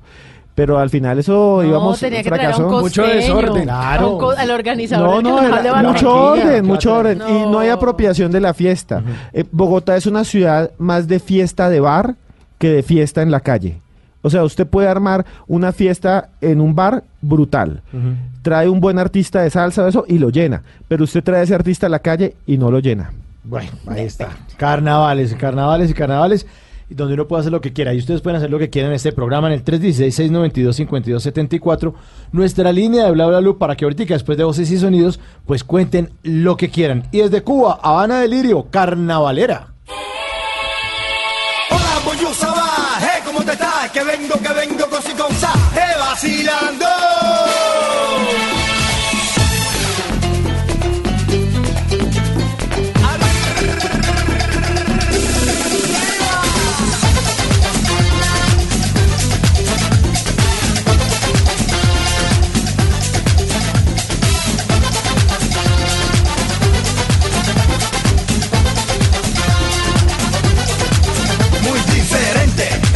Pero al final eso No, íbamos tenía que traer a un Mucho desorden. Claro. un al organizador No, no, carnaval era de mucho orden, mucho orden. Y no hay apropiación de la fiesta. Eh, Bogotá es una ciudad más de fiesta de bar que de fiesta en la calle. O sea, usted puede armar una fiesta en un bar brutal. Trae un buen artista de salsa o eso y lo llena. Pero usted trae a ese artista a la calle y no lo llena. Bueno, ahí está. Carnavales, carnavales y carnavales, donde uno puede hacer lo que quiera. Y ustedes pueden hacer lo que quieran en este programa en el 316-692-5274. Nuestra línea de bla bla bla para que ahorita después de voces y sonidos, pues cuenten lo que quieran. Y desde Cuba, Habana Delirio, carnavalera. Hola, hey, ¿cómo te estás? Que vengo, que vengo con si con vacilando.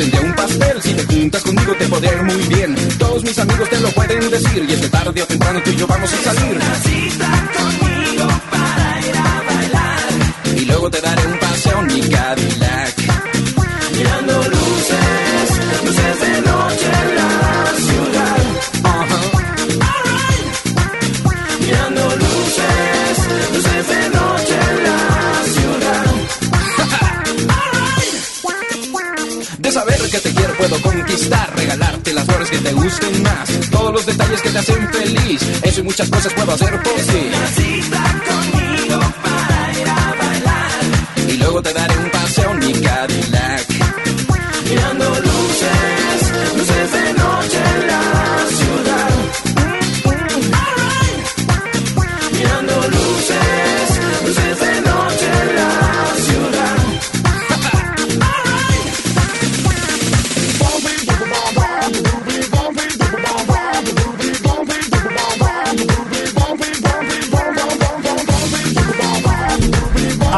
Tendría un pastel. Si te juntas conmigo te podré ir muy bien. Todos mis amigos te lo pueden decir. Y es que tarde o temprano tú y yo vamos a salir. Conmigo para ir a bailar Y luego te daré un paseo en mi Cadillac que te gusten más. Todos los detalles que te hacen feliz. Eso y muchas cosas puedo hacer por ti. Conmigo para ir a bailar. Y luego te daré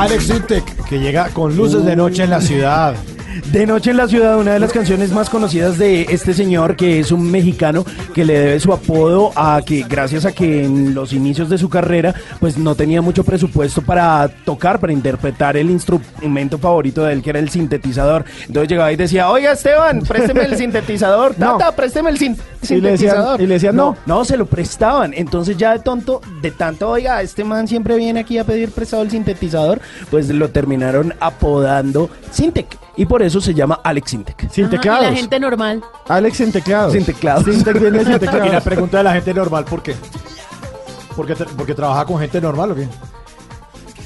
Alex Intec, que llega con luces de noche en la ciudad. De Noche en la Ciudad, una de las canciones más conocidas de este señor, que es un mexicano que le debe su apodo a que, gracias a que en los inicios de su carrera, pues no tenía mucho presupuesto para tocar, para interpretar el instrumento favorito de él, que era el sintetizador. Entonces llegaba y decía, oiga Esteban, présteme el sintetizador, No. Tata, présteme el sin- Y le decían- sintetizador. y le decían, no. No, se lo prestaban. Entonces ya de tonto, de tanto, oiga, este man siempre viene aquí a pedir prestado el sintetizador, pues lo terminaron apodando Sintec. Y por eso se llama Alex Sintec. Sin Ajá, y la gente normal. Alex sin teclados. Sin teclados. Sintec viene sin teclados. Y la pregunta de la gente normal, ¿por qué? ¿Porque, tra- porque trabaja con gente normal o qué?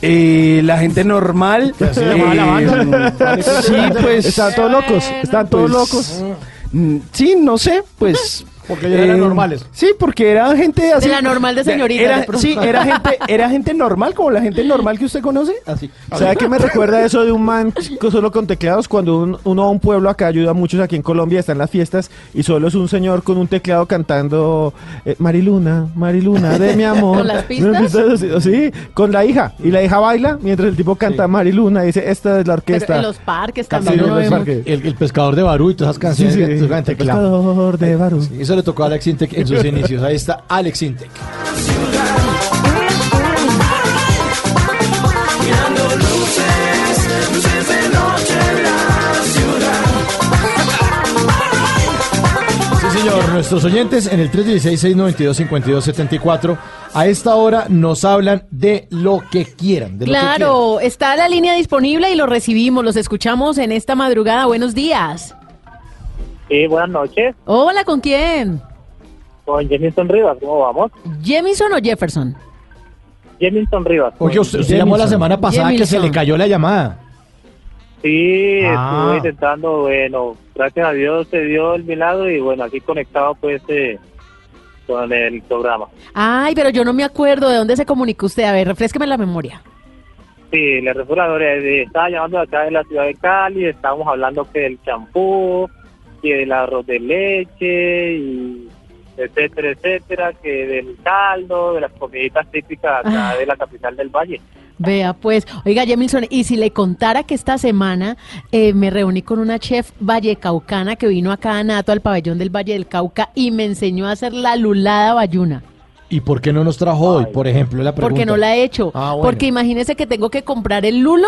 Eh, la gente normal. Que así llamaba la banda. sí, pues. Están todos locos. Están todos pues, locos. mm, Sí, no sé, pues. Porque ellos eran normales. Sí, porque era gente así. De la normal de señorita, Era- de pronto. sí, era gente, era gente normal, como la gente normal que usted conoce. Así. ¿Sabe qué me recuerda eso de un man solo con teclados? Cuando un- uno va a un pueblo acá, ayuda a muchos aquí en Colombia, están las fiestas y solo es un señor con un teclado cantando eh, Mariluna, Mariluna de mi amor. ¿Con las pistas? Sí, Sí, con la hija. Y la hija baila mientras el tipo canta Mariluna y dice, esta es la Pero orquesta. en los parques Sí, también. El, el pescador de Barú y todas esas canciones Sí, sí. que El pescador de Barú. Sí, eso le tocó a Alex Intec en sus inicios. Ahí está Alex Intec. Señor. Nuestros oyentes en el 316-692-5274 a esta hora nos hablan de lo que quieran. De lo que quieran. Claro, está la línea disponible y lo recibimos, los escuchamos en esta madrugada. Buenos días. Sí, buenas noches. Hola, ¿con quién? Con Jemison Rivas, ¿cómo vamos? ¿Jemison o Jefferson? Jemilson Rivas. Oye, usted, usted llamó la semana pasada que se le cayó la llamada. Sí, Ah. estuve intentando, bueno, gracias a Dios se dio el milagro y bueno, aquí conectado pues eh, con el programa. Ay, pero yo no me acuerdo de dónde se comunicó usted. A ver, refresqueme la memoria. Sí, le recuerdo, eh, estaba llamando de acá de la ciudad de Cali, estábamos hablando que del champú, que del arroz de leche, y etcétera, etcétera, que del caldo, de las comiditas típicas acá Ah. de la capital del valle. Vea, pues, oiga, Jemilson, y si le contara que esta semana eh, me reuní con una chef vallecaucana que vino acá a Nato al pabellón del Valle del Cauca y me enseñó a hacer la lulada bayuna. ¿Y por qué no nos trajo hoy, por ejemplo? La pregunta. Porque no la he hecho. Ah, bueno. Porque imagínese que tengo que comprar el lulo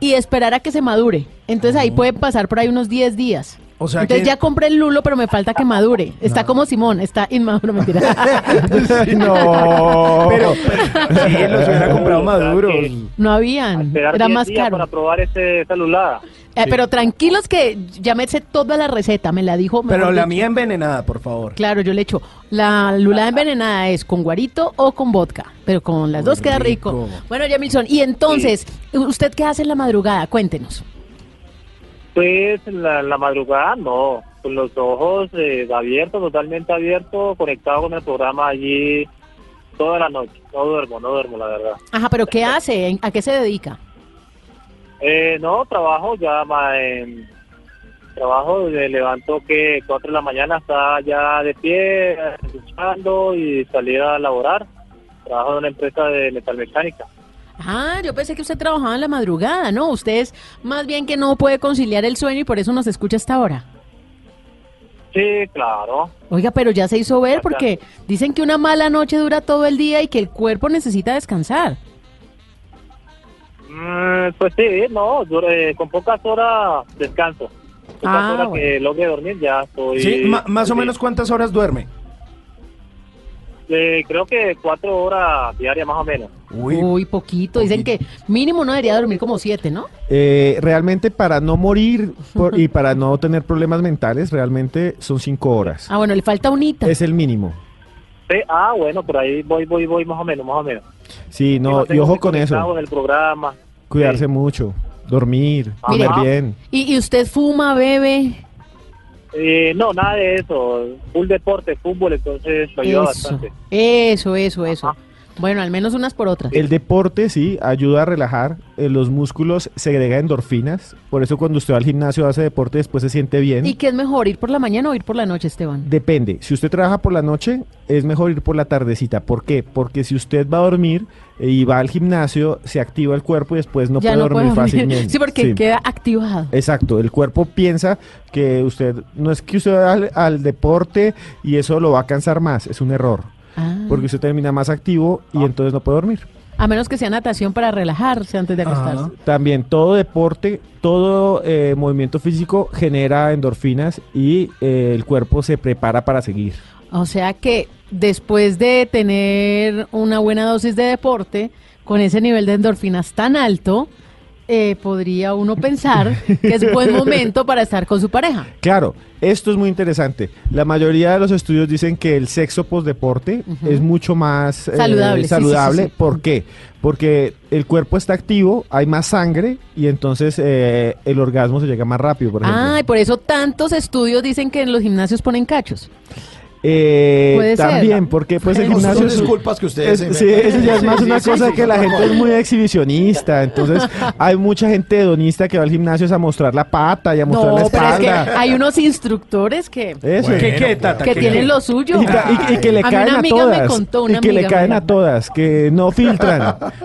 y esperar a que se madure. Entonces ahí puede pasar por ahí unos 10 días. O sea Entonces que- ya compré el lulo, pero me falta que madure. Está como Simón, está inmaduro, mentira. no. Pero, pero sí, los hubiera comprado maduros. No habían, era 10 más caro. para probar ese, lulada. Eh, Pero tranquilos que ya me sé toda la receta, me la dijo. Pero la dicho. mía envenenada, por favor. Claro, yo le echo. La lulada envenenada es con guarito o con vodka, pero con las dos queda rico. Bueno, Jamilson, y entonces, ¿usted qué hace en la madrugada? Cuéntenos. Pues la, la madrugada no, con los ojos eh, abiertos, totalmente abiertos, conectado con el programa allí toda la noche. No duermo, no duermo, la verdad. Ajá, pero ¿qué hace? ¿En- ¿A qué se dedica? Eh, no, trabajo ya en trabajo, me levanto que 4 de la mañana está ya de pie, luchando y salir a laborar. Trabajo en una empresa de metalmecánica. Ah, yo pensé que usted trabajaba en la madrugada, ¿no? Usted es más bien que no puede conciliar el sueño y por eso nos escucha hasta ahora. Sí, claro. Oiga, pero ya se hizo ver porque dicen que una mala noche dura todo el día y que el cuerpo necesita descansar. Mm, pues sí, no, dure- con pocas horas descanso. Pocas Ah, horas bueno. que logre dormir ya estoy... Sí, más o sí. menos cuántas horas duerme. Eh, creo que cuatro horas diarias más o menos. Uy, poquito. Dicen que mínimo uno debería dormir como siete, ¿no? Eh, realmente para no morir por- y para no tener problemas mentales, realmente son cinco horas. Ah, bueno, le falta unita. Es el mínimo. Sí, ah, bueno, por ahí voy, voy, voy más o menos, más o menos. Sí, no, y ojo con eso. en el programa. Cuidarse mucho, dormir, comer bien. ¿Y, y usted fuma, bebe? Eh, no, nada de eso. Full deporte, fútbol, entonces lo ayuda Eso, bastante. eso, eso, eso. Bueno, al menos unas por otras. El deporte, sí, ayuda a relajar. eh, los músculos segrega endorfinas. Por eso cuando usted va al gimnasio hace deporte, después se siente bien. ¿Y qué es mejor, ir por la mañana o ir por la noche, Esteban? Depende. Si usted trabaja por la noche, es mejor ir por la tardecita. ¿Por qué? Porque si usted va a dormir y va al gimnasio, se activa el cuerpo y después no ya puede no dormir fácilmente. Sí, porque Sí. queda activado. Exacto, el cuerpo piensa que usted, no es que usted va al, al deporte y eso lo va a cansar más, es un error. Ah. Porque usted termina más activo y entonces no puede dormir. A menos que sea natación para relajarse antes de acostarse. También todo deporte, todo eh, movimiento físico genera endorfinas y eh, el cuerpo se prepara para seguir. O sea que después de tener una buena dosis de deporte, con ese nivel de endorfinas tan alto, eh, podría uno pensar que es buen momento para estar con su pareja. Claro, esto es muy interesante. La mayoría de los estudios dicen que el sexo postdeporte es mucho más eh, Saludable, sí, sí, sí, saludable. sí. ¿Por qué? Porque el cuerpo está activo, hay más sangre y entonces eh, el orgasmo se llega más rápido, por ejemplo. Ah, y por eso tantos estudios dicen que en los gimnasios ponen cachos. Eh, Puede ser. también, porque pues el No, son gimnasio es- disculpas que ustedes es- sí, inventan. eso ya es más Sí, una sí, cosa sí, que sí, la gente es muy exhibicionista, entonces hay mucha gente hedonista que va al gimnasio es a mostrar la pata y a mostrar la No, pero es que espalda. hay unos instructores que, que ¿Qué, tienen lo suyo. Y, ca- y- y que le a caen una a todas. me contó, una y que le caen mira. a todas, que no filtran.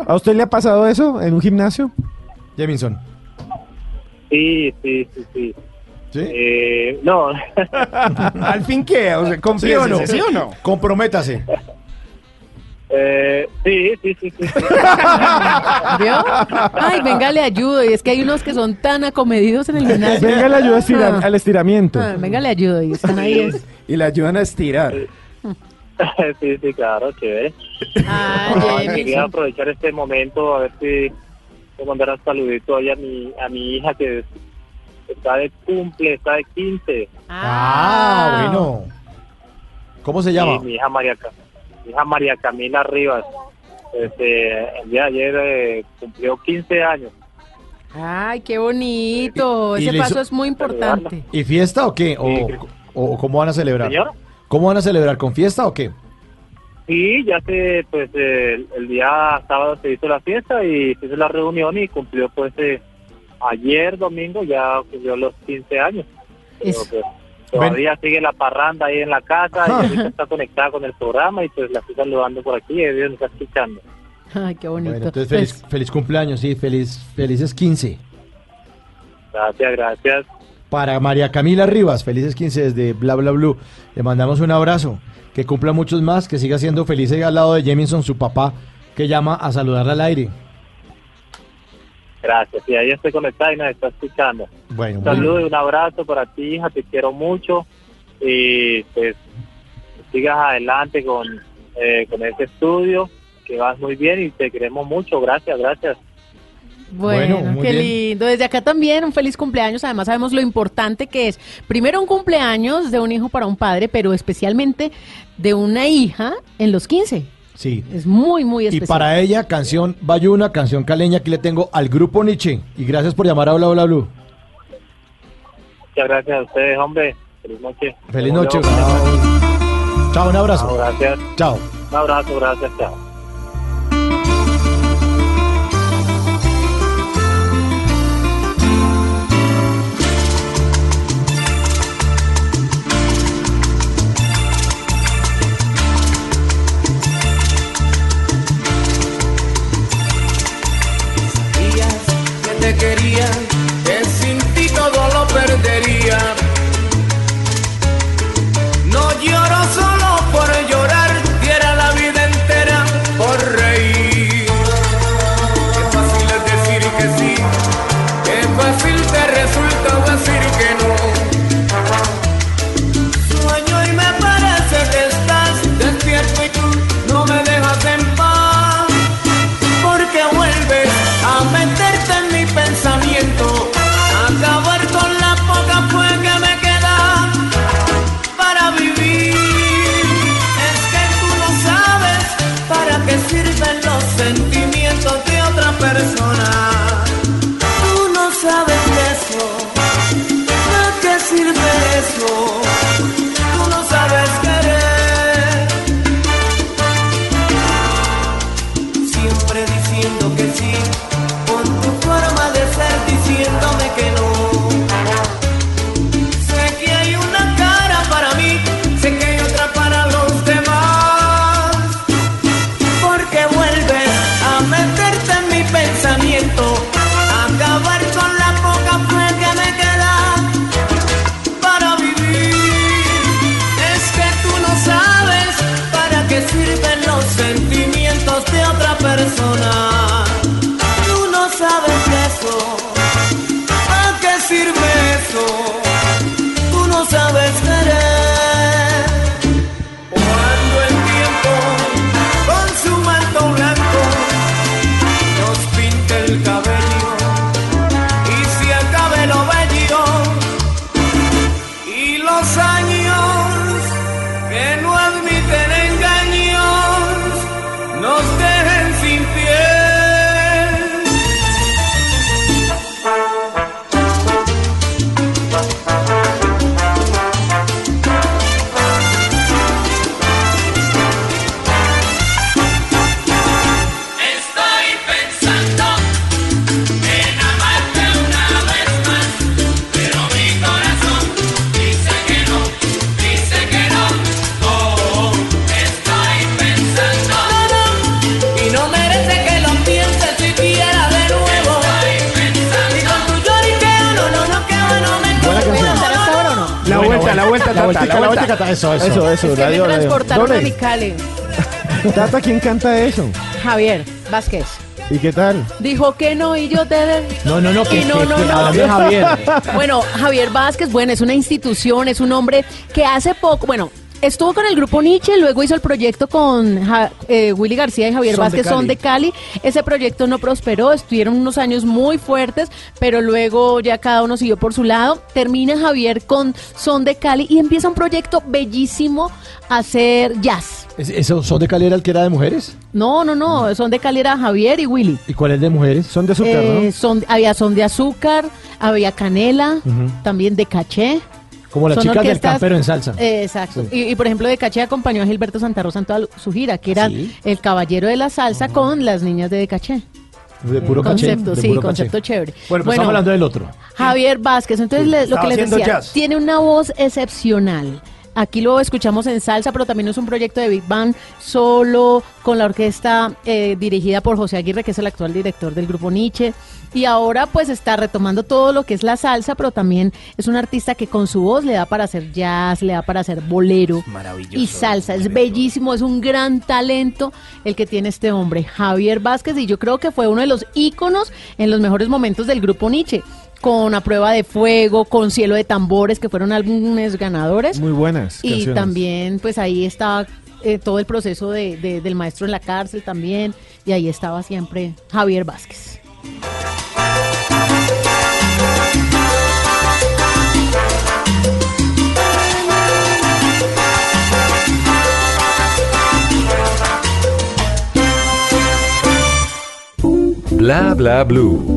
¿A usted le ha pasado eso en un gimnasio? Jaminson. Sí, sí, sí, sí. Eh, no. ¿Al fin qué? O sea, ¿confío o no? ¿Sí o no? Comprométase. Eh, sí, sí, sí, sí. sí. ¿Vio? Ay, venga, le ayudo. Y es que hay unos que son tan acomedidos en el gimnasio. Venga, le ayuda a estirar- Ah. al estiramiento. Ah, venga, le ayudo. Y están ahí. Y la ayudan a estirar. sí, sí, claro, chévere. Ah, No, quería aprovechar este momento a ver si puedo mandar un saludito ahí a mi, a mi hija que está de cumple, está de 15. Ah, bueno. ¿Cómo se llama? Sí, mi hija María, mi hija María Camila Rivas. eh, el día de ayer eh, cumplió 15 años. Ay, qué bonito. ¿Y- y Ese paso hizo- es muy importante. ¿Y fiesta o qué? ¿O, o cómo van a celebrar? Señor. ¿Cómo van a celebrar? ¿Con fiesta o qué? Sí, ya se, pues eh, el, el día sábado se hizo la fiesta y se hizo la reunión y cumplió pues eh, ayer domingo ya cumplió los 15 años. Pero, pues, todavía sigue la parranda ahí en la casa y ahorita está conectada con el programa y pues la estoy saludando por aquí y Dios nos está escuchando. Ay, qué bonito. Bueno, entonces feliz, feliz cumpleaños, sí, feliz, felices 15. Gracias, gracias. Para María Camila Rivas, felices 15 desde Bla Bla Blue. Le mandamos un abrazo, que cumpla muchos más, que siga siendo feliz ahí al lado de Jemison, su papá, que llama a saludarla al aire. Gracias. Y ahí estoy conectada y nos está escuchando. Bueno, Un saludo y un abrazo para ti, hija, te quiero mucho y pues sigas adelante con, eh, con este estudio, que vas muy bien y te queremos mucho, gracias, gracias. Bueno, Bueno, muy qué bien. lindo. Desde acá también un feliz cumpleaños. Además sabemos lo importante que es, primero un cumpleaños de un hijo para un padre, pero especialmente de una hija en los 15. Sí. Es muy, muy Y especial. para ella, canción Bayuna, canción caleña, aquí le tengo al grupo Nietzsche. Y gracias por llamar a Bla Bla Blue. Muchas gracias a ustedes, hombre. Feliz noche. Feliz noche. Chao, un abrazo. Chao, gracias. Chao. Un abrazo, gracias, chao. Te quería, que sin ti todo lo perdería. No lloro solo vueltica, eso, eso. Eso, eso, Es que me radio, a mi Cali. Tata, ¿quién canta eso? Javier Vázquez. ¿Y qué tal? Dijo que no y yo te... No, no, no, que, no, que- no, que no. háblame de Javier. Bueno, Javier Vázquez, bueno, es una institución, es un hombre que hace poco, bueno, estuvo con el grupo Nietzsche, luego hizo el proyecto con Ja- eh, Willy García y Javier Son de Vázquez, son Cali. de Cali. Ese proyecto no prosperó, estuvieron unos años muy fuertes, pero luego ya cada uno siguió por su lado. Termina Javier con Son de Cali y empieza un proyecto bellísimo a hacer jazz. ¿Es- ¿Esos son de Calera el que era de mujeres? No, no, no, son de Calera Javier y Willy. ¿Y cuál es de mujeres? Son de azúcar, Eh, son, había son de azúcar, había canela, también de caché. Como las Son chicas del campero en salsa. Eh, exacto. Sí. Y, y, por ejemplo, de caché acompañó a Gilberto Santa Rosa en toda su gira, que era Sí. el caballero de la salsa con las niñas de, de caché. De puro caché, concepto, de sí, puro concepto caché. chévere. Bueno, pues estamos hablando del otro. Javier Vázquez, entonces Sí, le- lo estaba que les decía, jazz. tiene una voz excepcional. Aquí lo escuchamos en salsa, pero también es un proyecto de Big Band solo con la orquesta eh, dirigida por José Aguirre, que es el actual director del grupo Nietzsche. Y ahora pues está retomando todo lo que es la salsa, pero también es un artista que con su voz le da para hacer jazz, le da para hacer bolero y salsa. Es bellísimo, es un gran talento el que tiene este hombre, Javier Vázquez, y yo creo que fue uno de los íconos en los mejores momentos del grupo Nietzsche. Con A Prueba de Fuego, con Cielo de Tambores, que fueron álbumes ganadores. Muy buenas Y canciones. también, pues ahí está eh, todo el proceso de, de- del maestro en la cárcel también. Y ahí estaba siempre Javier Vázquez. Bla bla blue.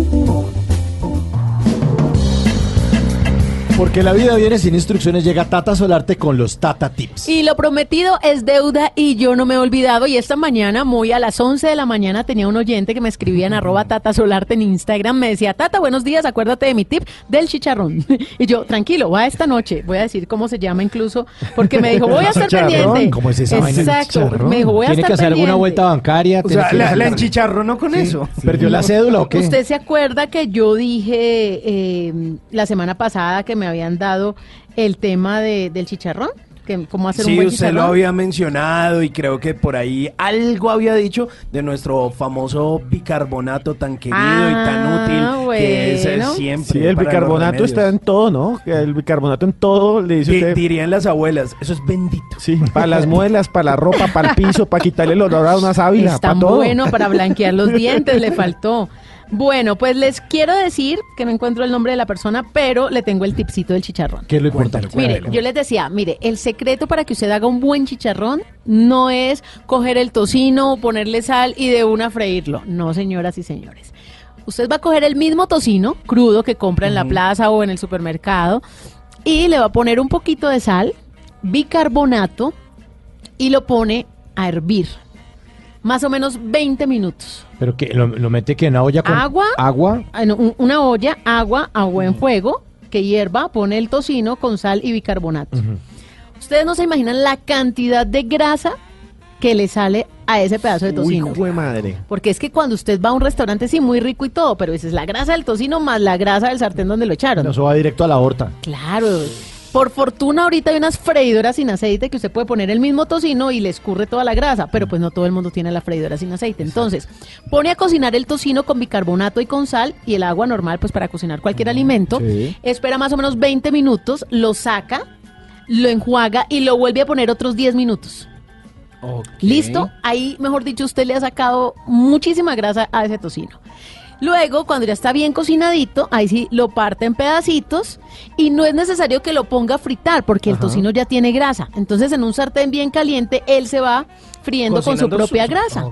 Porque la vida viene sin instrucciones, llega Tata Solarte con los Tata Tips. Y lo prometido es deuda y yo no me he olvidado. Y esta mañana, muy a las 11 de la mañana, tenía un oyente que me escribía en arroba Tata Solarte en Instagram. Me decía, Tata, buenos días, acuérdate de mi tip del chicharrón. y yo, tranquilo, va esta noche. Voy a decir cómo se llama incluso, porque me dijo, voy a estar pendiente. ¿cómo es esa vaina Exacto. chicharrón? Me dijo, voy a Tiene estar que hacer alguna vuelta bancaria. O sea, que- la, la enchicharronó con eso. ¿Perdió la cédula o qué? ¿Usted se acuerda que yo dije eh, la semana pasada que me habían dado el tema de, del chicharrón? Que, ¿Cómo hacer un Sí, buen usted lo había mencionado y creo que por ahí algo había dicho de nuestro famoso bicarbonato tan querido y tan Ah, útil que es bueno. siempre. Sí, el bicarbonato está en todo, ¿no? El bicarbonato en todo, le dice Di- usted. dirían las abuelas, eso es bendito. Sí, para las muelas, para la ropa, para el piso, para quitarle el olor a una sábila, Es para tan todo. bueno para blanquear los dientes, le faltó. Bueno, pues les quiero decir que no encuentro el nombre de la persona, pero le tengo el tipcito del chicharrón. ¿Qué es lo importante? Mire, yo les decía, mire, el secreto para que usted haga un buen chicharrón no es coger el tocino, ponerle sal y de una freírlo. No, señoras y señores. Usted va a coger el mismo tocino crudo que compra en la plaza o en el supermercado y le va a poner un poquito de sal, bicarbonato y lo pone a hervir. Más o menos 20 minutos. ¿Pero que lo, lo mete que en una olla con Agua. agua? En un- una olla, agua a buen fuego, que hierva, pone el tocino con sal y bicarbonato. Ustedes no se imaginan la cantidad de grasa que le sale a ese pedazo de Uy, tocino. jue madre. Porque es que cuando usted va a un restaurante, sí, muy rico y todo, pero esa es la grasa del tocino más la grasa del sartén donde lo echaron. Eso va directo a la horta. Claro. Por fortuna ahorita hay unas freidoras sin aceite que usted puede poner el mismo tocino y le escurre toda la grasa, pero pues no todo el mundo tiene la freidora sin aceite. Entonces, pone a cocinar el tocino con bicarbonato y con sal y el agua normal pues para cocinar cualquier alimento. Sí. Espera más o menos 20 minutos, lo saca, lo enjuaga y lo vuelve a poner otros 10 minutos. ¿Listo? Ahí, mejor dicho, usted le ha sacado muchísima grasa a ese tocino. Luego, cuando ya está bien cocinadito, ahí sí lo parte en pedacitos y no es necesario que lo ponga a fritar porque el tocino ya tiene grasa. Entonces, en un sartén bien caliente, él se va friendo con su propia su- grasa.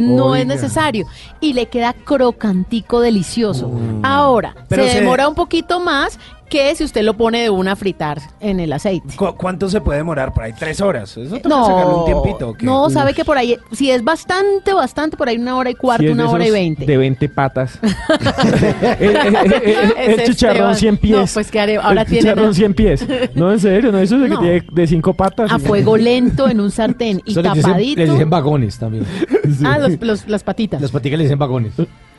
No es necesario. Y le queda crocantico delicioso. Mm. Ahora, Pero se se- demora un poquito más que si usted lo pone de una a fritar en el aceite. ¿Cu- ¿Cuánto se puede demorar? Por ahí tres horas. Eso toca sacarle un tiempito. ¿o qué? no, sabe que por ahí, si es bastante, bastante, por ahí una hora y cuarto, una hora y veinte. De 20 patas. el, el- el- el- el chicharrón. 100 pies. No, pues, ¿qué haré? Ahora el tiene chicharrón 100 pies. No, en serio, no, eso es de que No. tiene de 5 patas. A fuego lento en un sartén y les dicen, tapadito. les dicen vagones también. Ah, los- los- las patitas. Las paticas le dicen vagones.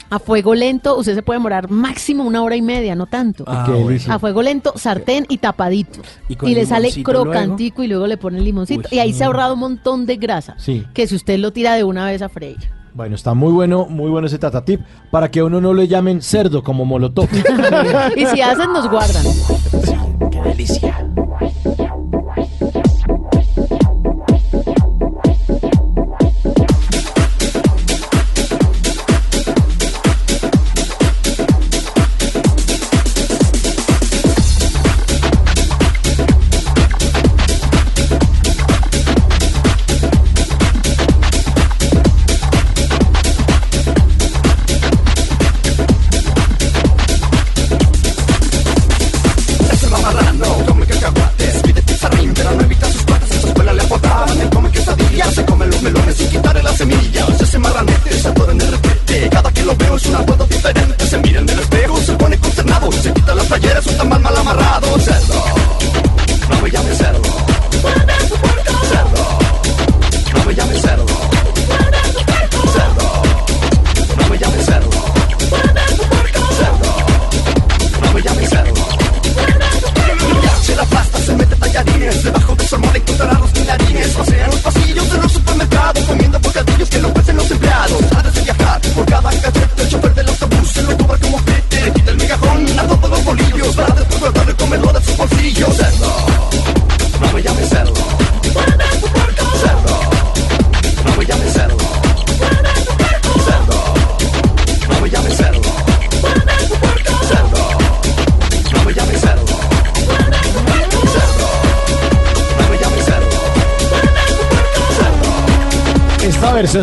A fuego lento, usted se puede demorar máximo una hora y media, no tanto. Ah. A fuego lento, sartén y tapadito. Y le sale luego. crocantico y luego le pone el limoncito. y ahí se ha ahorrado un montón de grasa. Sí. Que si usted lo tira de una vez a freír. Bueno, está muy bueno, muy bueno ese Tata Tip para que a uno no le llamen cerdo como molotov. y si hacen, nos guardan. Qué delicia.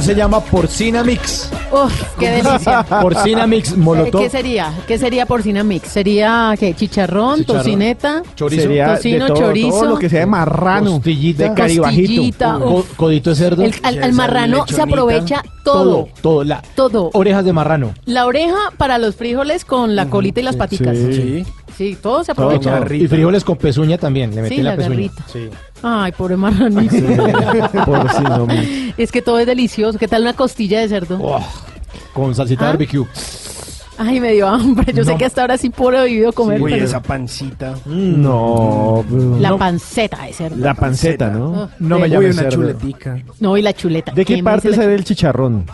Versión se llama Porcina Mix. Uf, qué delicia. Porcina Mix Molotov. ¿Qué sería? ¿Qué sería porcina mix? ¿Sería qué? ¿Chicharrón, Chicharrón. tocineta? Chorizo. Sería de Tocino, todo, chorizo. todo lo que sea de marrano, Costillita. de caribajito. Co- codito de cerdo. El- al, al marrano se aprovecha todo. Todo, todo. La, Todo. Orejas de marrano. La oreja para los frijoles con la colita y las paticas. Sí. Sí, todo se aprovecha. todo. Y frijoles con pezuña también. Le metí Sí, la, la pezuña. Sí. Ay, pobre marranito. Porcino mix. es que todo es delicioso. ¿Qué tal una costilla de cerdo? Oh, con salsita ¿Ah? barbecue. Ay, me dio hambre. Yo sé que hasta ahora sí puedo prohibido comer. Uy, pero- esa pancita. No, bro. La No, panceta de cerdo. la panceta, ¿no? Oh, No me Uy, una cerdo. chuletica. No, y la chuleta. ¿De qué ¿Quién me parte sale el chicharrón?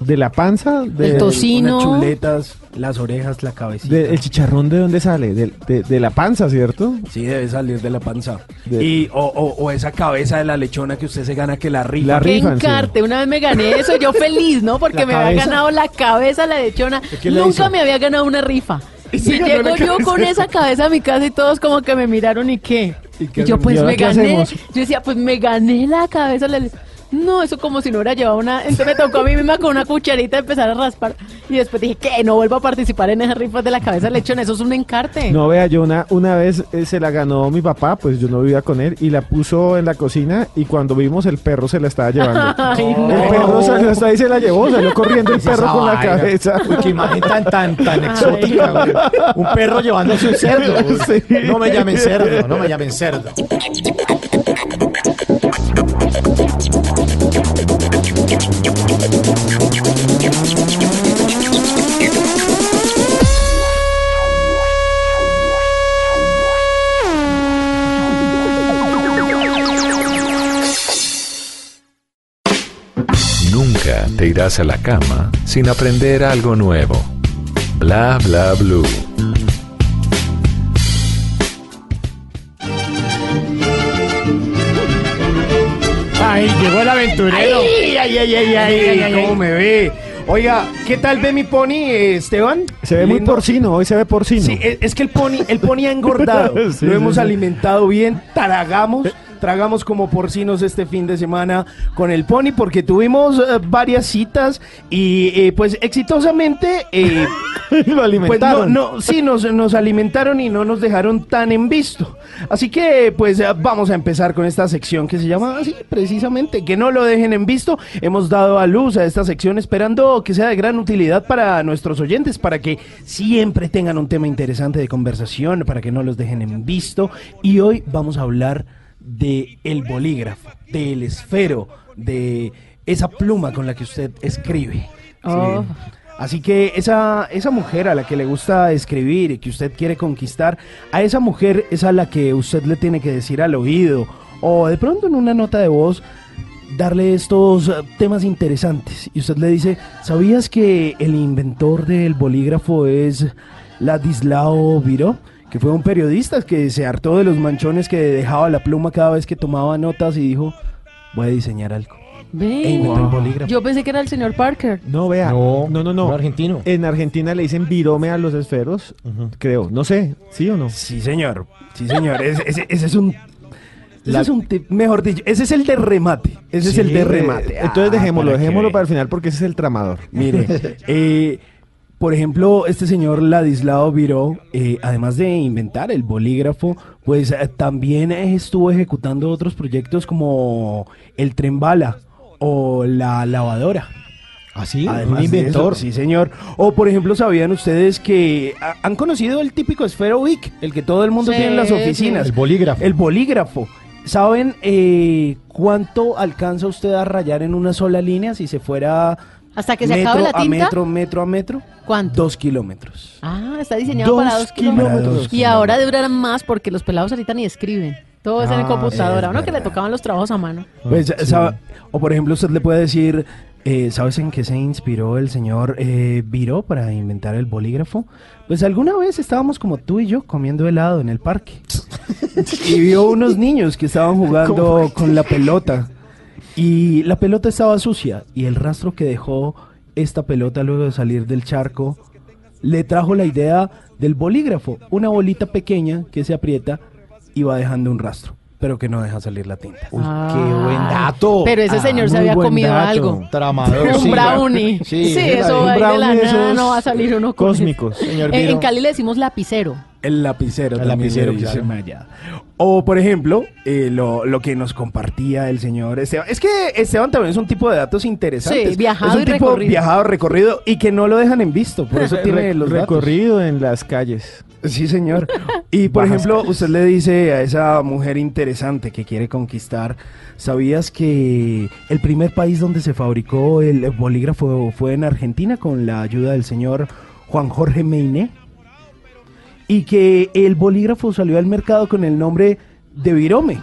¿De la panza? De, El tocino. Unas chuletas, las orejas, la cabecita. de- ¿El chicharrón de dónde sale? De, de- de la panza, ¿cierto? Sí, debe salir de la panza. De- Y, o, o- o esa cabeza de la lechona que usted se gana que la rifa. La encarte, una vez me gané eso, yo feliz, ¿no? Porque ¿La me había ganado la cabeza la lechona. Nunca me había ganado una rifa. Y, se ganó llego yo con esa cabeza a mi casa y todos como que me miraron y qué. ¿Y Y, qué yo pues ¿Y me gané. hacemos? Yo decía, pues me gané la cabeza. la le- No, eso como si no hubiera llevado una... Entonces me tocó a mí misma con una cucharita empezar a raspar. Y después dije, ¿qué? No vuelvo a participar en esas rifas de la cabeza lechona. Eso es un encarte. No, vea, yo una, una vez eh, se la ganó mi papá, pues yo no vivía con él, y la puso en la cocina, y cuando vimos el perro se la estaba llevando. Ay, no. El perro salió hasta ahí se la llevó, salió corriendo el perro con la vaina. cabeza. Uy, qué imagen tan, tan, tan exótica, güey. Un perro llevándose un cerdo. güey. No me llamen cerdo, no me llamen cerdo. Te irás a la cama sin aprender algo nuevo. Bla bla blue. Ay, llegó el aventurero. Ay, ay, ay, ay, ay, ay, ¿cómo me ve? Oiga, ¿qué tal ve mi pony, eh, Esteban? Se ve muy Lindo. porcino, hoy se ve porcino. Sí, es, es que el pony, el pony ha engordado. Sí, Lo sí, hemos sí. alimentado bien, tragamos, tragamos como porcinos este fin de semana con el pony porque tuvimos eh, varias citas y eh, pues exitosamente eh, Lo pues no, alimentaron. no, sí, nos, nos alimentaron y no nos dejaron tan en visto. Así que, pues, vamos a empezar con esta sección que se llama así, precisamente, que no lo dejen en visto. Hemos dado a luz a esta sección esperando que sea de gran utilidad para nuestros oyentes, para que siempre tengan un tema interesante de conversación, para que no los dejen en visto. Y hoy vamos a hablar de el bolígrafo, del esfero, de esa pluma con la que usted escribe. Oh. Así que esa, esa mujer a la que le gusta escribir y que usted quiere conquistar, a esa mujer es a la que usted le tiene que decir al oído o de pronto en una nota de voz darle estos eh, temas interesantes. Y usted le dice, ¿sabías que el inventor del bolígrafo es Ladislao Viro? Que fue un periodista que se hartó de los manchones que dejaba la pluma cada vez que tomaba notas y dijo, voy a diseñar algo. Ve. E. Yo pensé que era el señor Parker. No, vea. No, No, no, argentino. En Argentina le dicen virome a los esferos, creo. No sé, ¿sí o no? Sí, señor. Sí, señor. Ese, ese- ese es un. Ese es un tip- mejor dicho, ese es el de remate. Ese es el de remate. Entonces Ah, dejémoslo, dejémoslo para el final porque ese es el tramador. Mire, eh, por ejemplo, este señor Ladislao Viró, eh, además de inventar el bolígrafo, pues eh, también estuvo ejecutando otros proyectos como el tren bala o la lavadora. ¿Así? Además un inventor. eso, sí, señor. O, por ejemplo, ¿sabían ustedes que ah, han conocido el típico esfero Vic, el que todo el mundo Sí, tiene en las sí. oficinas? El bolígrafo. El bolígrafo. ¿Saben eh, cuánto alcanza usted a rayar en una sola línea si se fuera Hasta que se metro acabe la a tinta. metro, metro a metro? ¿Cuánto? Dos kilómetros. Ah, está diseñado Dos para dos kilómetros. kilómetros. Y ahora durarán más porque los pelados ahorita ni escriben. Todo es en Ah, computadora. es Uno que le tocaban los trabajos a mano. Pues, sabe- o por ejemplo, usted le puede decir, eh, ¿sabes en qué se inspiró el señor eh, Viró para inventar el bolígrafo? Pues alguna vez estábamos como tú y yo comiendo helado en el parque. y vio unos niños que estaban jugando con la pelota. Y la pelota estaba sucia. Y el rastro que dejó esta pelota luego de salir del charco le trajo la idea del bolígrafo. Una bolita pequeña que se aprieta y va dejando un rastro, pero que no deja salir la tinta. Uy, qué buen dato. Pero ese Ah, señor se había comido dato. algo. Tramador. Un sí. brownie. Sí, eso un ahí de la nada no va a salir uno con cósmicos. eso. Señor En. Cali le decimos lapicero. El lapicero El también lapicero, le dice claro. Maya. O, por ejemplo, eh, lo, lo que nos compartía el señor Esteban. Es que Esteban también es un tipo de datos interesantes. Sí, viajado es un y tipo recorrido. viajado, recorrido y que no lo dejan en visto. Por eso tiene Re- los datos. recorrido en las calles. Sí, señor. Y por Bajas ejemplo, usted le dice a esa mujer interesante que quiere conquistar, ¿sabías que el primer país donde se fabricó el bolígrafo fue en Argentina con la ayuda del señor Juan Jorge Meiné? Y que el bolígrafo salió al mercado con el nombre de Virome.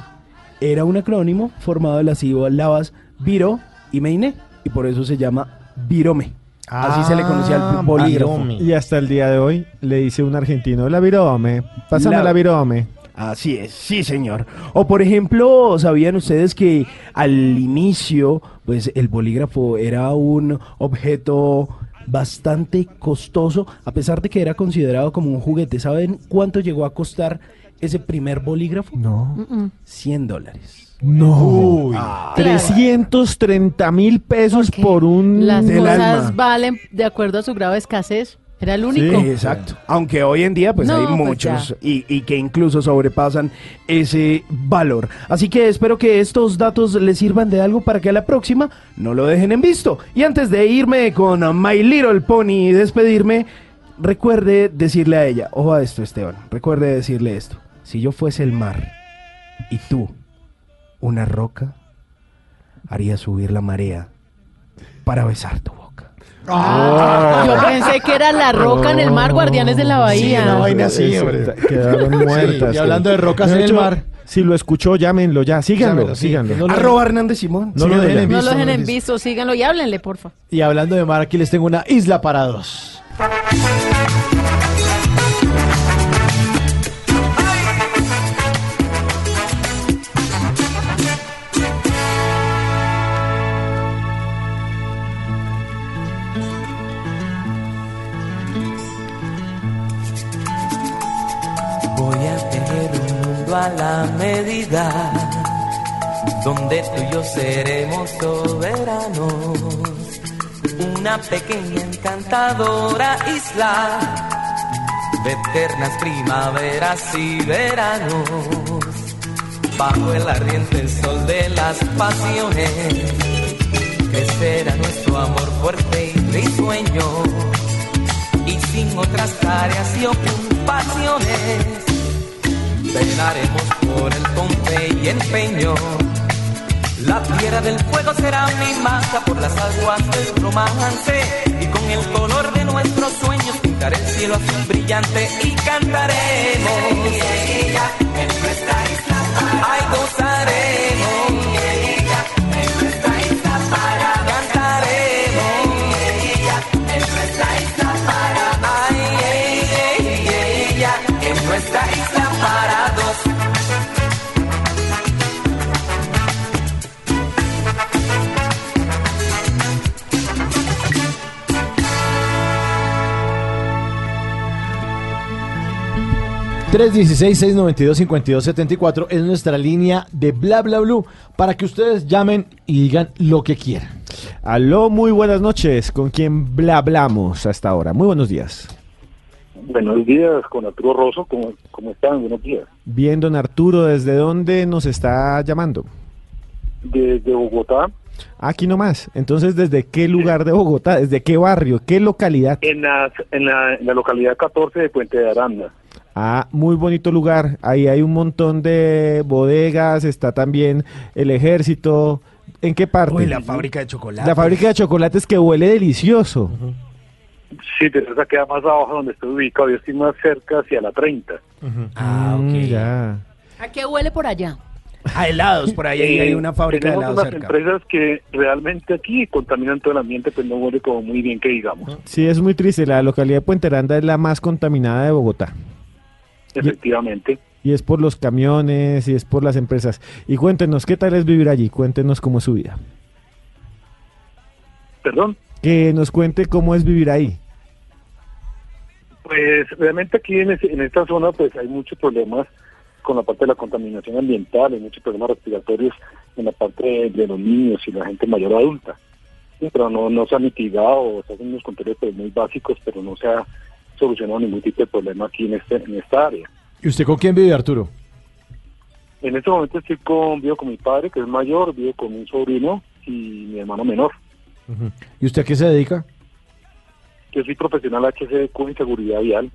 Era un acrónimo formado de las sílabas Viro y Meiné, y por eso se llama Virome. Así se le conocía Ah, al bolígrafo. Y hasta el día de hoy le dice un argentino, la virome, pásame La- la, virome. Así es, sí señor. O por ejemplo, ¿sabían ustedes que al inicio, pues el bolígrafo era un objeto bastante costoso, a pesar de que era considerado como un juguete? ¿Saben cuánto llegó a costar ese primer bolígrafo? No. Mm-mm. 100 dólares. No. Ah, 330 mil pesos por un... Las Del cosas alma. valen de acuerdo a su grado de escasez. Era el Sí, único. exacto. Aunque hoy en día pues No, hay pues muchos y, y que incluso sobrepasan ese valor. Así que espero que estos datos les sirvan de algo para que a la próxima no lo dejen en visto. Y antes de irme con My Little Pony y despedirme, recuerde decirle a ella, ojo a esto Esteban, recuerde decirle esto. Si yo fuese el mar y tú una roca, haría subir la marea para besar tu boca. Ah, Yo pensé que era la roca en el mar, guardianes de la bahía. una vaina así, Eso, hombre. Quedaron muertas. y hablando de rocas en el mar. Si lo escuchó, llámenlo ya. Síganlo, Llámenlo, sí. síganlo. No lo- Arroba Hernández Simón. No lo dejen en No lo dejen en visto, síganlo y háblenle, porfa. Y hablando de mar, aquí les tengo una isla para dos. Voy a tener un mundo a la medida, donde tú y yo seremos soberanos. Una pequeña encantadora isla, de eternas primaveras y veranos. Bajo el ardiente sol de las pasiones, crecerá nuestro amor fuerte y risueño y sin otras tareas y ocupaciones. Velaremos por el pompe y empeño. La tierra del fuego será mi marca por las aguas del romance. Y con el color de nuestros sueños pintaré el cielo azul brillante y cantaremos. En nuestra isla 316-692-5274 es nuestra línea de bla bla blue para que ustedes llamen y digan lo que quieran. Aló, muy buenas noches. ¿Con quién bla hablamos hasta ahora? Muy buenos días. Buenos días, con Arturo Rosso, ¿cómo, cómo están? Buenos días. Bien, don Arturo, ¿desde dónde nos está llamando? Desde Bogotá, Aquí nomás. Entonces, ¿desde qué lugar de Bogotá? ¿Desde qué barrio? ¿Qué localidad? en la, en la, en la localidad 14 de Puente de Aranda. Ah, muy bonito lugar. Ahí hay un montón de bodegas, está también el ejército. ¿En qué parte? Uy, la fábrica de chocolate. La fábrica de chocolates que huele delicioso. Sí, pero esa queda más abajo donde estoy ubicado. Yo estoy más cerca hacia la 30. Ah, Mm, ok. ya. ¿A qué huele por allá? A helados, por ahí hay Eh, una fábrica de tenemos helados unas cerca. empresas que realmente aquí contaminan todo el ambiente, pues no huele como muy bien que digamos. Sí, es muy triste. La localidad de Puente Aranda es la más contaminada de Bogotá. Efectivamente. Y es por los camiones y es por las empresas. Y cuéntenos, ¿qué tal es vivir allí? Cuéntenos cómo es su vida. Perdón. Que nos cuente cómo es vivir ahí. Pues realmente aquí en, esta zona pues hay muchos problemas con la parte de la contaminación ambiental, hay muchos problemas respiratorios en la parte de, de los niños y la gente mayor adulta. Sí, pero no, no se ha mitigado, se hacen unos controles pues, muy básicos, pero no se ha solucionado ningún tipo de problema aquí en, este, en esta área. ¿Y usted con quién vive, Arturo? En este momento estoy con, vivo con mi padre, que es mayor, vivo con un sobrino y mi hermano menor. ¿Y usted a qué se dedica? Yo soy profesional HCQ en seguridad vial.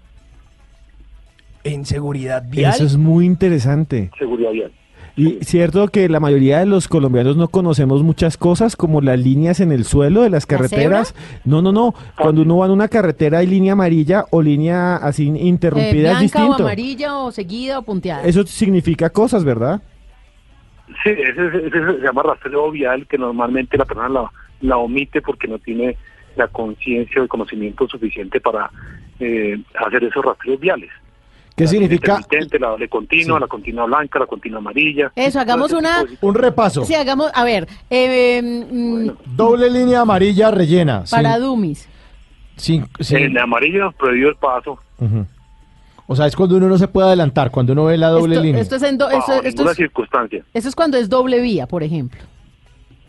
En seguridad vial. Eso es muy interesante. Seguridad vial. Y cierto que la mayoría de los colombianos no conocemos muchas cosas como las líneas en el suelo de las carreteras. No, no, no. Cuando uno va en una carretera hay línea amarilla o línea así Eh, interrumpida es ¿Blanca o distinto. amarilla o seguida o punteada? Eso significa cosas, ¿verdad? Sí, ese, ese- ese se llama rastreo vial, que normalmente la persona la, la omite porque no tiene la conciencia o el conocimiento suficiente para eh, hacer esos rastreos viales. ¿Qué significa? La doble continua, la continua blanca, la continua amarilla. Eso, hagamos una... Un repaso. Sí, hagamos... A ver, eh, mm, Doble línea amarilla rellena. para sin- Dumis. sin- sin- En la amarilla nos prohibió el paso. O sea, es cuando uno no se puede adelantar, cuando uno ve la doble Esto, línea. esto es en do- esto, bajo esto ninguna es, circunstancia. esto es cuando es doble vía, por ejemplo.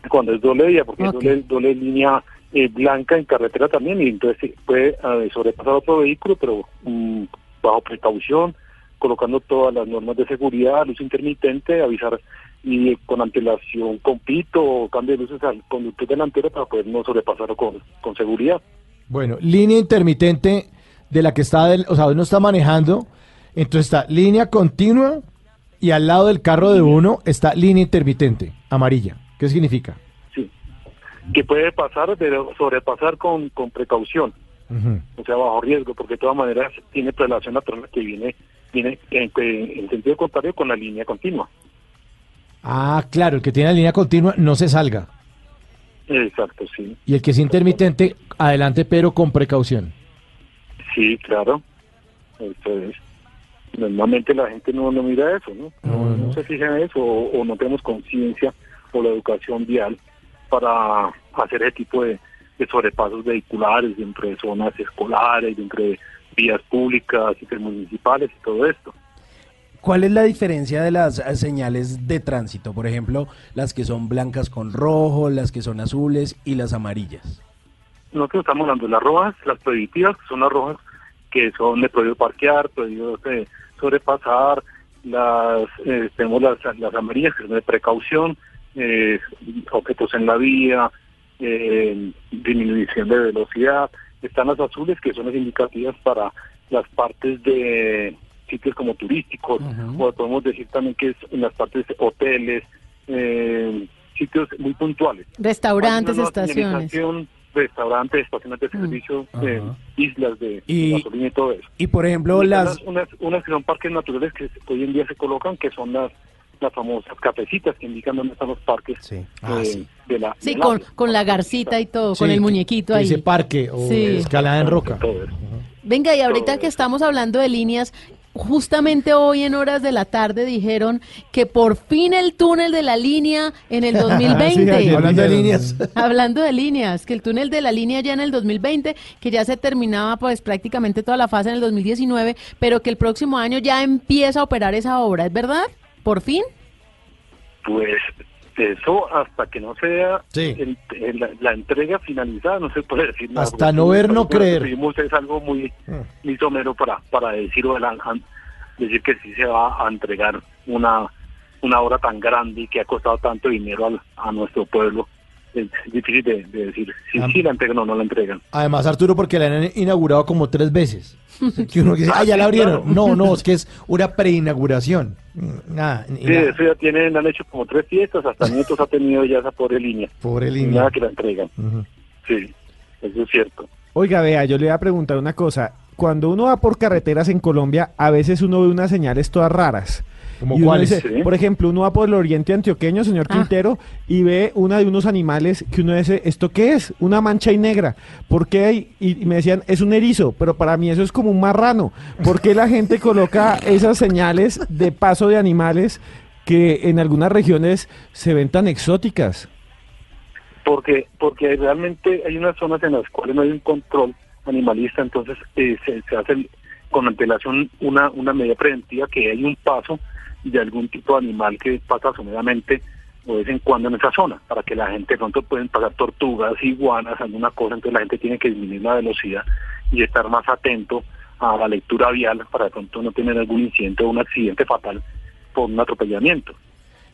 Cuando es doble vía, porque es doble, doble línea eh, blanca en carretera también, y entonces sí, puede eh, sobrepasar otro vehículo, pero mm, bajo precaución, colocando todas las normas de seguridad, luz intermitente, avisar y con antelación con pito o cambio de luces al conductor delantero para poder no sobrepasarlo con, con seguridad. Bueno, línea intermitente de la que está, del, o sea, uno está manejando, entonces está línea continua y al lado del carro de uno está línea intermitente, amarilla. ¿Qué significa? Sí. Que puede pasar, pero sobrepasar con, con precaución. O sea, bajo riesgo, porque de todas maneras tiene prelación la persona que viene, viene en, en sentido contrario con la línea continua. Ah, claro, el que tiene la línea continua no se salga. Exacto, sí. Y el que es intermitente, adelante, pero con precaución. Sí, claro. Eso es. Normalmente la gente no, no mira eso, ¿no? No, se fija en eso o, o no tenemos conciencia o la educación vial para hacer ese tipo de, de sobrepasos vehiculares dentro de zonas escolares, dentro de vías públicas, intermunicipales y todo esto. ¿Cuál es la diferencia de las señales de tránsito? Por ejemplo, las que son blancas con rojo, las que son azules y las amarillas. Nosotros estamos hablando de las rojas, las prohibitivas, que son las rojas que son de prohibido parquear, prohibido eh, sobrepasar, las eh, tenemos las, las amarillas que son de precaución, eh, objetos en la vía, eh, disminución de velocidad, están las azules que son las indicativas para las partes de sitios como turísticos, o podemos decir también que es en las partes de hoteles, eh, sitios muy puntuales. Restaurantes, estaciones. Restaurantes, estaciones de servicio, eh, islas de Y- gasolina y todo eso. Y por ejemplo, Y las... unas, unas, unas que son parques naturales que hoy en día se colocan, que son las las famosas cafecitas que indican dónde están los parques Ah, sí. de la Sí, del con, la garcita y todo, con el muñequito ahí. Dice parque o Sí. escalada en roca. Venga, y ahorita que estamos hablando de líneas, justamente hoy en horas de la tarde dijeron que por fin el túnel de la línea en el 2020. Sí, ayer Hablando de líneas. Hablando de líneas, que el túnel de la línea ya en el 2020, que ya se terminaba pues prácticamente toda la fase en el 2019, pero que el próximo año ya empieza a operar esa obra, ¿es verdad? ¿Por fin? Pues Eso hasta que no sea Sí. el- el- la, la entrega finalizada, no se puede decir nada. Hasta no ver, no creer. es algo muy, Mm. muy somero para, para decir, o la- decir que sí se va a entregar una, una obra tan grande y que ha costado tanto dinero al- a nuestro pueblo. Es difícil de, de decir si Ah. sí la entregan o no la entregan. Además, Arturo, porque la han inaugurado como tres veces. Que uno dice, ah, ya la abrieron. No, no, es que es una preinauguración. Mm, Nada, Sí, nada. eso ya tienen, han hecho como tres fiestas, hasta nietos ha tenido ya esa pobre línea. Pobre línea. Nada que la entregan. Sí, eso es cierto. Oiga, vea, yo le voy a preguntar una cosa. Cuando uno va por carreteras en Colombia, a veces uno ve unas señales todas raras. ¿Como cuáles? dice, Sí. Por ejemplo, uno va por el oriente antioqueño, señor Ah. Quintero, y ve una de unos animales que uno dice, ¿esto qué es? Una mancha y negra. ¿Por qué hay? Y y me decían, es un erizo, pero para mí eso es como un marrano. ¿Por qué la gente coloca esas señales de paso de animales que en algunas regiones se ven tan exóticas? porque porque realmente hay unas zonas en las cuales no hay un control animalista, entonces eh, se, se hace con antelación una, una medida preventiva que hay un paso de algún tipo de animal que pasa somedamente o de vez en cuando en esa zona, para que la gente de pronto pueden pasar tortugas, iguanas, alguna cosa, entonces la gente tiene que disminuir la velocidad y estar más atento a la lectura vial para de pronto no tener algún incidente o un accidente fatal por un atropellamiento.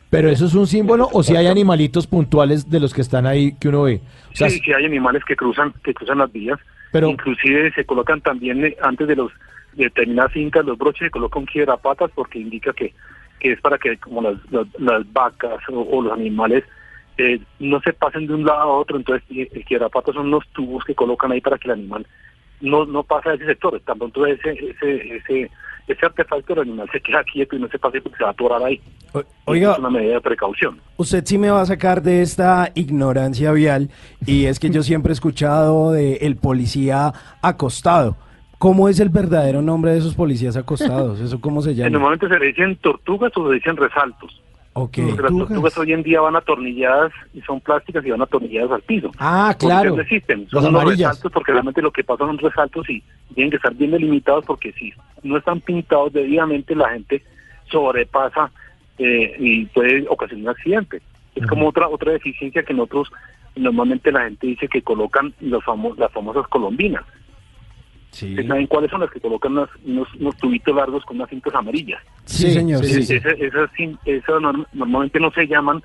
Pero eso es un símbolo o si hay animalitos puntuales de los que están ahí que uno ve. O sea, sí, sí hay animales que cruzan que cruzan las vías. Pero- Inclusive se colocan también eh, antes de los de determinadas fincas los broches se colocan quiebrapatas porque indica que, que es para que como las, las, las vacas o, o los animales eh, no se pasen de un lado a otro. Entonces el quiebrapatas son los tubos que colocan ahí para que el animal no no pase a ese sector. Tan pronto ese ese ese ese artefacto el animal se queda quieto y no se pase porque se va a atorar ahí. Oiga, es una medida de precaución. usted sí me va a sacar de esta ignorancia vial y es que yo siempre he escuchado de el policía acostado. ¿Cómo es el verdadero nombre de esos policías acostados? ¿Eso cómo se llama? Normalmente se le dicen tortugas o se le dicen resaltos. Ok. Porque las tortugas hoy en día van atornilladas y son plásticas y van atornilladas al piso. Ah, ¿Por qué claro. no existen? Las Son amarillas. resaltos porque realmente lo que pasa son resaltos y tienen que estar bien delimitados porque si no están pintados debidamente la gente sobrepasa eh, y puede ocasionar un accidente. Es como otra otra deficiencia que nosotros normalmente la gente dice que colocan los famo- las famosas colombinas. Sí. ¿Ustedes ¿Saben cuáles son las que colocan unas- unos, unos tubitos largos con unas cintas amarillas? Sí, señor. sí, sí. sí. Esas, normalmente no se llaman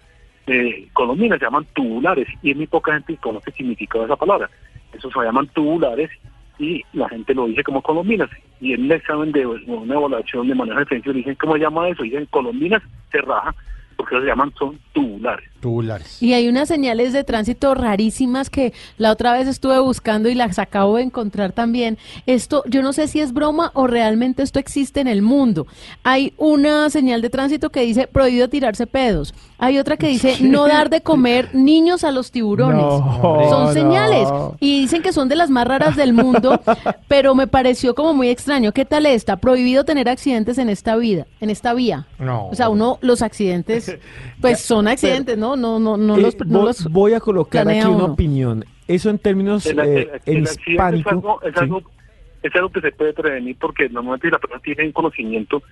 eh, colombinas, se llaman tubulares y es muy poca gente que conoce el significado de esa palabra. Esos se llaman tubulares y la gente lo dice como colombinas. Y en el examen de una evaluación de manejo defensivo dicen, ¿cómo se llama eso? Dicen colombinas, se raja, porque se llaman son tubulares. Tubulares. Y hay unas señales de tránsito rarísimas que la otra vez estuve buscando y las acabo de encontrar también. Esto, yo no sé si es broma o realmente esto existe en el mundo. Hay una señal de tránsito que dice prohibido tirarse pedos. Hay otra que dice no dar de comer niños a los tiburones. No, son no. señales y dicen que son de las más raras del mundo, pero me pareció como muy extraño. ¿Qué tal esta? Prohibido tener accidentes en esta vida, en esta vía. No. O sea, uno los accidentes pues son accidentes, ¿no? No no no Eh, los no voy, los voy a colocar aquí una uno. opinión. Eso en términos El, eh, el- el en accidente es hispánico. algo, es, sí. algo, es algo que se puede prevenir porque normalmente si la persona tiene un conocimiento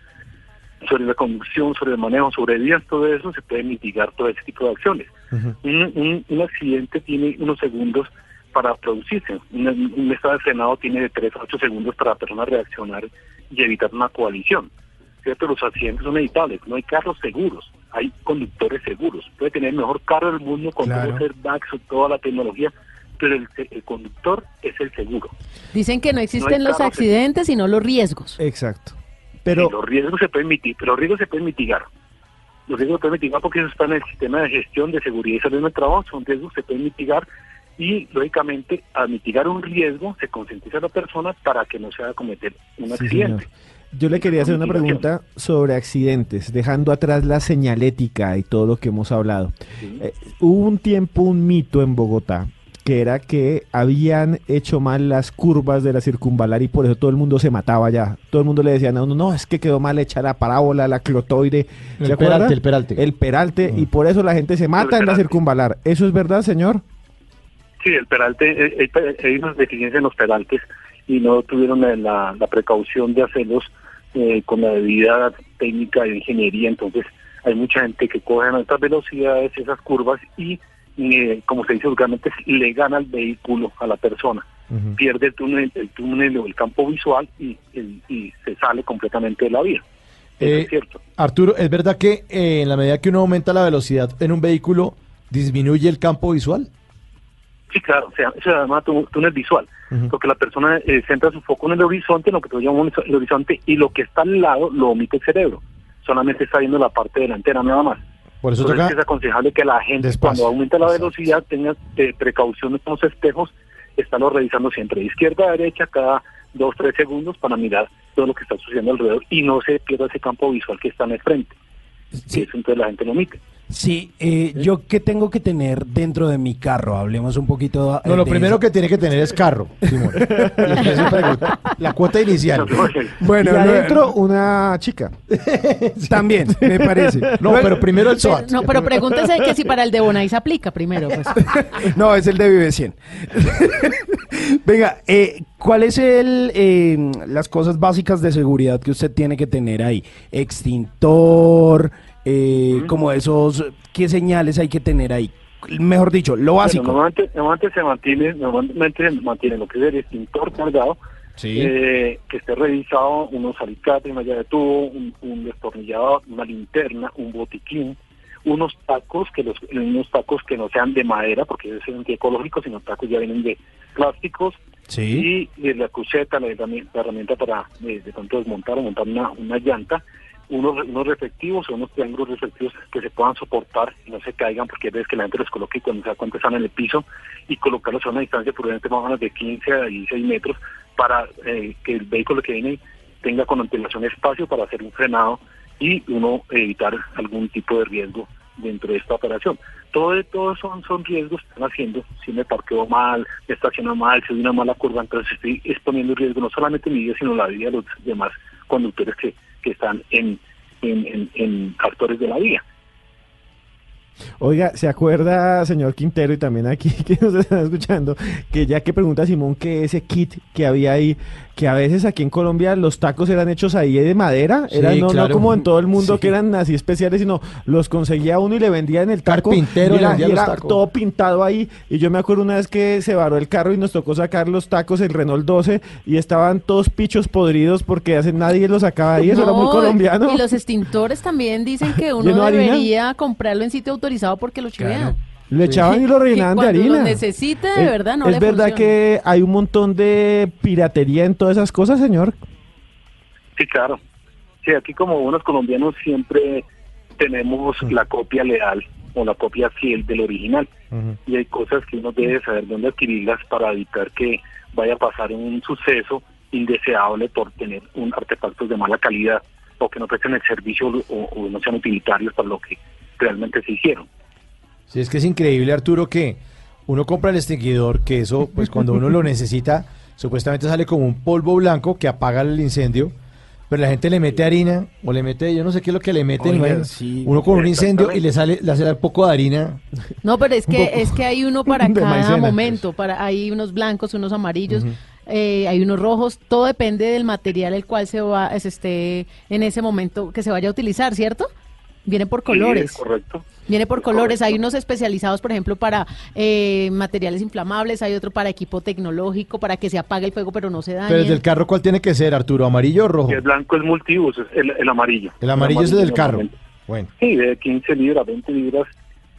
sobre la conducción, sobre el manejo, sobre vías, todo eso, se puede mitigar todo ese tipo de acciones. un, un- un accidente tiene unos segundos para producirse. Un, un estado de frenado tiene de 3 a 8 segundos para la persona reaccionar y evitar una coalición. ¿Cierto? Los accidentes son evitables. No hay carros seguros, hay conductores seguros. Puede tener el mejor carro del mundo con Claro. todo el DAX o toda la tecnología, pero el, el conductor es el seguro. Dicen que no existen No los accidentes, sino los riesgos. Exacto. Pero los riesgos se pueden mitigar, pero los riesgos se pueden mitigar. Los riesgos se pueden mitigar porque eso está en el sistema de gestión de seguridad y salud en el trabajo, son riesgos que se pueden mitigar y lógicamente al mitigar un riesgo se concientiza a la persona para que no se haga cometer un Sí, accidente. señor. Yo le quería hacer una pregunta sobre accidentes, dejando atrás la señalética y todo lo que hemos hablado. Eh, hubo un tiempo un mito en Bogotá que era que habían hecho mal las curvas de la circunvalar y por eso todo el mundo se mataba ya. Todo el mundo le decía a uno, no, es que quedó mal hecha la parábola, la clotoide. ¿Se El acuerda? peralte, el peralte. El peralte, Mm. y por eso la gente se mata en la circunvalar. ¿Eso es verdad, señor? Sí, el peralte, eh, eh, hay unas deficiencias en los peraltes y no tuvieron eh, la, la precaución de hacerlos eh, con la debida técnica de ingeniería, entonces hay mucha gente que coge a altas velocidades esas curvas y, eh, como se dice vulgarmente, le gana el vehículo a la persona. Pierde el túnel, el túnel o el campo visual y, el- y se sale completamente de la vía. Eh, es cierto. Arturo, ¿es verdad que eh, en la medida que uno aumenta la velocidad en un vehículo, disminuye el campo visual? Sí, claro, o sea, eso se llama tú- túnel visual, porque la persona eh, centra su foco en el horizonte, en lo que tú llamas el horizonte, y lo que está al lado lo omite el cerebro. Solamente está viendo la parte delantera nada más. Por eso Entonces toca es aconsejable que la gente despacio. cuando aumenta la velocidad tenga eh, precauciones con los espejos, estarlo revisando siempre de izquierda a derecha cada dos, tres segundos para mirar todo lo que está sucediendo alrededor y no se pierda ese campo visual que está en el frente. Y eso entonces la gente lo omite. Sí, eh, yo qué tengo que tener dentro de mi carro. Hablemos un poquito. eh, No, lo de primero eso. que tiene que tener es carro, Simón. La cuota inicial. Bueno, y adentro una chica. También, me parece. No, pero primero el SOAT. No, pero pregúntese que si para el de Bonai se aplica primero. Pues. No, es el de Vive 100. Venga, eh, ¿cuál es el eh, las cosas básicas de seguridad que usted tiene que tener ahí? Extintor, eh, como esos, ¿qué señales hay que tener ahí? Mejor dicho, lo básico. Bueno, normalmente, normalmente se mantiene, normalmente se mantiene lo que es el extintor cargado, eh, que esté revisado, unos alicates, una llave de tubo, un, un destornillador, una linterna, un botiquín, unos tacos, que los, unos tacos que no sean de madera, porque es antiecológico, sino tacos ya vienen de plásticos, Sí. y eh, la cruceta, la herramienta, la herramienta para eh, de pronto desmontar o montar una, una llanta, unos, unos reflectivos o unos triángulos reflectivos que se puedan soportar y no se caigan porque ves que la gente los coloque y cuando se da cuenta están en el piso y colocarlos a una distancia prudente más o menos de 15 a 16 metros para eh, que el vehículo que viene tenga con antelación espacio para hacer un frenado y uno evitar algún tipo de riesgo dentro de esta operación. Todo todos son, son riesgos que están haciendo. Si me parqueo mal, me estaciono mal, si doy una mala curva, entonces estoy exponiendo en riesgo no solamente mi vida, sino la vida de los demás conductores que, que están en, en, en, actores de la vía. Oiga, ¿se acuerda, señor Quintero, y también aquí que nos están escuchando, que ya que pregunta Simón que ese kit que había ahí, que a veces aquí en Colombia los tacos eran hechos ahí de madera, Sí, eran no, no como en todo el mundo Sí. que eran así especiales, sino los conseguía uno y le vendía en el taco. Carpintero y era, le vendía y los era tacos. todo pintado ahí. Y yo me acuerdo una vez que se varó el carro y nos tocó sacar los tacos, el Renault 12, y estaban todos pichos podridos porque hace nadie los sacaba ahí. Eso era muy No, colombiano. Y los extintores también dicen que uno debería comprarlo en sitio autorizado porque lo chivean. Le echaban y lo rellenaban de harina. lo necesite, de verdad, no Es le verdad funciona. que hay un montón de piratería en todas esas cosas, señor. Sí, claro. Sí, aquí como buenos colombianos siempre tenemos la copia leal o la copia fiel del original. Y hay cosas que uno debe saber dónde adquirirlas para evitar que vaya a pasar un suceso indeseable por tener un artefactos de mala calidad o que no presten el servicio o, o no sean utilitarios para lo que realmente se hicieron. Sí, es que es increíble, Arturo, que uno compra el extinguidor, que eso, pues cuando uno lo necesita, supuestamente sale como un polvo blanco que apaga el incendio, pero la gente le mete harina o le mete, yo no sé qué es lo que le meten, Oiga, ¿no? sí. uno con un incendio y le sale, le hace un poco de harina. No, pero es que es que hay uno para cada maicena. momento, para hay unos blancos, unos amarillos, eh, hay unos rojos, todo depende del material el cual se va se esté en ese momento que se vaya a utilizar, ¿cierto? Viene por colores. Sí, es correcto. Viene por colores, hay unos especializados, por ejemplo, para eh, materiales inflamables, hay otro para equipo tecnológico, para que se apague el fuego pero no se dañe. Pero el del carro, ¿cuál tiene que ser, Arturo? ¿Amarillo o rojo? El blanco es multiuso, es el, el amarillo. El amarillo es el del carro. Bueno. Sí, de 15 libras, 20 libras,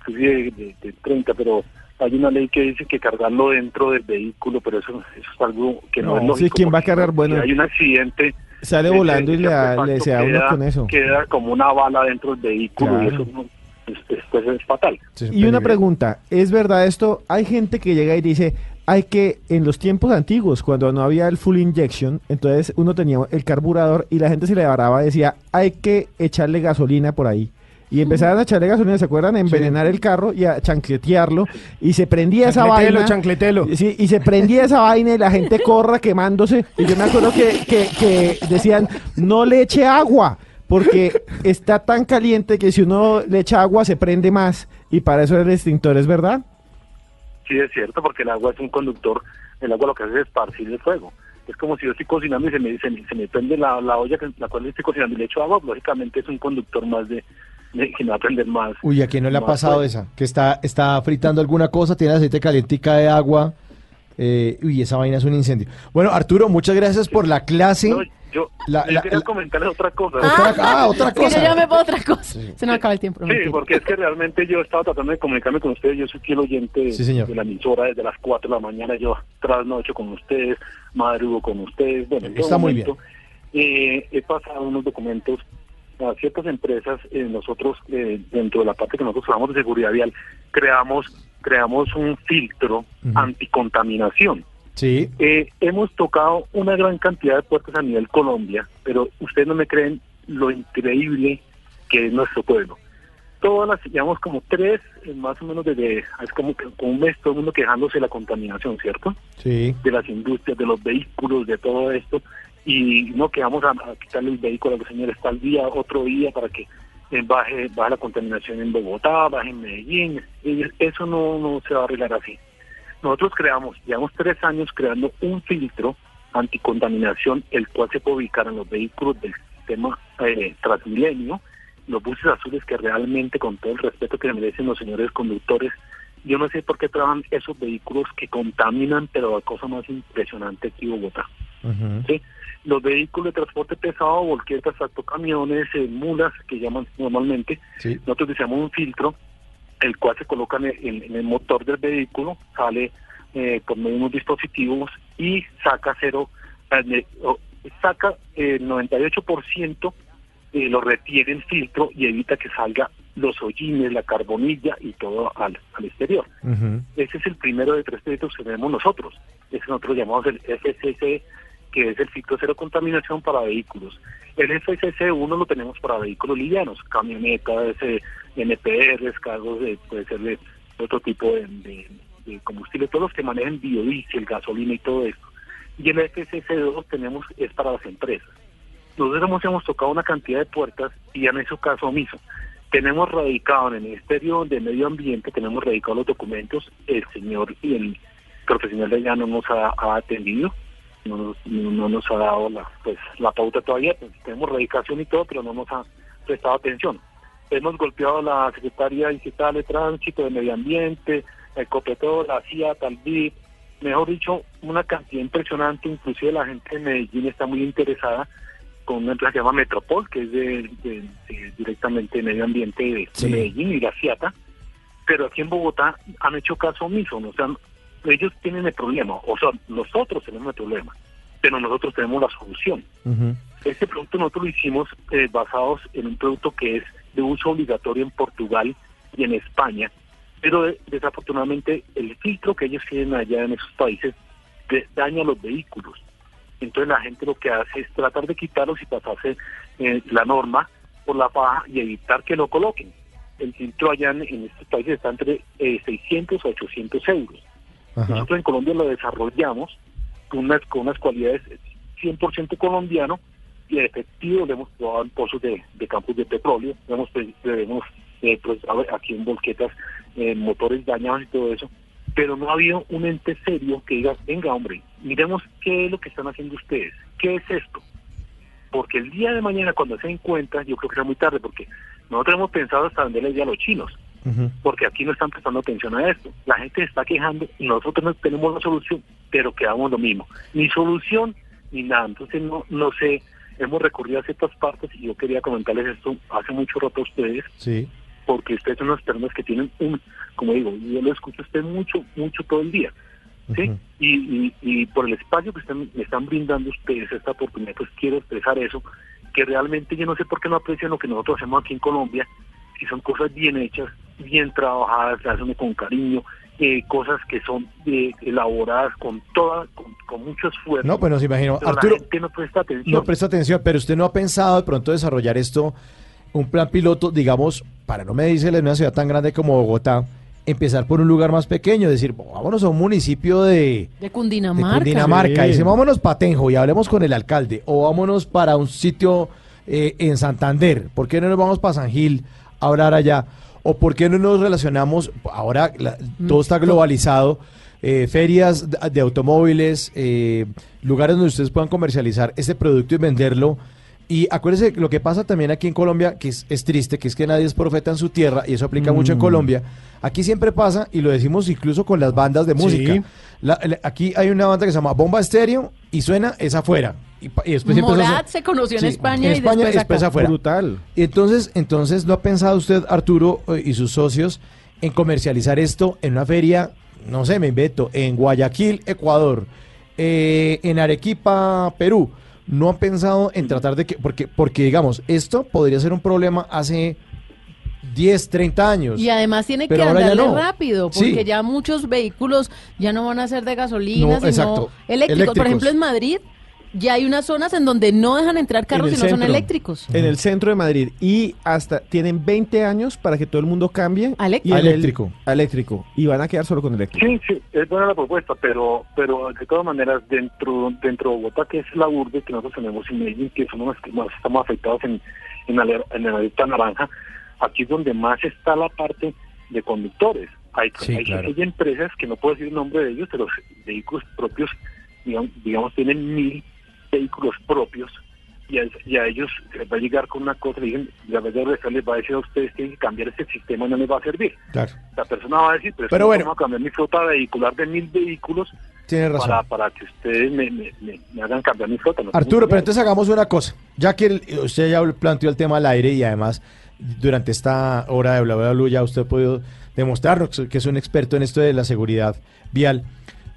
de, de 30, pero hay una ley que dice que cargarlo dentro del vehículo, pero eso, eso es algo que no, No, es sí, lógico. ¿quién va a cargar? Bueno, si hay un accidente, Sale volando y le, le se da uno queda- con eso. Queda como una bala dentro del vehículo y eso no- es- después es fatal. Y una pregunta, ¿es verdad esto? Hay gente que llega y dice, hay que, en los tiempos antiguos, cuando no había el full injection, entonces uno tenía el carburador y la gente se le varaba, decía, hay que echarle gasolina por ahí. Y empezaron a echarle gasolina, ¿se acuerdan? A envenenar el carro y a chancletearlo. Y se prendía esa vaina. chancletelo. Sí, y se prendía esa vaina y la gente corra quemándose. Y yo me acuerdo que, que, que decían, no le eche agua, porque está tan caliente que si uno le echa agua se prende más. Y para eso el extintor, ¿es verdad? Sí, es cierto, porque el agua es un conductor, el agua lo que hace es esparcir el fuego. Es como si yo estoy cocinando y se me, se me, se me prende la, la olla que la cual estoy cocinando y le echo agua, lógicamente es un conductor más de, que me va a aprender más. Uy, ¿a quién no le ha pasado esa? Que está, está fritando alguna cosa, tiene aceite calientica de agua. eh, uy, esa vaina es un incendio. Bueno, Arturo, muchas gracias por la clase. No, yo, La- yo la- quería la- comentarles otra cosa. Otra- ah, otra Que yo cosa. llame para otra cosa. Se nos acaba el tiempo. no Sí, mentira. porque es que realmente yo estaba tratando de comunicarme con ustedes. Yo soy fiel oyente Sí, señor. de la emisora desde las 4 de la mañana. Yo trasnocho con ustedes, madrugo con ustedes. Bueno, Está muy momento, eh, he pasado unos documentos a ciertas empresas. eh, nosotros, eh, dentro de la parte que nosotros trabajamos de seguridad vial, creamos, creamos un filtro anticontaminación. Sí. Eh, hemos tocado una gran cantidad de puertos a nivel Colombia, pero ustedes no me creen lo increíble que es nuestro pueblo. Todas las, llevamos como tres, eh, más o menos desde, es como, que- como un mes todo el mundo quejándose de la contaminación, ¿cierto? Sí. De las industrias, de los vehículos, de todo esto, y no que vamos a, a quitarle el vehículo a los señores tal día, otro día, para que eh, baje, baje la contaminación en Bogotá, baje en Medellín, eso no, no se va a arreglar así. Nosotros creamos, llevamos tres años creando un filtro anticontaminación, el cual se puede ubicar en los vehículos del sistema eh, Transmilenio, los buses azules que realmente, con todo el respeto que merecen los señores conductores, yo no sé por qué trabajan esos vehículos que contaminan, pero la cosa más impresionante aquí en Bogotá. ¿sí? Los vehículos de transporte pesado, volquetas, tractocamiones, eh, mulas, que llaman normalmente, Sí. nosotros utilizamos un filtro, el cual se coloca en el, en- el motor del vehículo, sale eh, por medio de unos dispositivos y saca cero, eh, saca eh, el 98%, eh, lo retiene el filtro y evita que salga los hollines, la carbonilla y todo al, al exterior. Ese es el primero de tres filtros que tenemos nosotros. Ese nosotros llamamos el FCC, que es el filtro cero contaminación para vehículos. El FCC 1 lo tenemos para vehículos livianos, camionetas, eh, NPRs, cargos de, puede ser de otro tipo de, combustible, todos los que manejen biodiesel, gasolina y todo esto. Y el FCC 2 tenemos es para las empresas. Nosotros hemos, tocado una cantidad de puertas y han hecho caso omiso. Tenemos radicado en el Ministerio de Medio Ambiente, tenemos radicado los documentos, el señor y el profesional de allá no nos ha atendido, no nos, no, no nos ha dado la, pues, la pauta todavía, pues, tenemos radicación y todo, pero no nos ha prestado atención. Hemos golpeado a la Secretaría Digital de Tránsito, de Medio Ambiente, el Copetor, la CIA, Talví, mejor dicho, una cantidad impresionante, inclusive la gente de Medellín está muy interesada con una empresa que se llama Metropol, que es de, de- de- directamente de medio ambiente de. Medellín y la CIATA, pero aquí en Bogotá han hecho caso omiso, ¿no? o sea, ellos tienen el problema, o sea, nosotros tenemos el problema, pero nosotros tenemos la solución. Este producto nosotros lo hicimos eh, basados en un producto que es de uso obligatorio en Portugal y en España, pero eh, desafortunadamente el filtro que ellos tienen allá en esos países de- daña los vehículos. Entonces la gente lo que hace es tratar de quitarlos y pasarse eh, la norma por la faja y evitar que lo coloquen. El filtro allá en, en estos países está entre eh, 600 a 800 euros. Nosotros en Colombia lo desarrollamos con unas, con unas cualidades 100% colombiano y efectivo, lo hemos probado en pozos de, de campos de petróleo, lo hemos, hemos eh, procesado aquí en volquetas, motores dañados y todo eso, pero no ha habido un ente serio que diga, venga hombre, miremos qué es lo que están haciendo ustedes, qué es esto, porque el día de mañana cuando se den cuenta, yo creo que será muy tarde, porque nosotros hemos pensado hasta venderle ya a los chinos, porque aquí no están prestando atención a esto. La gente está quejando y nosotros no tenemos la solución, pero quedamos lo mismo. Ni solución ni nada. Entonces no, no sé, hemos recurrido a ciertas partes y yo quería comentarles esto hace mucho rato a ustedes, Sí. porque ustedes son unas personas que tienen un, como digo, yo lo escucho a usted mucho, mucho todo el día. ¿sí? y, y, y por el espacio que están, me están brindando ustedes esta oportunidad, pues quiero expresar eso, que realmente yo no sé por qué no aprecian lo que nosotros hacemos aquí en Colombia, si son cosas bien hechas, bien trabajadas, se hacen con cariño, eh, cosas que son eh, elaboradas con toda, con, con mucho esfuerzo. No, pues nos imagino. Pero Arturo, la gente no presta atención. No presta atención, pero usted no ha pensado de pronto desarrollar esto, un plan piloto, digamos, para no me dice en una ciudad tan grande como Bogotá, empezar por un lugar más pequeño, decir, vámonos a un municipio de, De de Cundinamarca. Cundinamarca, Sí. dice, vámonos para Tenjo y hablemos con el alcalde, o vámonos para un sitio eh, en Santander, ¿por qué no nos vamos para San Gil a hablar allá? ¿O por qué no nos relacionamos, ahora la- todo está globalizado, eh, ferias de, de automóviles, eh, lugares donde ustedes puedan comercializar este producto y venderlo Y acuérdese que lo que pasa también aquí en Colombia, que es, es triste, que es que nadie es profeta en su tierra, y eso aplica mucho en Mm. Colombia. Aquí siempre pasa, y lo decimos incluso con las bandas de música. Sí. La- la- aquí hay una banda que se llama Bomba Estéreo, y suena, es afuera. Y, después siempre Morat se conoció en España en y España, después después acá. afuera. Brutal. Y entonces, entonces, ¿no ha pensado usted, Arturo, eh, y sus socios, en comercializar esto en una feria, no sé, me invento, en Guayaquil, Ecuador, eh, en Arequipa, Perú? ¿No han pensado en tratar de que, porque, porque digamos, esto podría ser un problema hace 10, 30 años? Y además tiene que andarle no. rápido, porque Sí. ya muchos vehículos ya no van a ser de gasolina, No, sino eléctricos. Por ejemplo, en Madrid ya hay unas zonas en donde no dejan entrar carros En si no son eléctricos. En el centro de Madrid. Y hasta tienen 20 años para que todo el mundo cambie. A y el- eléctrico. a eléctrico. Y van a quedar solo con eléctrico. Sí, sí, es buena la propuesta, pero pero de todas maneras, dentro dentro de Bogotá, que es la urbe que nosotros tenemos en Medellín, que somos los que más estamos afectados en, en, la, aler- en la alerta naranja, aquí es donde más está la parte de conductores. Hay, Sí, hay, claro. hay empresas que no puedo decir el nombre de ellos, pero vehículos propios, digamos, digamos tienen mil vehículos propios y a, y a ellos les va a llegar con una cosa, dicen, la verdad les va a decir a ustedes tienen que cambiar este sistema, no les va a servir. Claro. La persona va a decir, pero, bueno. vamos a cambiar mi flota vehicular de mil vehículos Tiene razón. para, para que ustedes me, me- me- me hagan cambiar mi flota. No Arturo, pero entonces hagamos una cosa. Ya que el- usted ya planteó el tema al aire y además durante esta hora de bla bla bla ya usted ha podido demostrarnos que es un experto en esto de la seguridad vial.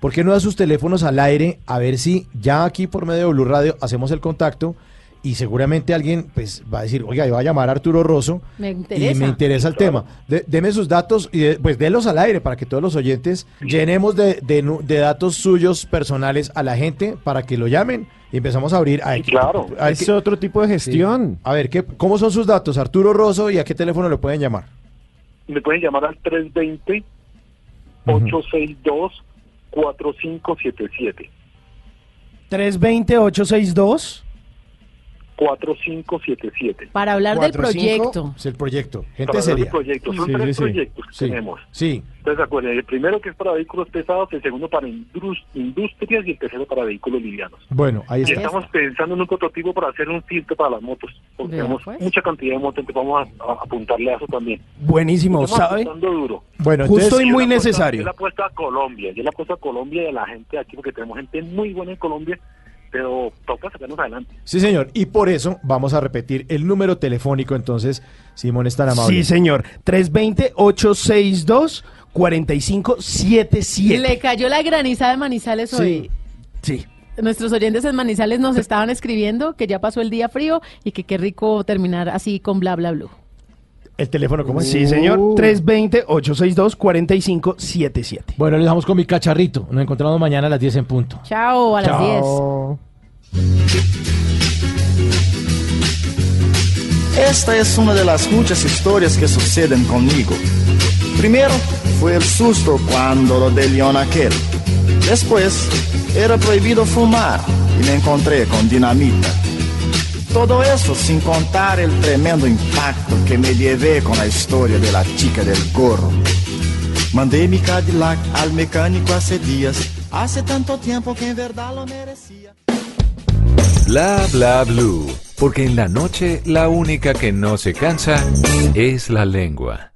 ¿Por qué no da sus teléfonos al aire a ver si ya aquí por medio de Blue Radio hacemos el contacto y seguramente alguien pues va a decir, oiga, yo voy a llamar a Arturo Rosso Me y interesa. me interesa el tema. De- deme sus datos y de- pues délos al aire para que todos los oyentes llenemos de, de datos suyos personales a la gente para que lo llamen y empezamos a abrir. A, claro. a Es otro tipo de gestión. a ver, ¿qué, ¿cómo son sus datos, Arturo Rosso, y a qué teléfono lo pueden llamar? Me pueden llamar al 320-862-4577. 320-862. 4577. Para hablar del Cuatro, cinco, proyecto. Es el proyecto. Para Gente hablar del seria. proyecto. Son Sí, tres sí, sí. proyectos que Sí. tenemos. Sí. Entonces, acuérdense, el primero que es para vehículos pesados, el segundo para indus- industrias y el tercero para vehículos livianos. Bueno, ahí Y está. estamos pensando en un prototipo para hacer un filtro para las motos, porque Vea, tenemos pues. mucha cantidad de motos, entonces vamos a, a apuntarle a eso también. Buenísimo, ¿sabe? duro. Bueno, Justo entonces, y muy necesario. Yo le apuesto a Colombia, yo le apuesto a Colombia y a la gente aquí, porque tenemos gente muy buena en Colombia, pero toca sacarnos adelante. sí, señor. Y por eso vamos a repetir el número telefónico, entonces, Simón es tan amable. Sí, señor. 320-862-4577. Le cayó la granizada de Manizales hoy. Sí. Nuestros oyentes en Manizales nos estaban escribiendo que ya pasó el día frío y que qué rico terminar así con bla bla bla. ¿El teléfono cómo es? Sí, señor. 320-862-4577. Bueno, les dejamos con mi cacharrito. Nos encontramos mañana a las 10 en punto. Chao, a las 10. Esta es una de las muchas historias que suceden conmigo. Primero fue el susto cuando lo de león aquel. Después era prohibido fumar y me encontré con dinamita. Todo eso sin contar el tremendo impacto que me llevé con la historia de la chica del gorro. Mandé mi Cadillac al mecánico hace días, hace tanto tiempo que en verdad lo merecía. Bla bla blue. Porque en la noche la única que no se cansa es la lengua.